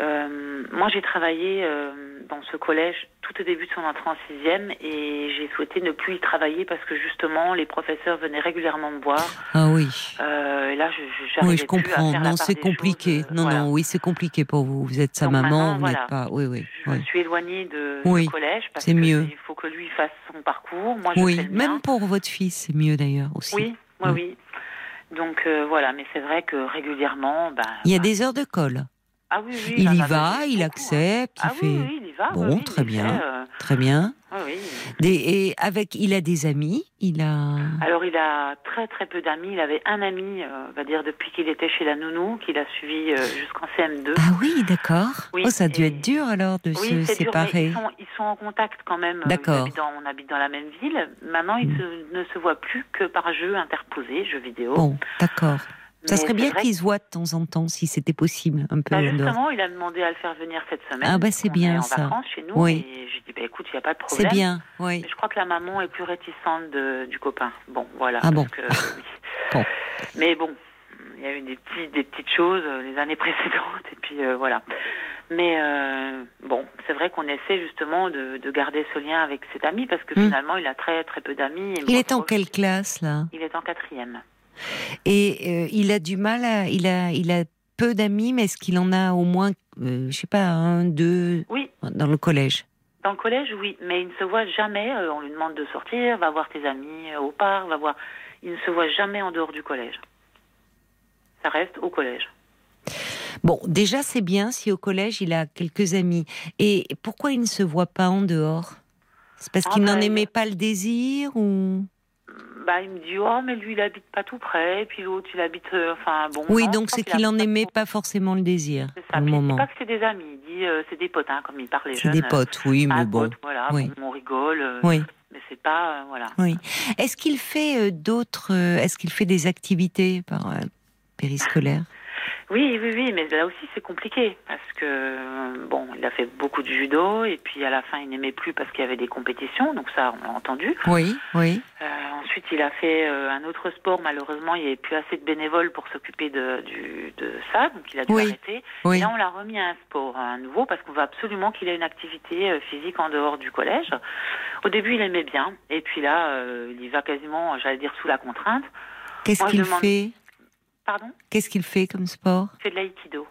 euh, moi, j'ai travaillé euh, dans ce collège tout au début de son entrée en sixième et j'ai souhaité ne plus y travailler parce que justement, les professeurs venaient régulièrement me voir. Ah oui. Euh, et là, je, Oui, je plus à comprends. faire Non, c'est compliqué. choses, euh, non, voilà. non, oui, c'est compliqué pour vous. Vous êtes sa Donc maman, vous voilà. n'êtes pas. Oui, oui. Je oui. me suis éloignée de Oui, du collège parce que mieux. il faut que lui fasse son parcours. Moi, je Oui, fais le même mien. pour votre fils, c'est mieux d'ailleurs aussi. Oui, oui, Oui. Donc euh, voilà, mais c'est vrai que régulièrement, ben, Il y a ben, des heures de colle. Ah oui, oui, Il y va, il hein. accepte, il Ah fait. oui, oui, il y va. Bon, très il bien. fait, euh, Très bien. oui, oui. Des- et avec, il a des amis. Il a. Alors il a très très peu d'amis. Il avait un ami, euh, on va dire depuis qu'il était chez la nounou, qu'il a suivi euh, jusqu'en CM2. Ah oui, d'accord. Oui, oh, ça a dû et- être dur alors de se dur, séparer. ils sont, ils sont en contact quand même. D'accord. on habite dans la même ville. Maintenant, ils Mm. se- ne se voient plus que par jeu interposé, jeux vidéo. Bon, d'accord. Ça serait c'est bien qu'ils se voient de temps en temps, si c'était possible, un peu Bah, justement, il a demandé à le faire venir cette semaine. Ah, bah, c'est bien, en ça. vacances chez nous. Oui. Et j'ai dit, bah, écoute, il n'y a pas de C'est problème. bien, oui. Mais je crois que la maman est plus réticente de- du copain. Bon, voilà. Ah bon. que, oui. Bon. Mais bon, il y a eu des, petits, des petites choses euh, les années précédentes. Et puis euh, voilà. Mais euh, bon, c'est vrai qu'on essaie justement de, de garder ce lien avec cet ami parce que Hmm. finalement, il a très très peu d'amis. Il est en je- quelle classe là? Il est en quatrième. Et euh, il a du mal à, il a, il a peu d'amis, mais est-ce qu'il en a au moins, euh, je sais pas, un, deux Oui, dans le collège? Dans le collège, oui, mais il ne se voit jamais. euh, on lui demande de sortir, va voir tes amis euh, au parc, va voir. Il ne se voit jamais en dehors du collège. Ça reste au collège. Bon, déjà c'est bien si au collège il a quelques amis. Et pourquoi il ne se voit pas en dehors? C'est parce Ah qu'il n'en il- aimait pas le désir ou? Bah, il me dit oh mais lui il habite pas tout près, et puis l'autre il habite. euh, enfin bon. Oui, non, donc c'est qu'il qu'il en habite aimait pas forcément le désir C'est ça. moment. pas que c'est des amis. Il dit euh, c'est des potes, hein, comme il parle les C'est des euh, potes, oui, mais bon. pote, voilà, oui. on rigole. euh, Oui, Mais c'est pas voilà. oui. Est-ce qu'il fait d'autres Est-ce qu'il fait des activités par périscolaires? Oui, oui, oui, mais là aussi c'est compliqué parce que euh, bon, il a fait beaucoup de judo et puis à la fin il n'aimait plus parce qu'il y avait des compétitions, donc ça on l'a entendu. Oui, oui. Euh, ensuite il a fait euh, un autre sport, malheureusement il n'y avait plus assez de bénévoles pour s'occuper de, du, de ça, donc il a dû Oui, arrêter. Oui. Et là on l'a remis à un sport, à un nouveau, parce qu'on veut absolument qu'il ait une activité euh, physique en dehors du collège. Au début il aimait bien, et puis là euh, il y va quasiment, j'allais dire sous la contrainte. Qu'est-ce qu'il fait? Pardon Qu'est-ce qu'il fait comme sport Il fait de l'aïkido.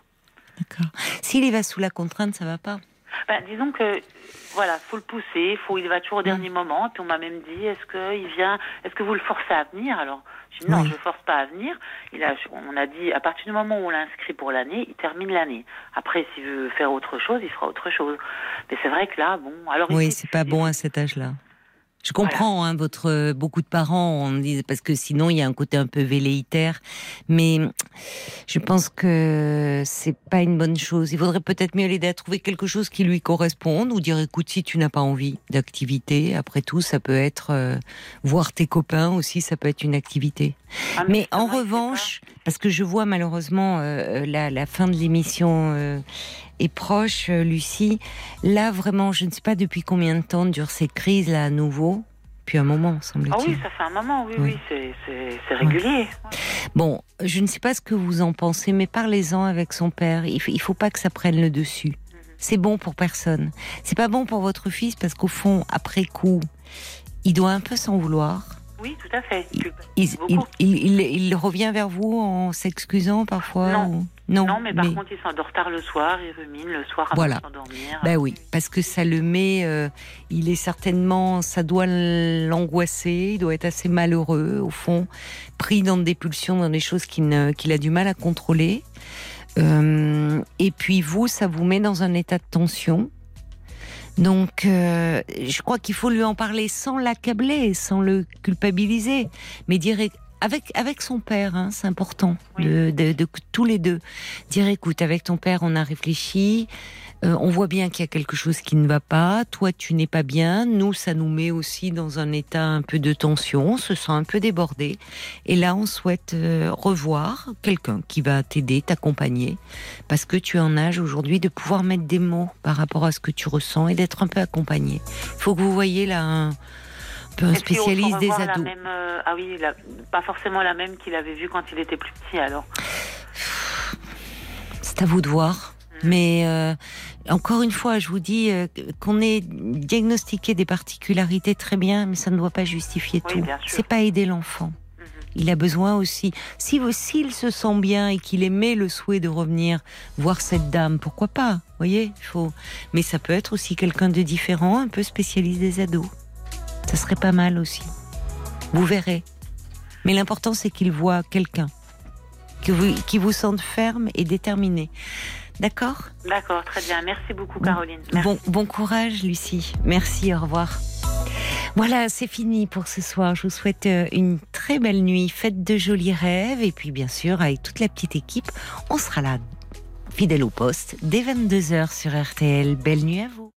D'accord. S'il y va sous la contrainte, ça va pas. Ben, disons que voilà, faut le pousser, faut il va toujours au Mm. dernier moment. Puis on m'a même dit, est-ce que il vient, est-ce que vous le forcez à venir? Alors j'ai dit non, Oui. je le force pas à venir. Il a, on a dit à partir du moment où on l'inscrit pour l'année, il termine l'année. Après, s'il veut faire autre chose, il fera autre chose. Mais c'est vrai que là, bon, alors Oui, c'est pas bon à cet âge-là. Je comprends, hein, votre euh, beaucoup de parents, on dit parce que sinon il y a un côté un peu velléitaire, mais je pense que c'est pas une bonne chose. Il faudrait peut-être mieux l'aider à trouver quelque chose qui lui corresponde ou dire écoute si tu n'as pas envie d'activité, après tout ça peut être euh, voir tes copains aussi, ça peut être une activité. Ah, Mais c'est en revanche, parce que je vois malheureusement euh, la, la fin de l'émission euh, est proche, euh, Lucie. Là, vraiment, je ne sais pas depuis combien de temps durent ces crises là à nouveau. Puis un moment, pas- Ah semble-t-il. oui, ça fait un moment, oui, Oui. oui, c'est- régulier. Bon, je ne sais pas ce que vous en pensez, mais parlez-en avec son père. Il il faut pas que ça prenne le dessus. C'est bon pour personne. C'est pas bon pour votre fils parce qu'au fond, après coup, il doit un peu s'en vouloir. Oui, tout à fait. Il, il, revient vers vous en s'excusant parfois Non. ou- non. Non, mais par contre, il s'endort tard le soir, il rumine le soir avant Voilà. de s'endormir. Ben oui, parce que ça le met. euh, il est certainement, ça doit l'angoisser. Il doit être assez malheureux au fond, pris dans des pulsions, dans des choses qu'il a du mal à contrôler. Euh, et puis vous, ça vous met dans un état de tension. Donc, euh, je crois qu'il faut lui en parler sans l'accabler, sans le culpabiliser, mais dire avec avec son père, hein, c'est important Oui. de, de, de tous les deux dire écoute, avec ton père, on a réfléchi. Euh, on voit bien qu'il y a quelque chose qui ne va pas. Toi, tu n'es pas bien. Nous, ça nous met aussi dans un état un peu de tension. On se sent un peu débordé. Et là, on souhaite euh, revoir quelqu'un qui va t'aider, t'accompagner, parce que tu es en âge aujourd'hui de pouvoir mettre des mots par rapport à ce que tu ressens et d'être un peu accompagné. Il faut que vous voyez là un, un spécialiste des la ados. même, euh, ah oui, la- pas forcément la même qu'il avait vue quand il était plus petit alors. C'est à vous de voir. Mais euh, encore une fois, je vous dis euh, qu'on ait diagnostiqué des particularités très bien, mais ça ne doit pas justifier Oui, tout. C'est pas aider l'enfant. Mhm. Il a besoin aussi. Si s'il se sent bien et qu'il aimait le souhait de revenir voir cette dame, pourquoi pas Voyez, faut. Mais ça peut être aussi quelqu'un de différent, un peu spécialiste des ados. Ça serait pas mal aussi. Vous verrez. Mais l'important c'est qu'il voit quelqu'un que vous, qui vous sente ferme et déterminé. D'accord D'accord, très bien. Merci beaucoup, Caroline. Merci. Bon, bon courage, Lucie. Merci, au revoir. Voilà, c'est fini pour ce soir. Je vous souhaite euh, une très belle nuit. Faites de jolis rêves. Et puis, bien sûr, avec toute la petite équipe, on sera là, fidèle au poste, dès 22h sur RTL. Belle nuit à vous.